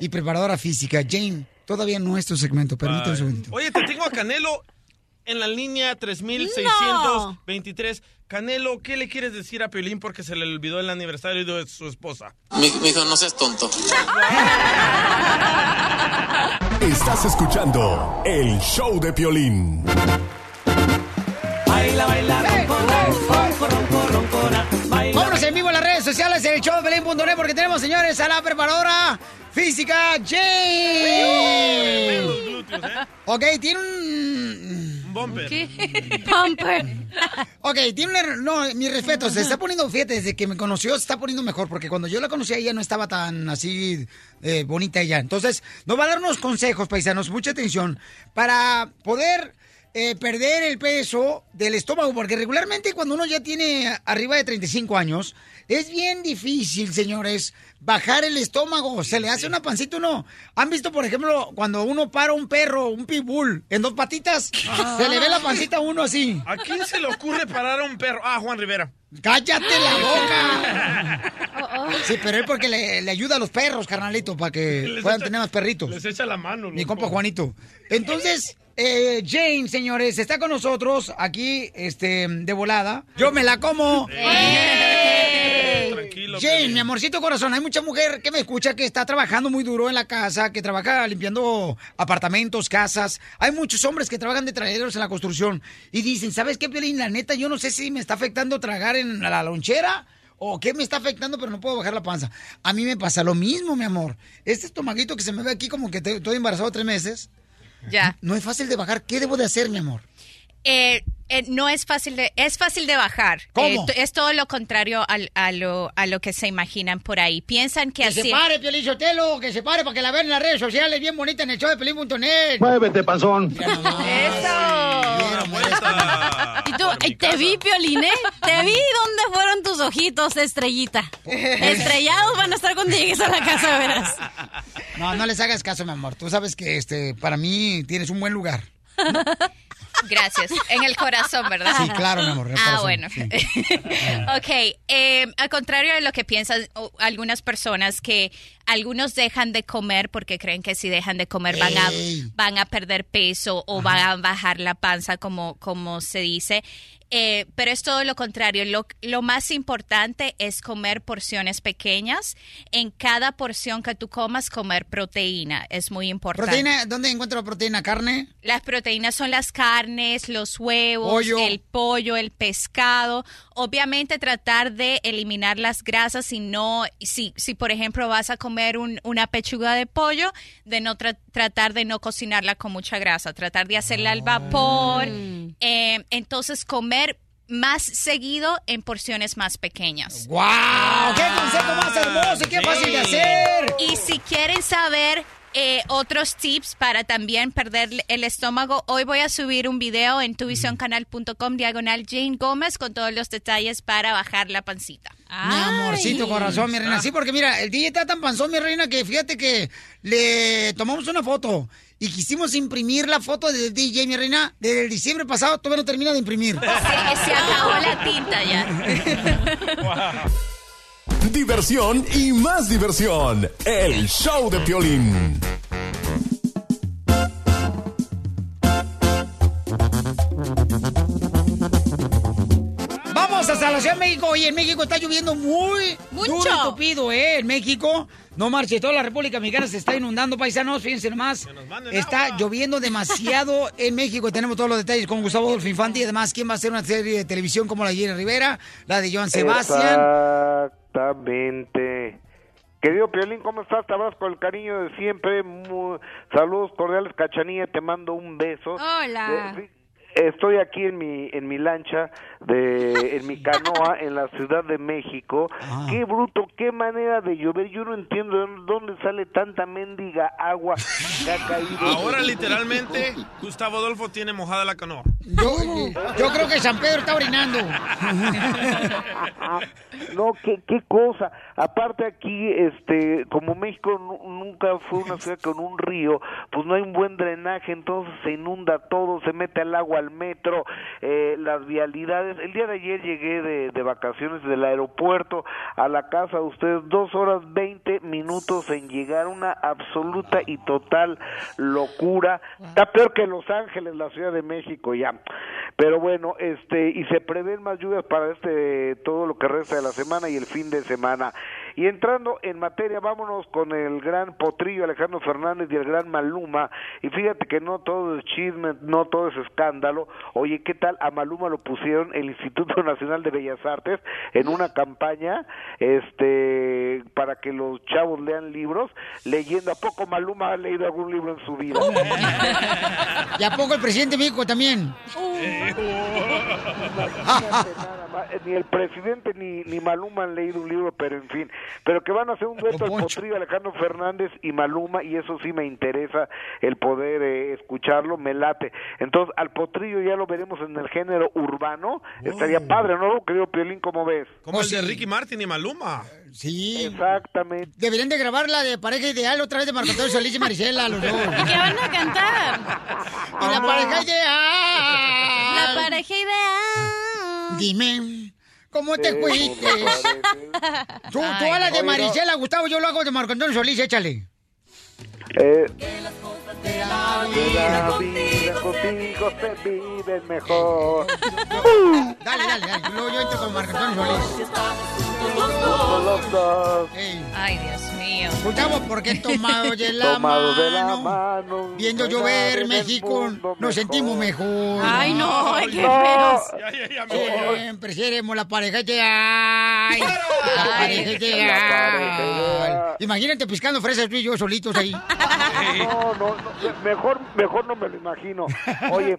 y preparadora física. Jane, todavía no es tu segmento, permíteme un segundito. Oye, te tengo a Canelo en la línea 3623. Canelo, ¿qué le quieres decir a Piolín porque se le olvidó el aniversario de su esposa? Mi, hijo, no seas tonto. Estás escuchando el show de Piolín. Baila, baila, ronco, las redes sociales, en el show porque tenemos, señores, a la preparadora física Jane. Ok, tiene un... Un bumper. Bumper. Ok, tiene No, mi respeto, se está poniendo, fíjate, desde que me conoció se está poniendo mejor, porque cuando yo la conocí a ella no estaba tan así eh, bonita ella. Entonces, nos va a dar unos consejos, paisanos, mucha atención, para poder eh, perder el peso del estómago, porque regularmente cuando uno ya tiene arriba de 35 años, es bien difícil, señores, bajar el estómago, se le hace una pancita uno. ¿Han visto, por ejemplo, cuando uno para un perro, un pitbull, en dos patitas, se le ve la pancita a uno así? ¿A quién se le ocurre parar a un perro? Ah, Juan Rivera. ¡Cállate la boca! Sí, pero es porque le, le ayuda a los perros, carnalito, para que Les puedan echa- tener más perritos. Les echa la mano. Mi compa Juanito. Entonces, eh, Jane, señores, está con nosotros aquí, este, de volada. Yo me la como. Tranquilo. Jane, mi amorcito corazón, hay mucha mujer que me escucha que está trabajando muy duro en la casa, que trabaja limpiando apartamentos, casas. Hay muchos hombres que trabajan de trailers en la construcción y dicen, ¿sabes qué, Piolín? La neta, yo no sé si me está afectando tragar en la lonchera o qué me está afectando, pero no puedo bajar la panza. A mí me pasa lo mismo, mi amor. Este estomaguito que se me ve aquí como que te- estoy embarazado tres meses. Ya. No es fácil de bajar. ¿Qué debo de hacer, mi amor? Eh, eh, no es fácil de, es fácil de bajar. ¿Cómo? Eh, t- es todo lo contrario al- a, lo, a lo que se imaginan por ahí. Piensan que, Que así. se pare, Piolín Sotelo, que se pare para que la vean en las redes sociales, bien bonita en el show de Pelín.net. Muévete, panzón. Y tú, eh, te vi, Piolín, ¿eh? Te vi dónde fueron tus ojitos, estrellita. Estrellados van a estar cuando llegues a la casa, verás. No, no les hagas caso, mi amor. Tú sabes que este, para mí tienes un buen lugar. Gracias. En el corazón, ¿verdad? Sí, claro, mi amor, en el Ah, corazón, bueno. ok. eh, al contrario de lo que piensan algunas personas que algunos dejan de comer porque creen que si dejan de comer van a, van a perder peso o van a bajar la panza, como, como se dice. Eh, pero es todo lo contrario. Lo, lo más importante es comer porciones pequeñas. En cada porción que tú comas, comer proteína. Es muy importante. ¿Proteína? ¿Dónde encuentro proteína? ¿Carne? Las proteínas son las carnes, los huevos, Pollo. el pollo, el pescado. Obviamente tratar de eliminar las grasas si no, si, si por ejemplo vas a comer un- una pechuga de pollo, de no tra- tratar de no cocinarla con mucha grasa, tratar de hacerla al vapor. Eh, entonces comer más seguido en porciones más pequeñas. ¡Guau! ¡Qué consejo más hermoso y qué fácil de hacer! Y si quieren saber eh, otros tips para también perder el estómago, hoy voy a subir un video en tuvisioncanal.com diagonal Jane Gómez con todos los detalles para bajar la pancita. Mi amorcito corazón, mi reina. Sí, porque mira, el DJ está tan panzón, mi reina, que fíjate que le tomamos una foto y quisimos imprimir la foto del DJ, mi reina, desde el diciembre pasado, todavía no termina de imprimir. Se, se acabó la tinta ya. Diversión y más diversión. El show de Piolín. Vamos hasta la Ciudad de México. Oye, en México está lloviendo muy Mucho. duro y tupido, ¿eh? En México. No marche, toda la República Mexicana se está inundando, paisanos. Fíjense nomás. Está lloviendo demasiado en México. Tenemos todos los detalles con Gustavo Adolfo Infante y además quién va a hacer una serie de televisión como la de Jenny Rivera, la de Joan Sebastián. Exactamente. Querido Piolín, ¿cómo estás? Te abrazo con el cariño de siempre. Mu- Saludos cordiales, Cachanilla, te mando un beso. Hola. Eh, Estoy aquí en mi en mi lancha de en mi canoa en la Ciudad de México. Qué bruto, qué manera de llover. Yo no entiendo de dónde sale tanta mendiga agua que ha caído. Ahora literalmente Gustavo Adolfo tiene mojada la canoa. Yo, yo creo que San Pedro está orinando. No, qué, qué cosa. Aparte aquí, este, como México nu- nunca fue una ciudad con un río, pues no hay un buen drenaje, entonces se inunda todo, se mete el agua al metro, eh, las vialidades. El día de ayer llegué de, de vacaciones del aeropuerto a la casa de ustedes, dos horas veinte minutos en llegar, una absoluta y total locura. Está peor que Los Ángeles, la Ciudad de México ya. Pero bueno, este, y se prevén más lluvias para este, todo lo que resta de la semana y el fin de semana. Y entrando en materia, vámonos con el gran potrillo Alejandro Fernández y el gran Maluma. Y fíjate que no todo es chisme, no todo es escándalo. Oye, ¿qué tal? A Maluma lo pusieron el Instituto Nacional de Bellas Artes en una campaña este para que los chavos lean libros, leyendo. ¿A poco Maluma ha leído algún libro en su vida? ¿Y a poco el presidente de México también? Nada más, ni el presidente ni, ni Maluma han leído un libro, pero en fin. Pero que van a hacer un dueto al potrillo Alejandro Fernández y Maluma, y eso sí me interesa el poder eh, escucharlo, me late. Entonces, al potrillo ya lo veremos en el género urbano. Estaría padre, ¿no, querido Piolín? ¿Cómo ves? Como el de Ricky Martin y Maluma. Sí. Exactamente. Deberían de grabar la de pareja ideal otra vez de Marco Antonio Solís y Marisela, los dos. ¿Y qué van a cantar? Y la pareja ideal. La pareja ideal. Dime, ¿cómo te fuiste? Tú, tú de. Marisela, Gustavo, yo lo hago de Marco Antonio Solís, échale. Eh, De la vida contigo se vive mejor. Dale, dale, dale. Luego yo entro con Marco Antonio Solís. Ay, Dios mío. Gustavo, porque tomados de la Tomados de la mano, mano. viendo llover México, nos sentimos mejor. Ay, no, ay, qué No. feos. Siempre seremos la pareja ideal. La pareja ideal. Imagínate piscando fresas tú y yo solitos ahí. No, no, no, mejor, mejor no me lo imagino. Oye,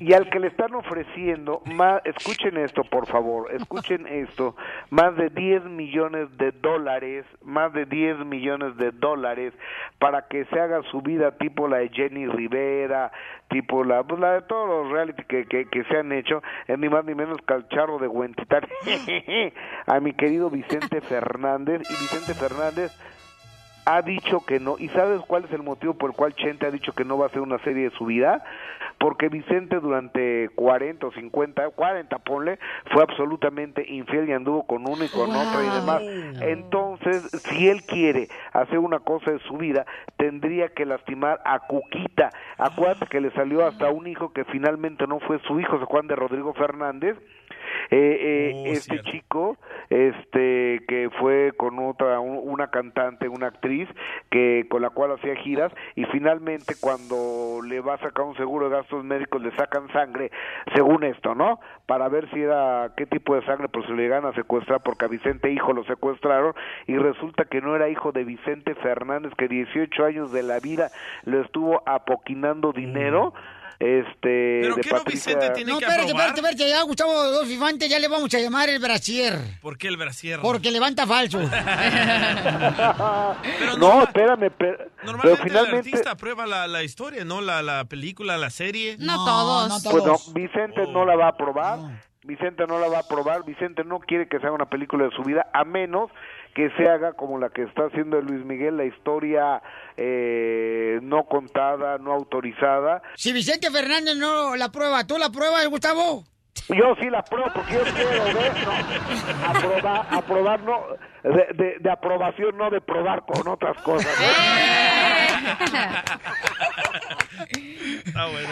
y al que le están ofreciendo, más, escuchen esto, por favor, escuchen esto, más de 10 millones de dólares, más de 10 millones de dólares para que se haga su vida tipo la de Jenny Rivera, tipo la, pues la de todos los reality que, que, que se han hecho, es ni más ni menos que al charro de Huentitán, a mi querido Vicente Fernández, y Vicente Fernández ha dicho que no. ¿Y sabes cuál es el motivo por el cual Chente ha dicho que no va a hacer una serie de su vida? Porque Vicente durante 40 o 50, 40 ponle, fue absolutamente infiel y anduvo con uno y con otra y demás. Entonces, si él quiere hacer una cosa de su vida, tendría que lastimar a Cuquita. Acuérdate que le salió hasta un hijo que finalmente no fue su hijo, se Juan de Rodrigo Fernández. Eh, eh, este chico este que fue con otra un- una cantante una actriz que con la cual hacía giras y finalmente cuando le va a sacar un seguro de gastos médicos le sacan sangre según esto no para ver si era qué tipo de sangre pues se le llegan a secuestrar porque a Vicente hijo lo secuestraron y resulta que no era hijo de Vicente Fernández que 18 años de la vida le estuvo apoquinando dinero este ¿Pero de qué no Vicente tiene No, que espérate, aprobar? espérate, espérate. Ya Gustavo Dos Fifante ya le vamos a llamar el brasier. ¿Por qué el brasier? Porque levanta falso. no, espérame, pero, pero Normalmente el finalmente, artista aprueba la, la historia, ¿no? La, la película, la serie. No, todos. pues no, Vicente no la va a aprobar, Vicente no la va a aprobar, Vicente no quiere que se haga una película de su vida, a menos que se haga como la que está haciendo Luis Miguel, la historia eh, no contada, no autorizada. Si Vicente Fernández no la prueba, ¿tú la pruebas, Gustavo? Yo sí la apruebo porque yo quiero ver, no, aprobar, aprobar no, de, de- de aprobación, no de probar con otras cosas.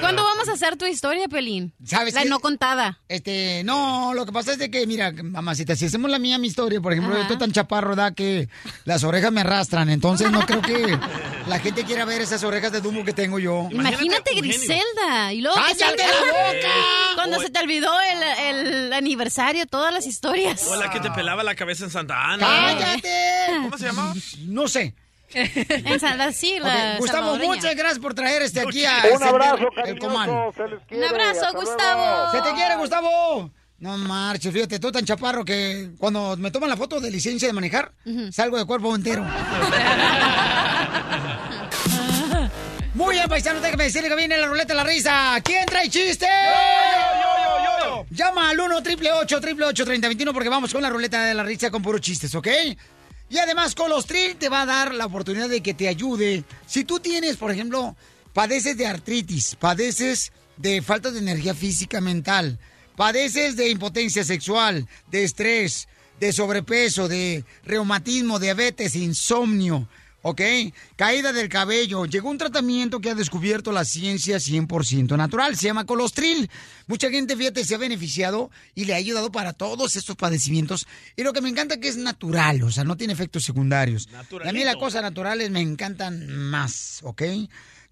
¿Cuándo vamos a hacer tu historia, Pelín? ¿Sabes La qué? no contada. Este, no, lo que pasa es de que, mira, mamacita, si hacemos la mía, mi historia, por ejemplo, yo estoy tan chaparro, da que las orejas me arrastran, entonces no creo que la gente quiera ver esas orejas de Dumbo que tengo yo. Imagínate Griselda. Y luego ¡Cállate la boca! Cuando se te olvidó el, el aniversario, todas las historias. O la que te pelaba la cabeza en Santa Ana. ¡Cállate! ¿Cómo se llamaba? No sé. En Santa sí, la Ok, Gustavo, muchas gracias por traer este aquí a Un abrazo, el se quiere, Un abrazo, luego. Gustavo. ¡Se te quiere, Gustavo! No marches, fíjate, tú tan chaparro que cuando me toman la foto de licencia de manejar, salgo de cuerpo entero. Muy bien, paisano, déjame decirle que viene la ruleta de la risa. ¿Quién trae chiste? Llama al 1 888 3021 porque vamos con la ruleta de la risa con puros chistes, ¿ok? Y además, Colostril te va a dar la oportunidad de que te ayude. Si tú tienes, por ejemplo, padeces de artritis, padeces de falta de energía física mental, padeces de impotencia sexual, de estrés, de sobrepeso, de reumatismo, diabetes, insomnio, ¿ok? Caída del cabello. Llegó un tratamiento que ha descubierto la ciencia 100% natural. Se llama Colostril. Mucha gente, fíjate, se ha beneficiado y le ha ayudado para todos estos padecimientos. Y lo que me encanta que es natural, o sea, no tiene efectos secundarios. Y a mí las cosas naturales me encantan más, ¿ok?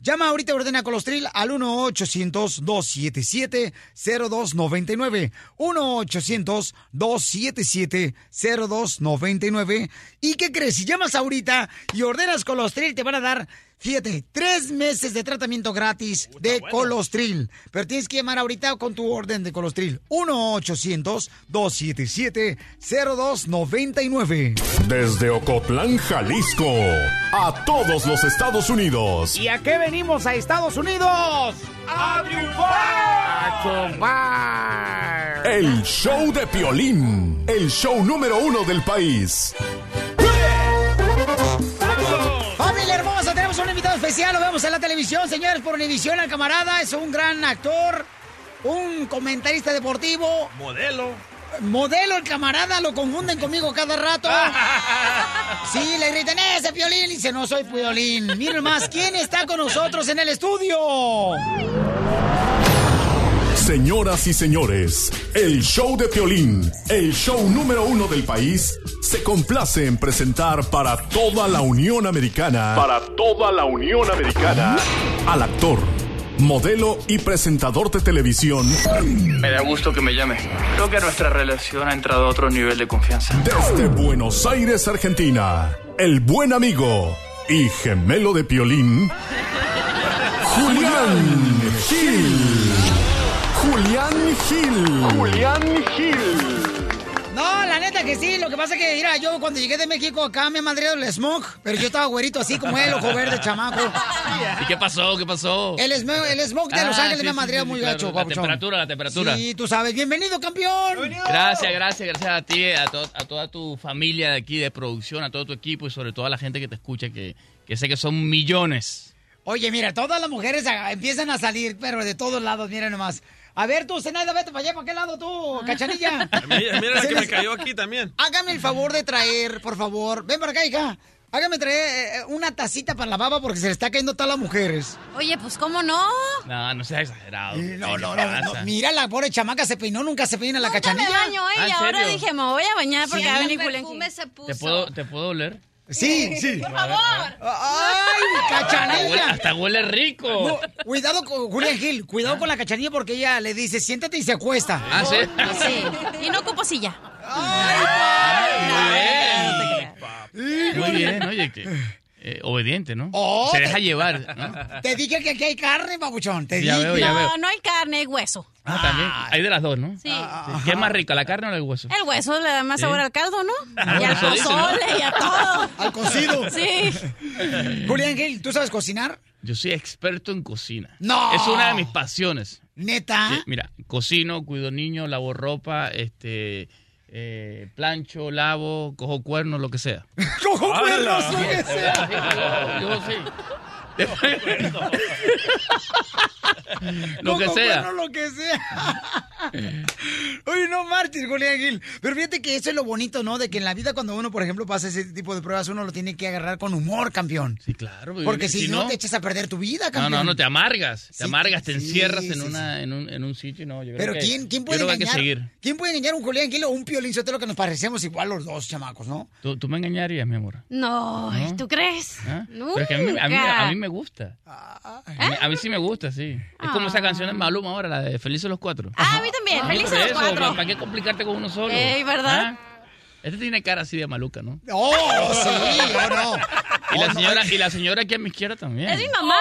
Llama ahorita, ordena Colostril al 1-800-277-0299. 1-800-277-0299. ¿Y qué crees? Si llamas ahorita y ordenas Colostril, te van a dar, fíjate, tres meses de tratamiento gratis de Colostril. Pero tienes que llamar ahorita con tu orden de Colostril. 1-800-277-0299. Desde Ocotlán, Jalisco, a todos los Estados Unidos. ¿Y a qué venimos a Estados Unidos? ¡A triunfar! ¡A El show de Piolín, el show número uno del país. Especial, lo vemos en la televisión, señores, por Univisión, el camarada, es un gran actor, un comentarista deportivo, Modelo. modelo el camarada, lo confunden conmigo cada rato. Sí, le gritan, ese Piolín, y dice, no soy Piolín. Miren más, ¿quién está con nosotros en el estudio? Señoras y señores, el show de Piolín, el show número uno del país, se complace en presentar para toda la Unión Americana. Para toda la Unión Americana. Al actor, modelo y presentador de televisión. Me da gusto que me llame. Creo que nuestra relación ha entrado a otro nivel de confianza. Desde Buenos Aires, Argentina, el buen amigo y gemelo de Piolín, Julián Gil. Julián Gil. Julián Gil. No, la neta que sí, lo que pasa que, mira, yo cuando llegué de México acá me mandé el smog, pero yo estaba güerito así como él, ojo verde, chamaco. ¿Y qué pasó? ¿Qué pasó? El smog, el smog de Los Ah, Ángeles sí, me ha sí, madreado sí, muy claro, gacho, La papuchón. temperatura, la temperatura. Sí, tú sabes. Bienvenido, campeón. Gracias, gracias, gracias a ti, a, to- a toda tu familia de aquí de producción, a todo tu equipo y sobre todo a la gente que te escucha, que, que sé que son millones. Oye, mira, todas las mujeres empiezan a salir, pero de todos lados, mira nomás. A ver, tú, Zenaida, vete para allá, ¿para qué lado tú, cachanilla? Mira, mira la que me cayó aquí también. Hágame el favor de traer, por favor. Ven para acá, hija. Hágame traer eh, una tacita para la baba porque se le está cayendo a todas las mujeres. Oye, pues cómo no. No, no seas exagerado. No, ¿Qué no, pasa? no, no. Mira, la pobre chamaca se peinó, nunca se peina la Nunca cachanilla. me baño Ah, ella. ¿en Ahora serio? dije, me voy a bañar porque va a perfume se puso. ¿Te puedo, ¿Te puedo oler? Sí, sí. Por favor. ¡Ay, Hasta huele, cachanilla! hasta huele rico. No, cuidado con Julián Gil, cuidado con la cachanilla porque ella le dice, siéntate y se acuesta. Ah, ¿sí? Sí. Y no ocupo silla. Muy bien. Muy bien, oye, que, eh, obediente, ¿no? Oh, Se te- deja llevar. ¿no? Te dije que aquí hay carne, babuchón. Te Ya dije. veo, ya veo. No, no hay carne, hay hueso. Ah, también. Hay de las dos, ¿no? Sí. ¿Qué es más rica, la carne o el hueso? El hueso le da más Sí. sabor al caldo, ¿no? Ah, y al eso dice, ¿no? pozole y a todo. Al cocido. Sí. Julián Gil, ¿tú sabes cocinar? Yo soy experto en cocina. ¡No! Es una de mis pasiones. ¿Neta? Sí, mira, cocino, cuido niños, lavo ropa, este, eh, plancho, lavo, cojo cuernos, lo que sea. ¡Cojo cuernos, lo que sea! yo sí. lo que sea. cuernos, lo que sea. Oye, no marches, Julián Gil. Pero fíjate que eso es lo bonito, ¿no? De que en la vida cuando uno, por ejemplo, pasa ese tipo de pruebas, uno lo tiene que agarrar con humor, campeón. Sí, claro. Porque si, si no, no- te echas a perder tu vida, No, campeón. no, no, te amargas. Te Sí, amargas, te sí, encierras sí, en, sí. una, en, un, en un sitio. y No, yo creo Pero que- ¿quién, quién yo puede creo que hay que engañar? seguir. ¿Quién puede engañar a un Julián Gil o un Piolín Sotelo que nos parecemos igual los dos chamacos, no? ¿Tú, tú me engañarías, mi amor. No, ¿No? ¿tú crees? ¿Ah? Nunca. Pero es que a mí, a mí- a mí me gusta. Ah, A mí, sí me gusta, sí. Es como esa canción de Maluma ahora, la de Felices los Cuatro. Ah, a mí también. Felices los eso, cuatro. ¿Para qué complicarte con uno solo? Ey, ¿verdad? ¿Ah? Este tiene cara así de maluca, ¿no? ¡Oh, sí! ¡Oh, no! Y Oh, la no. señora, y la señora aquí a mi izquierda también. Es mi mamá.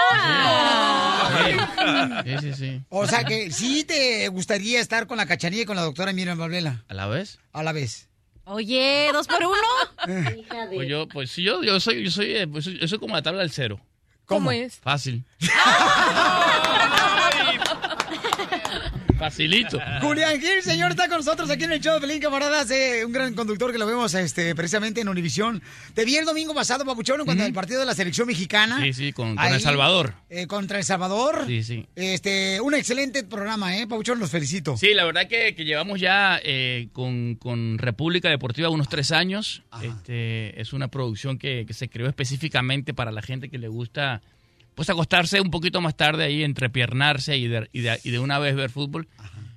Sí, sí, sí. O sea que sí te gustaría estar con la cachanilla y con la doctora Miriam Valvela. ¿A la vez? A la vez. Oye, dos por uno. Pues yo, pues sí, yo, yo soy, yo soy, eh, pues, yo soy como la tabla del cero. ¿Cómo es? Fácil. Facilito. Julián Gil, señor, está con nosotros aquí en el show de Pelín Camaradas, eh, un gran conductor que lo vemos este, precisamente en Univisión. Te vi el domingo pasado, Papuchón, cuando el partido de la selección mexicana. Sí, sí, con, El Salvador. eh, contra El Salvador. Sí, sí. Este, un excelente programa, ¿eh? Papuchón, los felicito. Sí, la verdad que, que llevamos ya eh, con, con República Deportiva unos tres años. Este, es una producción que, que se creó específicamente para la gente que le gusta pues acostarse un poquito más tarde ahí, entrepiernarse y de, y de, y de una vez ver fútbol.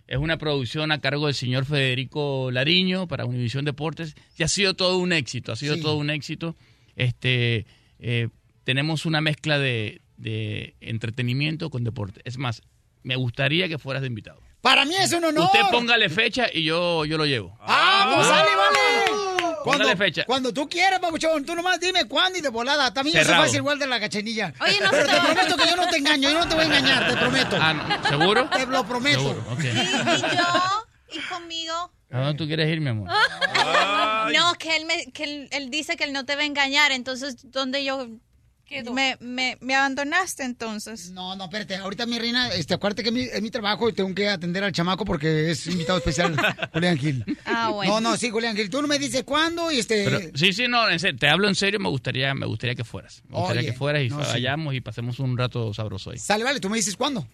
Es una producción a cargo del señor Federico Lariño para Univisión Deportes y ha sido todo un éxito, ha sido Sí. todo un éxito. Este, eh, tenemos una mezcla de, de entretenimiento con deporte. Es más, me gustaría que fueras de invitado. Para mí es un honor. Usted póngale fecha y yo, yo lo llevo. ¡Ah, pues sale, vale! Cuando, fecha. cuando tú quieras, papuchón, tú nomás dime cuándo y de volada. También yo soy fácil igual de la cachenilla. Oye, no Pero te te- prometo que yo no te engaño, yo no te voy a engañar, te prometo. Ah, no, ¿Seguro? Te lo prometo. Seguro. ¿Y yo? ¿Y conmigo? ¿A dónde tú quieres ir, mi amor? No, que él, me, que él, él dice que él no te va a engañar, entonces, ¿dónde yo me, me, me abandonaste entonces? No, no, espérate, ahorita mi reina, este, acuérdate que es mi, es mi trabajo y tengo que atender al chamaco porque es invitado especial Julián Gil. Ah, bueno. No, no, sí, Julián Gil, tú no me dices cuándo y este... Pero, sí, sí, no, en serio, te hablo en serio, me gustaría, me gustaría que fueras. Me gustaría Oye, que fueras y no, sí. vayamos y pasemos un rato sabroso ahí. Sale, vale, tú me dices cuándo.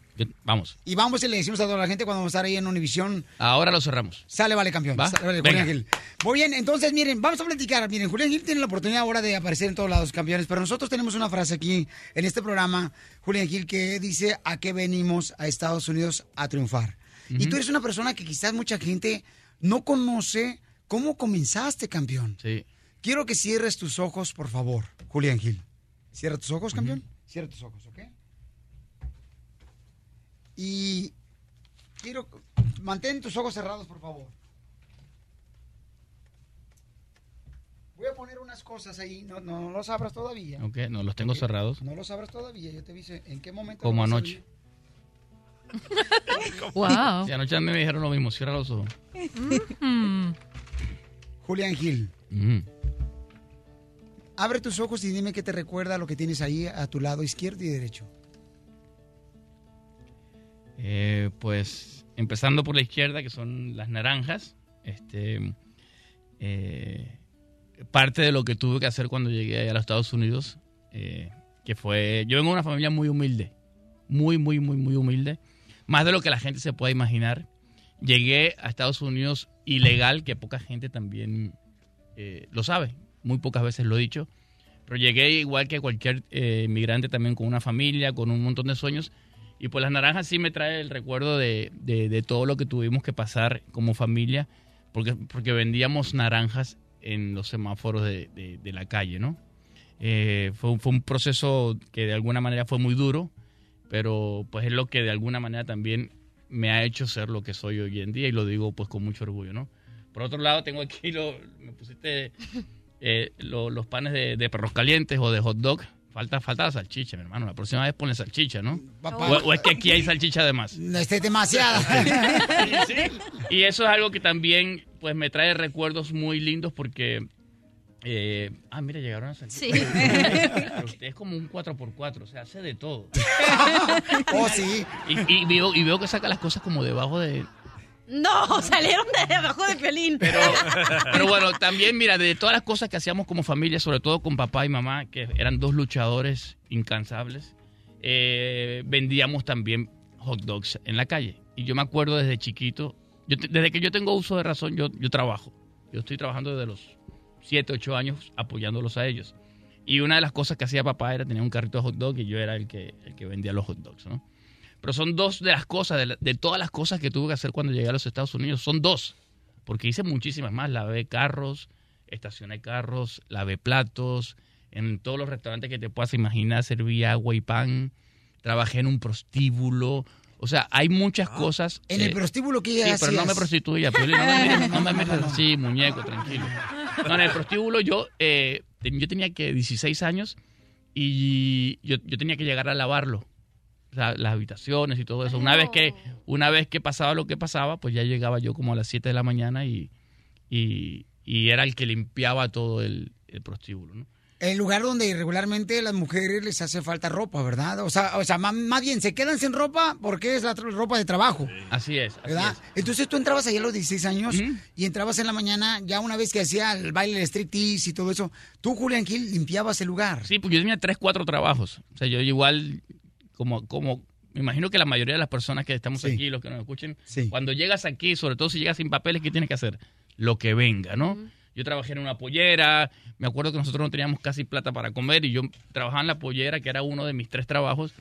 Vamos, Y vamos y le decimos a toda la gente cuando vamos a estar ahí en Univisión. ahora lo cerramos. Sale, vale, campeón. ¿Va? Sale, vale, Venga. Julián Gil. Muy bien, entonces, miren, vamos a platicar. Miren, Julián Gil tiene la oportunidad ahora de aparecer en todos lados, campeones, pero nosotros tenemos una frase aquí en este programa, Julián Gil, que dice, ¿a qué venimos a Estados Unidos a triunfar? Y tú eres una persona que quizás mucha gente no conoce cómo comenzaste, campeón. Sí. Quiero que cierres tus ojos, por favor, Julián Gil. Cierra tus ojos, campeón. Cierra tus ojos, ¿ok? Y quiero... Mantén tus ojos cerrados, por favor. Voy a poner unas cosas ahí. No, no, no los abras todavía. Ok, no, los tengo cerrados. No los abras todavía. Yo te aviso en qué momento... Como anoche. Wow. Sí, anoche me dijeron lo mismo, cierra los ojos. Mm. Julián Gil, Ujú. abre tus ojos y dime qué te recuerda lo que tienes ahí a tu lado izquierdo y derecho. Eh, pues empezando por la izquierda, que son las naranjas. Este, eh, parte de lo que tuve que hacer cuando llegué a los Estados Unidos, eh, que fue, yo vengo de una familia muy humilde, muy, muy, muy, muy humilde, más de lo que la gente se puede imaginar. Llegué a Estados Unidos ilegal, que poca gente también eh, lo sabe, muy pocas veces lo he dicho, pero llegué igual que cualquier eh, inmigrante también con una familia, con un montón de sueños, y pues las naranjas sí me trae el recuerdo de, de- de todo lo que tuvimos que pasar como familia, porque, porque vendíamos naranjas en los semáforos de, de- de la calle, ¿no? Eh, fue, un- fue un proceso que de alguna manera fue muy duro, pero pues es lo que de alguna manera también me ha hecho ser lo que soy hoy en día y lo digo pues con mucho orgullo, ¿no? Por otro lado, tengo aquí, lo, me pusiste eh, lo- los panes de, de perros calientes o de hot dog. Falta, falta la salchicha, mi hermano. La próxima vez ponle salchicha, ¿no? Papá. O, o es que aquí hay salchicha además. Este demasiado. Y eso es algo que también pues me trae recuerdos muy lindos porque... eh, ah, mira, llegaron a salchicha. Sí. Pero usted es como un 4x4, o sea, hace de todo. oh, sí. Y, y veo, y veo que saca las cosas como debajo de... No, salieron de abajo de violín. Pero, pero bueno, también mira, de todas las cosas que hacíamos como familia, sobre todo con papá y mamá, que eran dos luchadores incansables, eh, vendíamos también hot dogs en la calle. Y yo me acuerdo desde chiquito, yo desde que yo tengo uso de razón, yo, yo trabajo. Yo estoy trabajando desde los 7, 8 años apoyándolos a ellos. Y una de las cosas que hacía papá era tener un carrito de hot dog y yo era el que, el que vendía los hot dogs, ¿no? Pero son dos de las cosas, de, de todas las cosas que tuve que hacer cuando llegué a los Estados Unidos, son dos. Porque hice muchísimas más. Lavé carros, estacioné carros, lavé platos, en todos los restaurantes que te puedas imaginar serví agua y pan, trabajé en un prostíbulo. O sea, hay muchas cosas. En eh, el prostíbulo que Sí, pero no me prostituya, Piolín, no me mires, no me mires así, muñeco, tranquilo. No, en el prostíbulo yo, eh, ten- yo tenía que 16 años y yo, yo tenía que llegar a lavarlo. O sea, las habitaciones y todo eso. Una vez que una vez que pasaba lo que pasaba, pues ya llegaba yo como a las 7 de la mañana y, y, y era el que limpiaba todo el, el prostíbulo. ¿no? El lugar donde regularmente las mujeres les hace falta ropa, ¿verdad? O sea, o sea má- más, bien, se quedan sin ropa porque es la ropa de trabajo. Así es. así ¿Verdad? es. Entonces tú entrabas ahí a los 16 años y entrabas en la mañana, ya una vez que hacía el baile de striptease y todo eso, tú, Julián Gil, limpiabas el lugar. Sí, porque yo tenía tres, cuatro trabajos. O sea, yo igual, como, como, me imagino que la mayoría de las personas que estamos aquí, los que nos escuchen, cuando llegas aquí, sobre todo si llegas sin papeles, ¿qué tienes que hacer? Lo que venga, ¿no? Yo trabajé en una pollera, me acuerdo que nosotros no teníamos casi plata para comer y yo trabajaba en la pollera, que era uno de mis tres trabajos,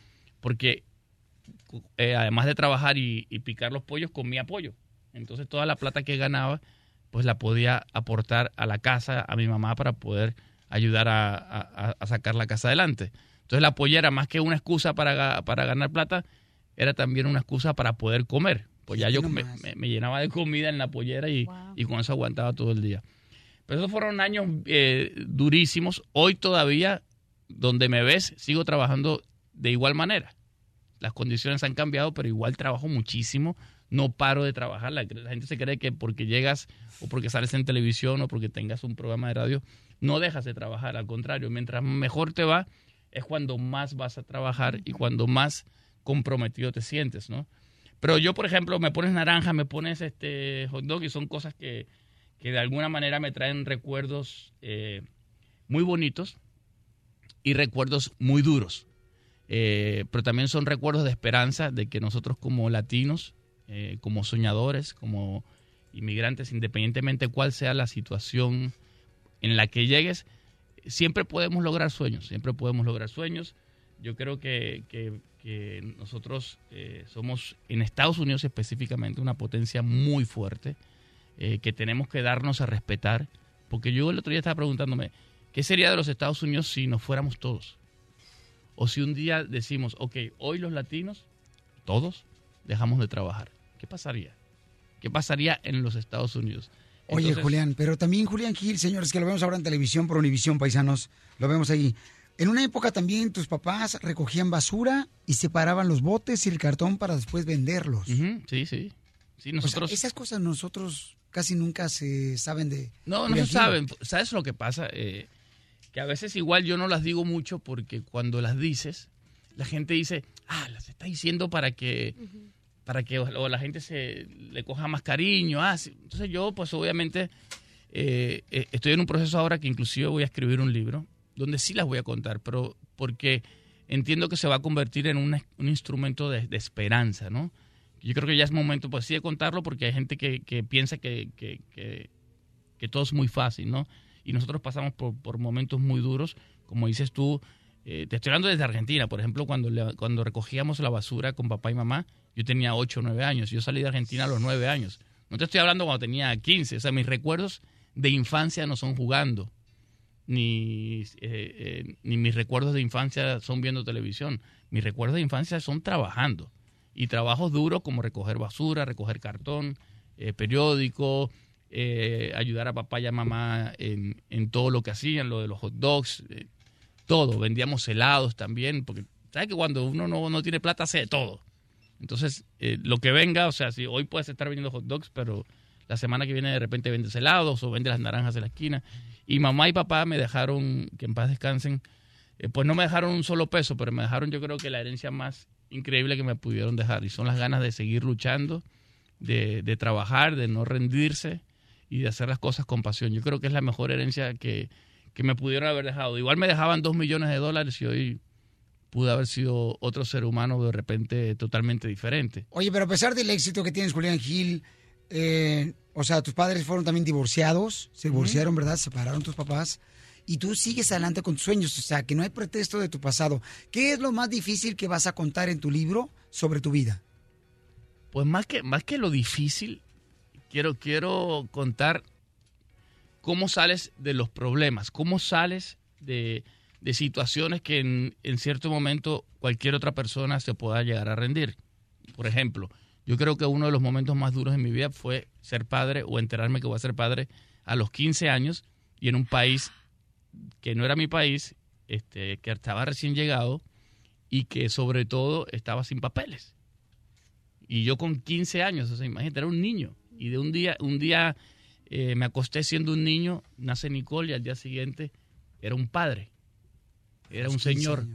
porque eh, además de trabajar y, y picar los pollos, comía pollo. Entonces toda la plata que ganaba, pues la podía aportar a la casa, a mi mamá, para poder ayudar a, a- a sacar la casa adelante. Entonces la pollera, más que una excusa para, para ganar plata, era también una excusa para poder comer. Pues ya yo me, me- me llenaba de comida en la pollera y, y con eso aguantaba todo el día. Pero esos fueron años eh, durísimos. Hoy todavía, donde me ves, sigo trabajando de igual manera. Las condiciones han cambiado, pero igual trabajo muchísimo. No paro de trabajar. La, la gente se cree que porque llegas o porque sales en televisión o porque tengas un programa de radio, no dejas de trabajar. Al contrario, mientras mejor te va, es cuando más vas a trabajar y cuando más comprometido te sientes, ¿no? Pero yo, por ejemplo, me pones naranja, me pones este hot dog y son cosas que, que de alguna manera me traen recuerdos eh, muy bonitos y recuerdos muy duros. Eh, pero también son recuerdos de esperanza de que nosotros como latinos, eh, como soñadores, como inmigrantes, independientemente cuál sea la situación en la que llegues, siempre podemos lograr sueños, siempre podemos lograr sueños. Yo creo que, que- nosotros somos, en Estados Unidos específicamente, una potencia muy fuerte, eh, que tenemos que darnos a respetar, porque yo el otro día estaba preguntándome, ¿qué sería de los Estados Unidos si nos fuéramos todos? O si un día decimos, ok, hoy los latinos, todos, dejamos de trabajar. ¿Qué pasaría? ¿Qué pasaría en los Estados Unidos? Oye, Julián, pero también Julián Gil, señores, que lo vemos ahora en televisión por Univisión, paisanos, lo vemos ahí. En una época también tus papás recogían basura y separaban los botes y el cartón para después venderlos. Sí, sí. Sí, O sea, nosotros... esas cosas nosotros casi nunca se saben de... No, no se saben. ¿Sabes lo que pasa? Eh, que a veces igual yo no las digo mucho porque cuando las dices, la gente dice, ah, las está diciendo para que, para que o la gente se le coja más cariño. Ah, sí. Entonces yo, pues obviamente, eh, eh, estoy en un proceso ahora que inclusive voy a escribir un libro donde sí las voy a contar, pero porque entiendo que se va a convertir en un, un instrumento de, de esperanza, ¿no? Yo creo que ya es momento, pues sí, de contarlo porque hay gente que, que piensa que, que- que- todo es muy fácil, ¿no? Y nosotros pasamos por, por momentos muy duros, como dices tú, eh, te estoy hablando desde Argentina, por ejemplo, cuando, cuando recogíamos la basura con papá y mamá, yo tenía 8 o 9 años, yo salí de Argentina a los 9 años. No te estoy hablando cuando tenía 15, o sea, mis recuerdos de infancia no son jugando, ni, eh, eh, ni mis recuerdos de infancia son viendo televisión, mis recuerdos de infancia son trabajando. Y trabajos duros como recoger basura, recoger cartón, eh, periódico, eh, ayudar a papá y a mamá en, en todo lo que hacían, lo de los hot dogs, eh, todo. Vendíamos helados también, porque sabes que cuando uno no, no tiene plata hace de todo. Entonces, lo que venga, o sea, si hoy puedes estar vendiendo hot dogs, pero la semana que viene de repente vendes helados o vendes las naranjas de la esquina. Y mamá y papá me dejaron, que en paz descansen, pues no me dejaron un solo peso, pero me dejaron yo creo que la herencia más increíble que me pudieron dejar. Y son las ganas de seguir luchando, de, de trabajar, de no rendirse y de hacer las cosas con pasión. Yo creo que es la mejor herencia que, que me pudieron haber dejado. Igual me dejaban dos millones de dólares y hoy pude haber sido otro ser humano de repente totalmente diferente. Oye, pero a pesar del éxito que tienes, Julián Gil, eh, o sea, tus padres fueron también divorciados, se divorciaron, ¿verdad? Se separaron tus papás. Y tú sigues adelante con tus sueños, o sea, que no hay pretexto de tu pasado. ¿Qué es lo más difícil que vas a contar en tu libro sobre tu vida? Pues más que, más que lo difícil, quiero, quiero contar cómo sales de los problemas, cómo sales de, de situaciones que en, en cierto momento cualquier otra persona se pueda llegar a rendir. Por ejemplo, yo creo que uno de los momentos más duros en mi vida fue ser padre o enterarme que voy a ser padre a los 15 años y en un país que no era mi país, este, que estaba recién llegado y que sobre todo estaba sin papeles. Y yo con 15 años, o sea, imagínate, era un niño. Y de un día, un día eh, me acosté siendo un niño, nace Nicole y al día siguiente era un padre, era un señor.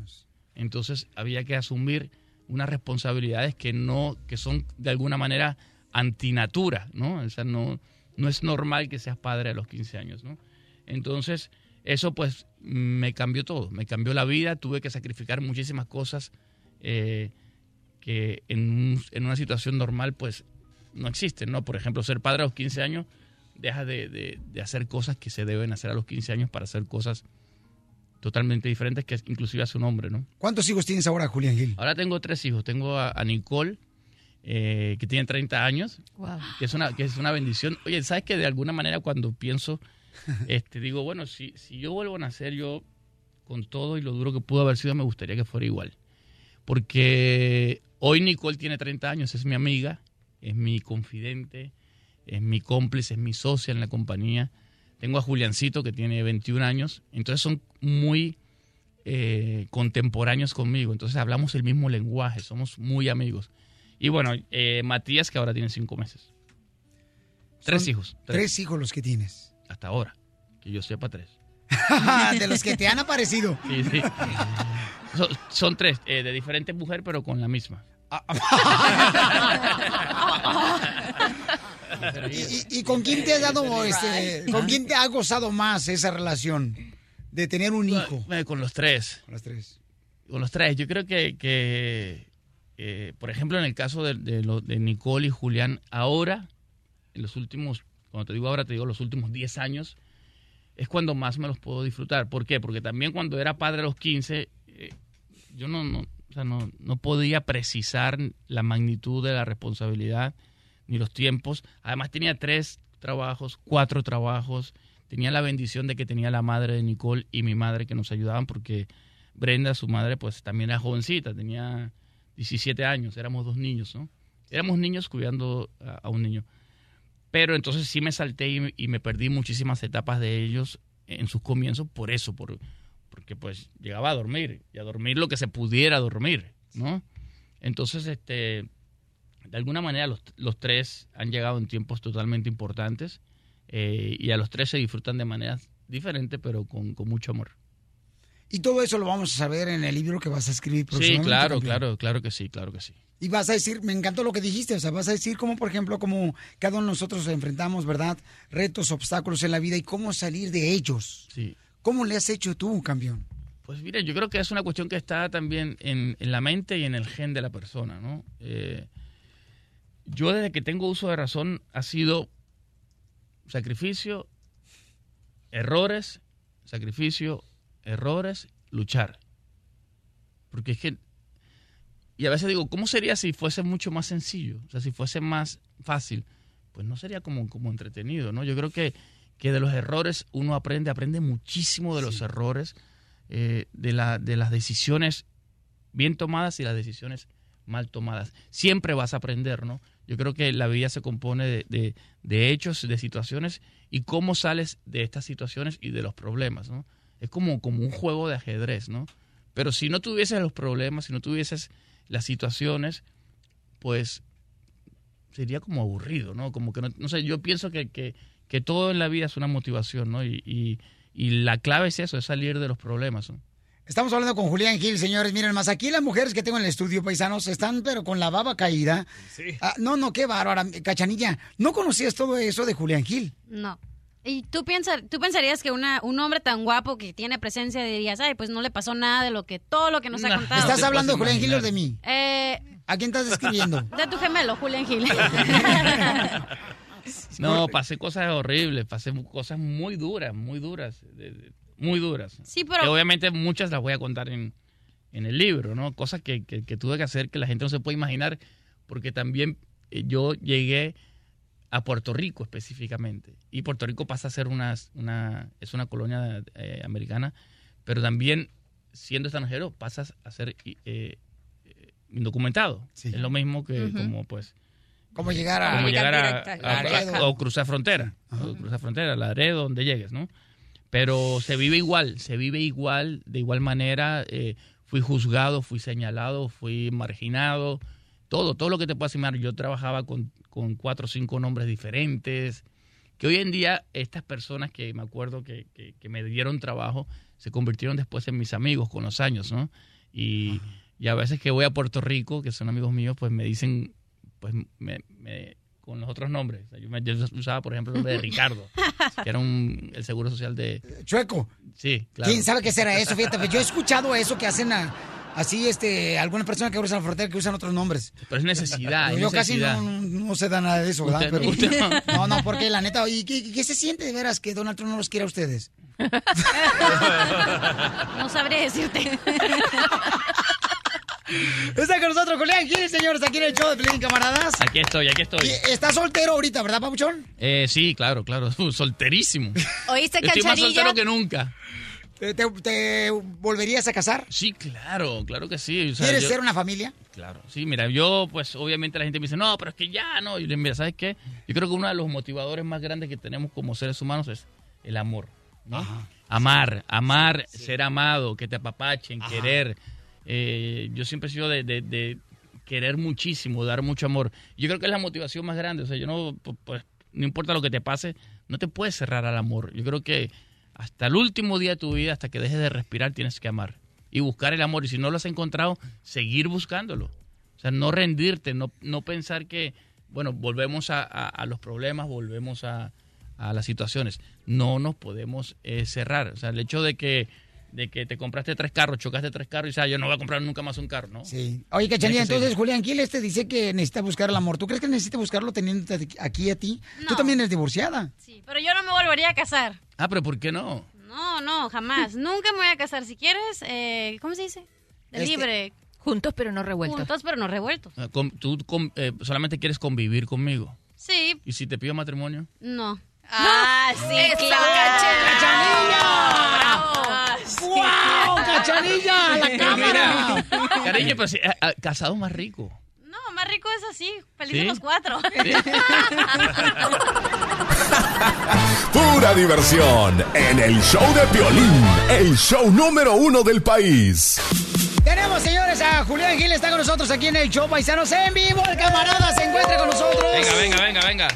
Entonces había que asumir unas responsabilidades que no, que son de alguna manera antinatura, ¿no? O sea, no, no es normal que seas padre a los 15 años, ¿no? Entonces, eso pues me cambió todo, me cambió la vida, tuve que sacrificar muchísimas cosas eh, que en, un- en una situación normal pues no existen, ¿no? Por ejemplo, ser padre a los 15 años, deja de, de- de hacer cosas que se deben hacer a los 15 años para hacer cosas totalmente diferentes que inclusive hace un hombre, ¿no? ¿Cuántos hijos tienes ahora, Julián Gil? Ahora tengo tres hijos. Tengo a, a Nicole, eh, que tiene 30 años, que, es una, que es una bendición. Oye, ¿sabes que de alguna manera cuando pienso, este, digo, bueno, si, si yo vuelvo a nacer, yo con todo y lo duro que pudo haber sido, me gustaría que fuera igual. Porque hoy Nicole tiene 30 años, es mi amiga, es mi confidente, es mi cómplice, es mi socia en la compañía. Tengo a Juliancito, que tiene 21 años. Entonces son muy eh, contemporáneos conmigo. Entonces hablamos el mismo lenguaje, somos muy amigos. Y bueno, eh, Matías, que ahora tiene cinco meses. Tres Son hijos. Tres hijos los que tienes. Hasta ahora. Que yo sepa tres. de los que te han aparecido. Sí, sí. Son, son tres, eh, de diferentes mujeres, pero con la misma. ¿Y, y- y con quién te has dado, este, con quién te ha gozado más esa relación de tener un hijo? Eh, Con los tres. Con los tres. Con los tres. Yo creo que, que, eh, por ejemplo, en el caso de, de lo- de Nicole y Julián, ahora, en los últimos, cuando te digo ahora, te digo los últimos 10 años, es cuando más me los puedo disfrutar. ¿Por qué? Porque también cuando era padre a los 15, eh, yo no, no, no, no podía precisar la magnitud de la responsabilidad ni los tiempos. Además tenía tres trabajos, cuatro trabajos. Tenía la bendición de que tenía la madre de Nicole y mi madre que nos ayudaban porque Brenda, su madre, pues también era jovencita, tenía 17 años, éramos dos niños, ¿no? Éramos niños cuidando a un niño. Pero entonces sí me salté y, y me perdí muchísimas etapas de ellos en sus comienzos por eso, por, porque pues llegaba a dormir y a dormir lo que se pudiera dormir, ¿no? Entonces, este, de alguna manera los, los tres han llegado en tiempos totalmente importantes eh, y a los tres se disfrutan de maneras diferentes, pero con, con mucho amor. Y todo eso lo vamos a saber en el libro que vas a escribir Sí, próximamente. claro, campeón. claro, claro que sí, claro que sí. Y vas a decir, me encantó lo que dijiste, o sea, vas a decir cómo, por ejemplo, cómo cada uno de nosotros enfrentamos, ¿verdad? Retos, obstáculos en la vida y cómo salir de ellos. Sí. ¿Cómo le has hecho tú, campeón? Pues mire, yo creo que es una cuestión que está también en, en la mente y en el gen de la persona, ¿no? Eh, yo desde que tengo uso de razón ha sido sacrificio, errores, sacrificio, errores, luchar. Porque es que, y a veces digo, ¿cómo sería si fuese mucho más sencillo? O sea, si fuese más fácil, pues no sería como, como entretenido, ¿no? Yo creo que, que de los errores uno aprende, aprende muchísimo de los errores, eh, de, la, de las decisiones bien tomadas y las decisiones mal tomadas. Siempre vas a aprender, ¿no? Yo creo que la vida se compone de, de- de hechos, de situaciones y cómo sales de estas situaciones y de los problemas, ¿no? Es como, como un juego de ajedrez, ¿no? Pero si no tuvieses los problemas, si no tuvieses las situaciones, pues sería como aburrido, ¿no? Como que no, no sé, yo pienso que, que, que todo en la vida es una motivación, ¿no? Y, y, y la clave es eso, es salir de los problemas, ¿no? Estamos hablando con Julián Gil, señores. Miren, más aquí las mujeres que tengo en el estudio, paisanos, están pero con la baba caída. Sí. Ah, no, no, qué bárbara, Cachanilla. ¿No conocías todo eso de Julián Gil? No. Y tú, piensas, tú pensarías que una, un hombre tan guapo que tiene presencia dirías, ay, pues no le pasó nada de lo que todo lo que nos ha No. contado. ¿Estás hablando Julián Gil o de mí? Eh, ¿A quién estás describiendo? de tu gemelo, Julián Gil. No, pasé cosas horribles, pasé cosas muy duras, muy duras, muy duras. Sí, pero- Que obviamente muchas las voy a contar en, en el libro, ¿no? Cosas que, que- que tuve que hacer que la gente no se puede imaginar, porque también eh, yo llegué a Puerto Rico específicamente. Y Puerto Rico pasa a ser una, una es una colonia eh, americana, pero también siendo extranjero pasas a ser eh, eh, indocumentado. Es lo mismo que como pues ¿Cómo llegar a... como llegar a, directa, a- a- Laredo. o cruzar frontera, o cruzar frontera, Laredo, donde llegues, ¿no? Pero se vive igual, se vive igual, de igual manera. eh, fui juzgado, fui señalado, fui marginado, todo, todo lo que te puedas imaginar. Yo trabajaba con, con cuatro o cinco nombres diferentes, que hoy en día estas personas que me acuerdo que, que, que me dieron trabajo se convirtieron después en mis amigos con los años, ¿no? Y, y a veces que voy a Puerto Rico, que son amigos míos, pues me dicen, pues me, me- con los otros nombres. O sea, yo, me- yo usaba, por ejemplo, el nombre de Ricardo, que era un, el seguro social de... Chueco. Sí, claro. ¿Quién sabe qué será eso? Fíjate, pues yo he escuchado eso que hacen a- así, este, algunas personas que cruzan la frontera que usan otros nombres. Pero es necesidad, es Yo casi necesidad. no, no, no se da nada de eso, no. no, porque la neta, ¿y qué, qué se siente de veras que Donald Trump no los quiere a ustedes? No sabría decirte. Está con nosotros Julián Gil, señores, aquí en el show de Pelín, camaradas. Aquí estoy, aquí estoy. Y está soltero ahorita, ¿verdad, Pabuchón? Eh, sí, claro, claro. Solterísimo. ¿Oíste, Estoy más soltero que nunca. ¿Te, volverías a casar? Sí, claro, claro que sí. O sea, ¿Quieres yo- ser una familia? Claro, sí, mira, yo, pues obviamente la gente me dice, no, pero es que ya no. Y yo mira, ¿sabes qué? Yo creo que uno de los motivadores más grandes que tenemos como seres humanos es el amor, ¿no? Amar, amar, ser amado, que te apapachen, querer. Eh, yo siempre he sido de, de- de querer muchísimo, dar mucho amor. Yo creo que es la motivación más grande. O sea, yo no, pu- pues, no importa lo que te pase, no te puedes cerrar al amor. Yo creo que hasta el último día de tu vida, hasta que dejes de respirar, tienes que amar. Y buscar el amor. Y si no lo has encontrado, seguir buscándolo. O sea, no rendirte, no, no pensar que, bueno, volvemos a, a- los problemas, volvemos a, a las situaciones. No nos podemos eh, cerrar. O sea, el hecho de que, de que te compraste tres carros, chocaste tres carros y dices, "Ah, yo no voy a comprar nunca más un carro, ¿no? Sí. Oye, Cachanilla, entonces Julián Gil este dice que necesita buscar el amor. ¿Tú crees que necesita buscarlo teniendo aquí a ti? Tú también eres divorciada. Sí, pero yo no me volvería a casar. Ah, pero ¿por qué no? No, no, jamás. Nunca me voy a casar. Si quieres, eh, ¿cómo se dice? De Este, libre. Juntos pero no revueltos. Juntos pero no revueltos. Ah, Tú con- eh, solamente quieres convivir conmigo. Sí, ¿Y si te pido matrimonio? no. Ah, sí, Eso, claro. ¡Wow, Cachanilla! ¡A la cámara! Cariño, pero si, ah, ah, casado más rico. No, más rico es así. Felices ¿Sí? los cuatro. Pura diversión en el show de Piolín, el show número uno del país. Tenemos, señores, a Julián Gil, está con nosotros aquí en el show Paisanos en vivo. El camarada se encuentra con nosotros. Venga, venga, venga, venga.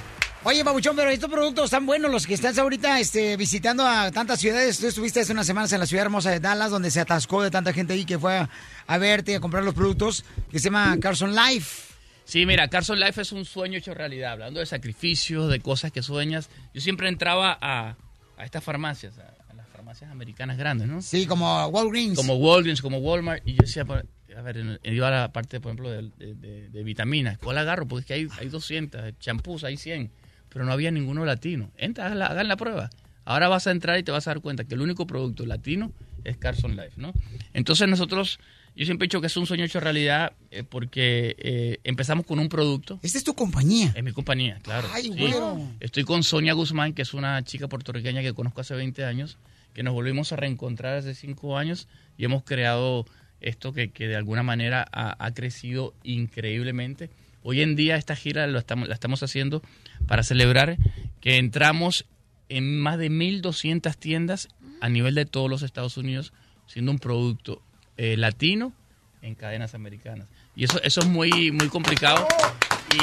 Oye, Babuchón, pero estos productos están buenos, los que estás ahorita este, visitando a tantas ciudades. Tú estuviste hace unas semanas en la ciudad hermosa de Dallas, donde se atascó de tanta gente ahí que fue a, a verte, a comprar los productos, que se llama Carson Life. Sí, mira, Carson Life es un sueño hecho realidad. Hablando de sacrificios, de cosas que sueñas. Yo siempre entraba a, a estas farmacias, a, a las farmacias americanas grandes, ¿no? Sí, como Walgreens. Como Walgreens, como Walmart. Y yo decía, a ver, iba a la parte, por ejemplo, de, de- de- de vitaminas. ¿Cuál agarro? Porque es que hay, hay 200, champús, hay 100. Pero no había ninguno latino. Entra, hagan la, hagan la prueba. Ahora vas a entrar y te vas a dar cuenta que el único producto latino es Carson Life, ¿no? Entonces nosotros, yo siempre he dicho que es un sueño hecho realidad eh, porque eh, empezamos con un producto. ¿Esta es tu compañía? Es mi compañía, claro. Ay, Sí. güero. Estoy con Sonia Guzmán, que es una chica puertorriqueña que conozco hace 20 años, que nos volvimos a reencontrar hace 5 años y hemos creado esto que, que de alguna manera ha, ha crecido increíblemente. Hoy en día esta gira lo estamos, la estamos haciendo para celebrar que entramos en más de 1.200 tiendas a nivel de todos los Estados Unidos, siendo un producto eh, latino en cadenas americanas. Y eso, eso es muy, muy complicado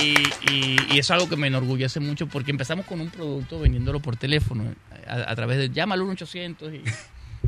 y, es algo que me enorgullece mucho porque empezamos con un producto vendiéndolo por teléfono, a, a través de llama al 1-800 y,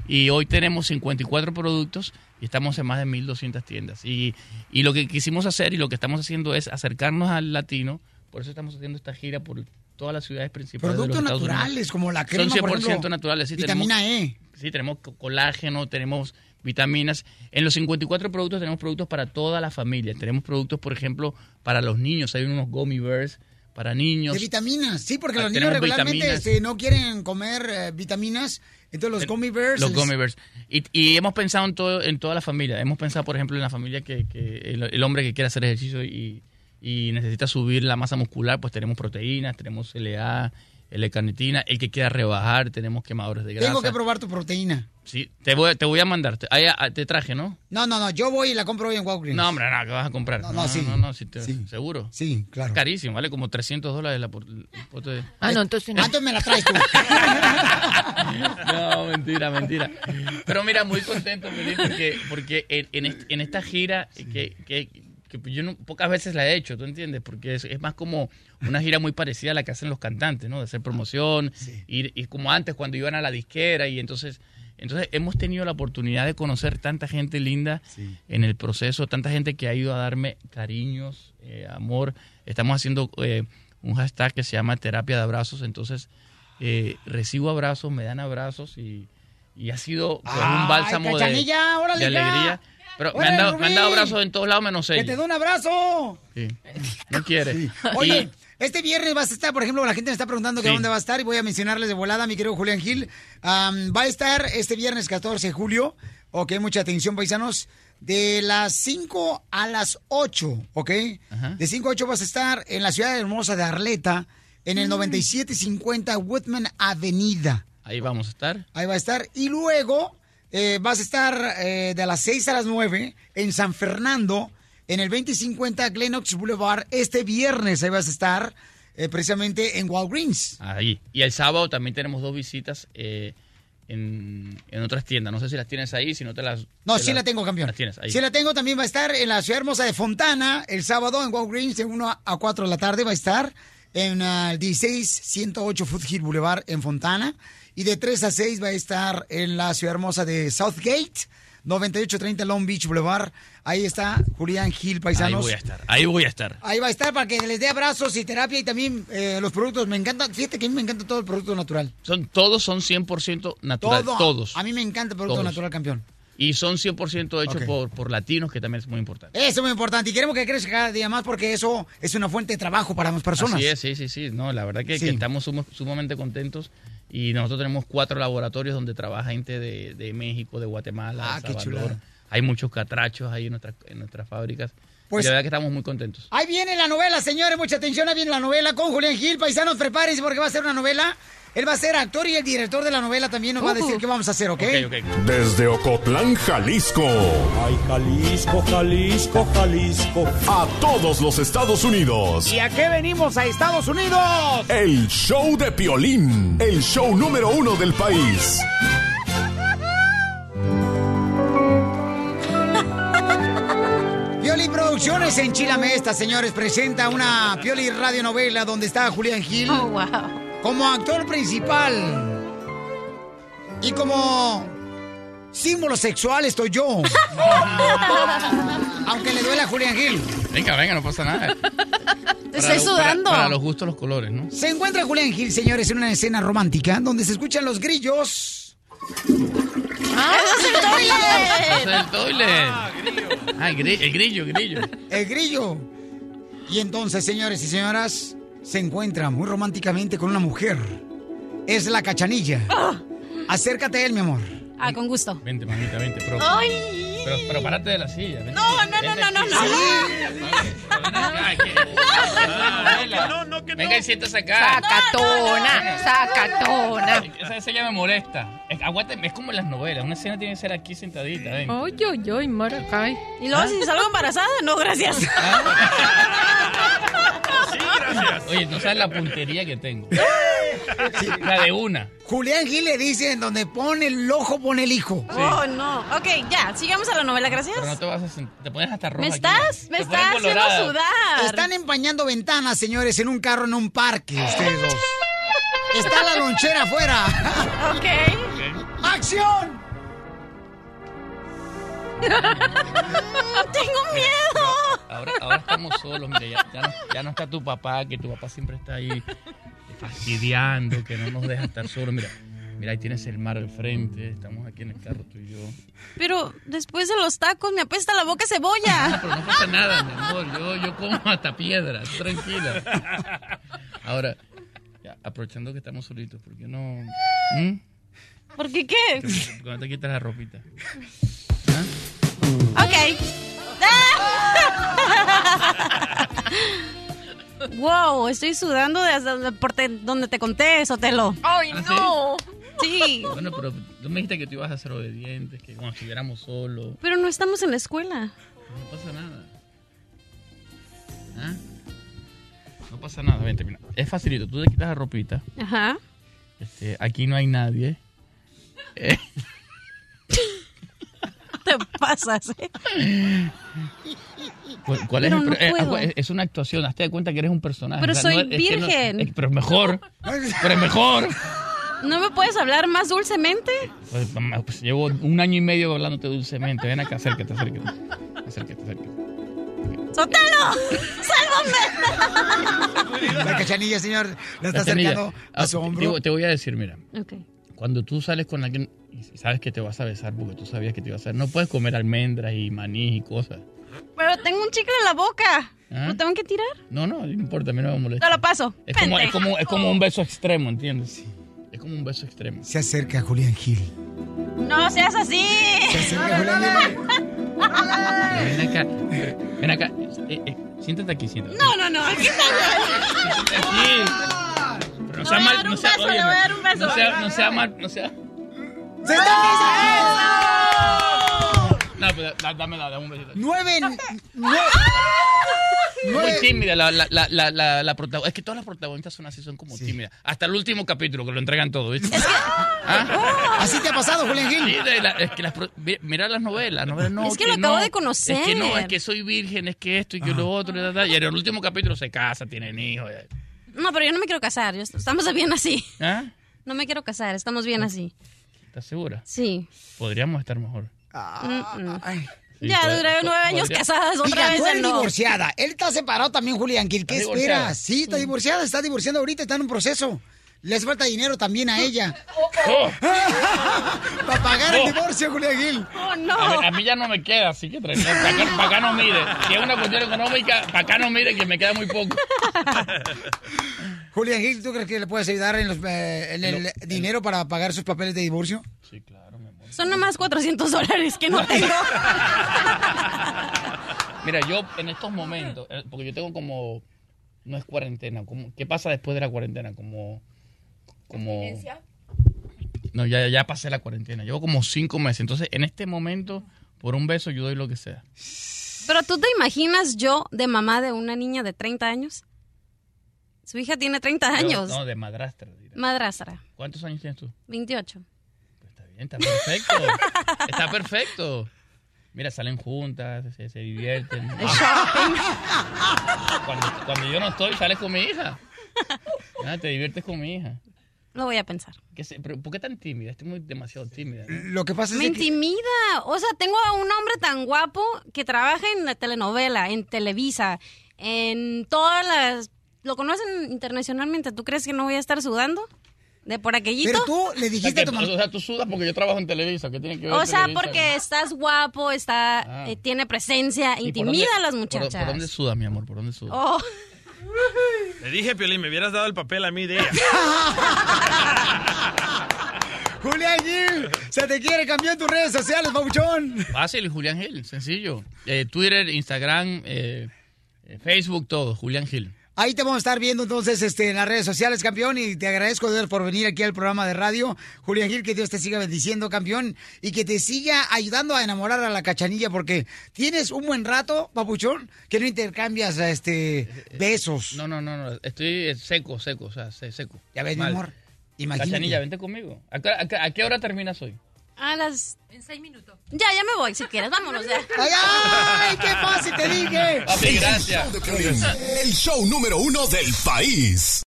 y hoy tenemos 54 productos y estamos en más de 1.200 tiendas. Y, y lo que quisimos hacer y lo que estamos haciendo es acercarnos al latino, por eso estamos haciendo esta gira por todas las ciudades principales. de Productos los Estados Unidos. naturales, como la crema, Son 100% por ejemplo, naturales. Sí, vitamina tenemos, E. Sí, tenemos co- colágeno, tenemos vitaminas. En los 54 productos tenemos productos para toda la familia. Tenemos productos, por ejemplo, para los niños. Hay unos gummy bears para niños. De vitaminas, sí, porque Ah, los niños regularmente este, no quieren comer eh, vitaminas. Entonces los gummy bears... Los gummy bears. Y, y hemos pensado en, todo, en toda la familia. Hemos pensado, por ejemplo, en la familia que, que el, el hombre que quiere hacer ejercicio y, y necesita subir la masa muscular, pues tenemos proteínas, tenemos LA, L-carnitina. El que quiera rebajar, tenemos quemadores de grasa. Tengo que probar tu proteína. Sí, te voy, te voy a mandar. Te, ahí, ah, te traje, ¿no? No, no, no, yo voy y la compro hoy en Walgreens. No, hombre, no, que vas a comprar. No, no, sí. No, no, sí te- seguro. Sí, claro. Carísimo, vale como 300 dólares la de... Ah, no, entonces no. ¿Cuánto me la traes tú? No, mentira, mentira. Pero mira, muy contento, Piolín, porque, porque en, en est- en esta gira que, que que yo no- pocas veces la he hecho, ¿tú entiendes? Porque es, es más como una gira muy parecida a la que hacen los cantantes, ¿no? De hacer promoción, ir, y como antes cuando iban a la disquera y entonces... Entonces hemos tenido la oportunidad de conocer tanta gente linda en el proceso, tanta gente que ha ido a darme cariños, eh, amor. Estamos haciendo eh, un hashtag que se llama terapia de abrazos, entonces eh, recibo abrazos, me dan abrazos y, y ha sido pues, un bálsamo de, de alegría. Pero me han, dado, me han dado abrazos en todos lados menos ¡Que ella. te dé un abrazo! Sí. No quiere. Oye, este viernes vas a estar, por ejemplo, la gente me está preguntando que Sí. dónde va a estar y voy a mencionarles de volada, mi querido Julián Gil. Va a estar este viernes 14 de julio, ok, mucha atención, paisanos, de las 5 a las 8, ok. De 5 a 8 vas a estar en la ciudad hermosa de Arleta, en el 9750 Woodman Avenida. Ahí vamos a estar. Ahí va a estar. Y luego eh, vas a estar eh, de las 6 a las 9 en San Fernando, en el 2050 Glenox Boulevard. Este viernes ahí vas a estar eh, precisamente en Walgreens. Ahí. Y el sábado también tenemos dos visitas eh, en, en otras tiendas. No sé si las tienes ahí, si no te las... No, te sí la tengo, campeón. Las tienes ahí. Sí la tengo, también va a estar en la ciudad hermosa de Fontana el sábado en Walgreens de 1 a 4 de la tarde va a estar en ah, el 16108 Foothill Boulevard en Fontana y de 3 a 6 va a estar en la ciudad hermosa de Southgate 9830 Long Beach Boulevard. Ahí está Julián Gil, Ahí paisanos. voy a estar. Ahí voy a estar. Ahí va a estar para que les dé abrazos y terapia y también eh, los productos. Me encanta, fíjate que a mí me encanta todo el producto natural. Son, todos son 100% natural. Todo. Todos. A mí me encanta el producto Todos. natural, campeón. Y son 100% hechos Ok. por, por latinos, que también es muy importante. Eso es muy importante y queremos que crezca cada día más porque eso es una fuente de trabajo para más personas. Así es, sí, sí, sí. No, la verdad que, Sí. que estamos sumo- sumamente contentos. Y nosotros tenemos cuatro laboratorios donde trabaja gente de, de México, de Guatemala, Ah, qué chulada. Hay muchos catrachos ahí en nuestras, en nuestras fábricas. Pues- y la verdad que estamos muy contentos. Ahí viene la novela, señores, mucha atención, ahí viene la novela con Julián Gil. Paisanos, prepárense porque va a ser una novela. Él va a ser actor y el director de la novela también nos va a decir qué vamos a hacer, ¿ok? Desde Ocotlán, Jalisco. Ay, Jalisco, Jalisco, Jalisco. A todos los Estados Unidos. ¿Y a qué venimos a Estados Unidos? El show de Piolín. El show número uno del país. Pioli Producciones en Chilamesta, señores, presenta una Pioli radionovela donde está Julián Gil como actor principal. Y como símbolo sexual estoy yo. Aunque le duele a Julián Gil. Venga, venga, no pasa nada. Te estoy lo- para- sudando. Para, los gustos, los colores, ¿no? Se encuentra Julián Gil, señores, en una escena romántica donde se escuchan los grillos. ¡Ah, es el toilet! Es el toilet. Ah, grillo, el grillo, el grillo. El grillo. Y entonces, señores y señoras, se encuentra muy románticamente con una mujer. Es la cachanilla. Acércate a él, mi amor. Ah, con gusto. Vente, mamita, vente, pro. ¡Ay! Pero, pero párate de la silla. No, no, no, no, no, no. No, no, que no. Venga y siéntase acá. Sacatona, sacatona. Esa escena me molesta. Es, aguántame, es como en las novelas. Una escena tiene que ser aquí sentadita, ven. Ay, ay, ay, Maracay. Y luego, si salgo embarazada, no, gracias. Oye, no sabes la puntería que tengo. La de una. Julián Gil le dice en donde pone el ojo, pone el hijo. Oh, no. Ok, ya, sigamos a la novela, gracias. Pero no te vas a Te pones hasta roja. Me aquí. estás, me estás haciendo sudar. Están empañando ventanas, señores, en un carro en un parque, ustedes dos. Está la lonchera afuera. Ok. ¡Acción! Tengo miedo. Ahora, ahora estamos solos, mira, ya, ya no, ya no está tu papá, que tu papá siempre está ahí fastidiando, que no nos deja estar solos. Mira, mira, ahí tienes el mar al frente, estamos aquí en el carro tú y yo. Pero después de los tacos me apesta la boca Ah, cebolla. pero no pasa nada, mi amor, yo, yo como hasta piedra, tú tranquila. Ahora, ya, aprovechando que estamos solitos, ¿por qué no? ¿Mm? ¿Por qué qué? ¿Por qué no te quitas la ropita? Ok. wow, estoy sudando desde por te- donde te conté, Sotelo. ¡Ay, ¿Ah, sí? Sí, Bueno, pero tú me dijiste que tú ibas a ser obediente, que cuando estuviéramos solos, pero no estamos en la escuela. no pasa nada. ¿Ah? No pasa nada, vente, mira. Es facilito, tú te quitas la ropita. Ajá. Este, aquí no hay nadie. Eh, Te pasas, ¿eh? ¿Cuál, cuál es, Pero el no eh, puedo. es, una actuación, hazte de cuenta que eres un personaje. Pero O sea, soy es- es que no- virgen. es- pero es mejor. Pero es mejor. ¿No me puedes hablar más dulcemente? Pues, pues, llevo un año y medio hablándote dulcemente. Ven acá, acércate, acércate. Acércate, acércate. ¡Sotelo! ¡Sálvame! La cachanilla, señor, la está Cachanilla, acercando a su ah, hombro. Te, te voy a decir, mira. Ok. Cuando tú sales con alguien y sabes que te vas a besar porque tú sabías que te ibas a besar, no puedes comer almendras y maní y cosas. Pero tengo un chicle en la boca. ¿Ah? ¿Lo tengo que tirar? No, no, no importa, a mí no me molesta. Te lo paso. Es como, es, como, es como un beso extremo, ¿entiendes? Es como un beso extremo. Se acerca Julián Gil. No seas así. Se acerca Julián Gil. Ven acá, ven acá. Eh, eh, siéntate aquí, siéntate. No, no, no. Aquí Siéntate aquí. Pero no sea Le voy a mal, dar no un sea, beso, le óyeme, voy a dar un beso. No sea, no sea mal, no sea. ¡Se está No, pero da- dame, dame un besito. Nueve. nueve Muy tímida la, la, la, la, la, la protagonista. Es que todas las protagonistas son así, son como tímidas. Hasta el último capítulo que lo entregan todo, ¿viste? ¿Ah? ¿Así te ha pasado, Julián Gil? Sí, es que las, mira las novelas, novelas no, Es que lo acabo no, de conocer. Es que no, es que soy virgen, es que esto y que lo otro. Y, da, da. y en el último capítulo se casa, tienen hijos. No, pero yo no me quiero casar. yo- Estamos bien así. ¿Ah? No me quiero casar. Estamos bien así. ¿Estás segura? Sí. Podríamos estar mejor. Mm, mm. Sí, ya pod- duré nueve años podría- casadas. Otra vez tú ya eres no. divorciada. Él está separado también, Julián Gil. ¿Qué esperas? Sí, está divorciada, está divorciando ahorita, está en un proceso. Le hace falta dinero también a ella. Oh. Para pagar el Oh. divorcio, Julián Gil. Oh, A, mí, a mí ya no me queda, así que trae- para acá, para acá no mire. Si es una cuestión económica, para acá no mire que me queda muy poco. Julián Gil, ¿tú crees que le puedes ayudar en, los, eh, en el dinero para pagar sus papeles de divorcio? Sí, claro. Son nomás 400 dólares que no tengo. Mira, yo en estos momentos, eh, porque yo tengo como, no es cuarentena, como, ¿qué pasa después de la cuarentena? Como, como, no, ya, ya pasé la cuarentena, llevo como cinco meses, entonces en este momento, por un beso yo doy lo que sea. Pero tú te imaginas yo de mamá de una niña de 30 años. Su hija tiene 30 años. No, de madrastra. Madrastra, ¿Cuántos años tienes tú? 28. Bien, está perfecto. Está perfecto. Mira, salen juntas, se, se divierten. Cuando, cuando yo no estoy, sales con mi hija. Ah, te diviertes con mi hija. Lo voy a pensar. ¿Qué sé- pero ¿Por qué tan tímida? Estoy muy demasiado tímida. ¿no? Lo que pasa es Me que- intimida. O sea, tengo a un hombre tan guapo que trabaja en la telenovela, en Televisa, en todas las... ¿Lo conocen internacionalmente? ¿Tú crees que no voy a estar sudando? ¿De por aquellito? Pero tú le O sea, dijiste a tu mamá. o sea, tú sudas porque yo trabajo en Televisa. ¿Qué tiene que ver O sea, Televisa? porque estás guapo, está, Ah. eh, tiene presencia, ¿Y por intimida dónde- a las muchachas. ¿Por, dónde sudas, mi amor? ¿Por dónde sudas? Oh, Le dije, Piolín, me hubieras dado el papel a mí de ella. Julián Gil, se te quiere cambiar tus redes sociales, babuchón. Fácil, Julián Gil, sencillo. Eh, Twitter, Instagram, eh, Facebook, todo, Julián Gil. Ahí te vamos a estar viendo entonces este, en las redes sociales, campeón, y te agradezco de por venir aquí al programa de radio. Julián Gil, que Dios te siga bendiciendo, campeón, y que te siga ayudando a enamorar a la cachanilla, porque tienes un buen rato, papuchón, que no intercambias este besos. No, no, no, no, estoy seco, seco, o sea, se- seco. Ya ves, mi amor, imagínate. Cachanilla, vente conmigo. ¿A qué, a qué- a qué hora terminas hoy? A las... En seis minutos. Ya, ya me voy, si quieres, vámonos ya. ¡Ay, ay! ¡Qué fácil te dije! Papi, gracias. El show número uno del país.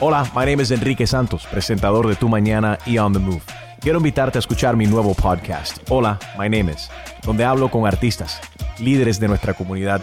Hola, my name is Enrique Santos, presentador de Tu Mañana y On the Move. Quiero invitarte a escuchar mi nuevo podcast, Hola, my name is, donde hablo con artistas, líderes de nuestra comunidad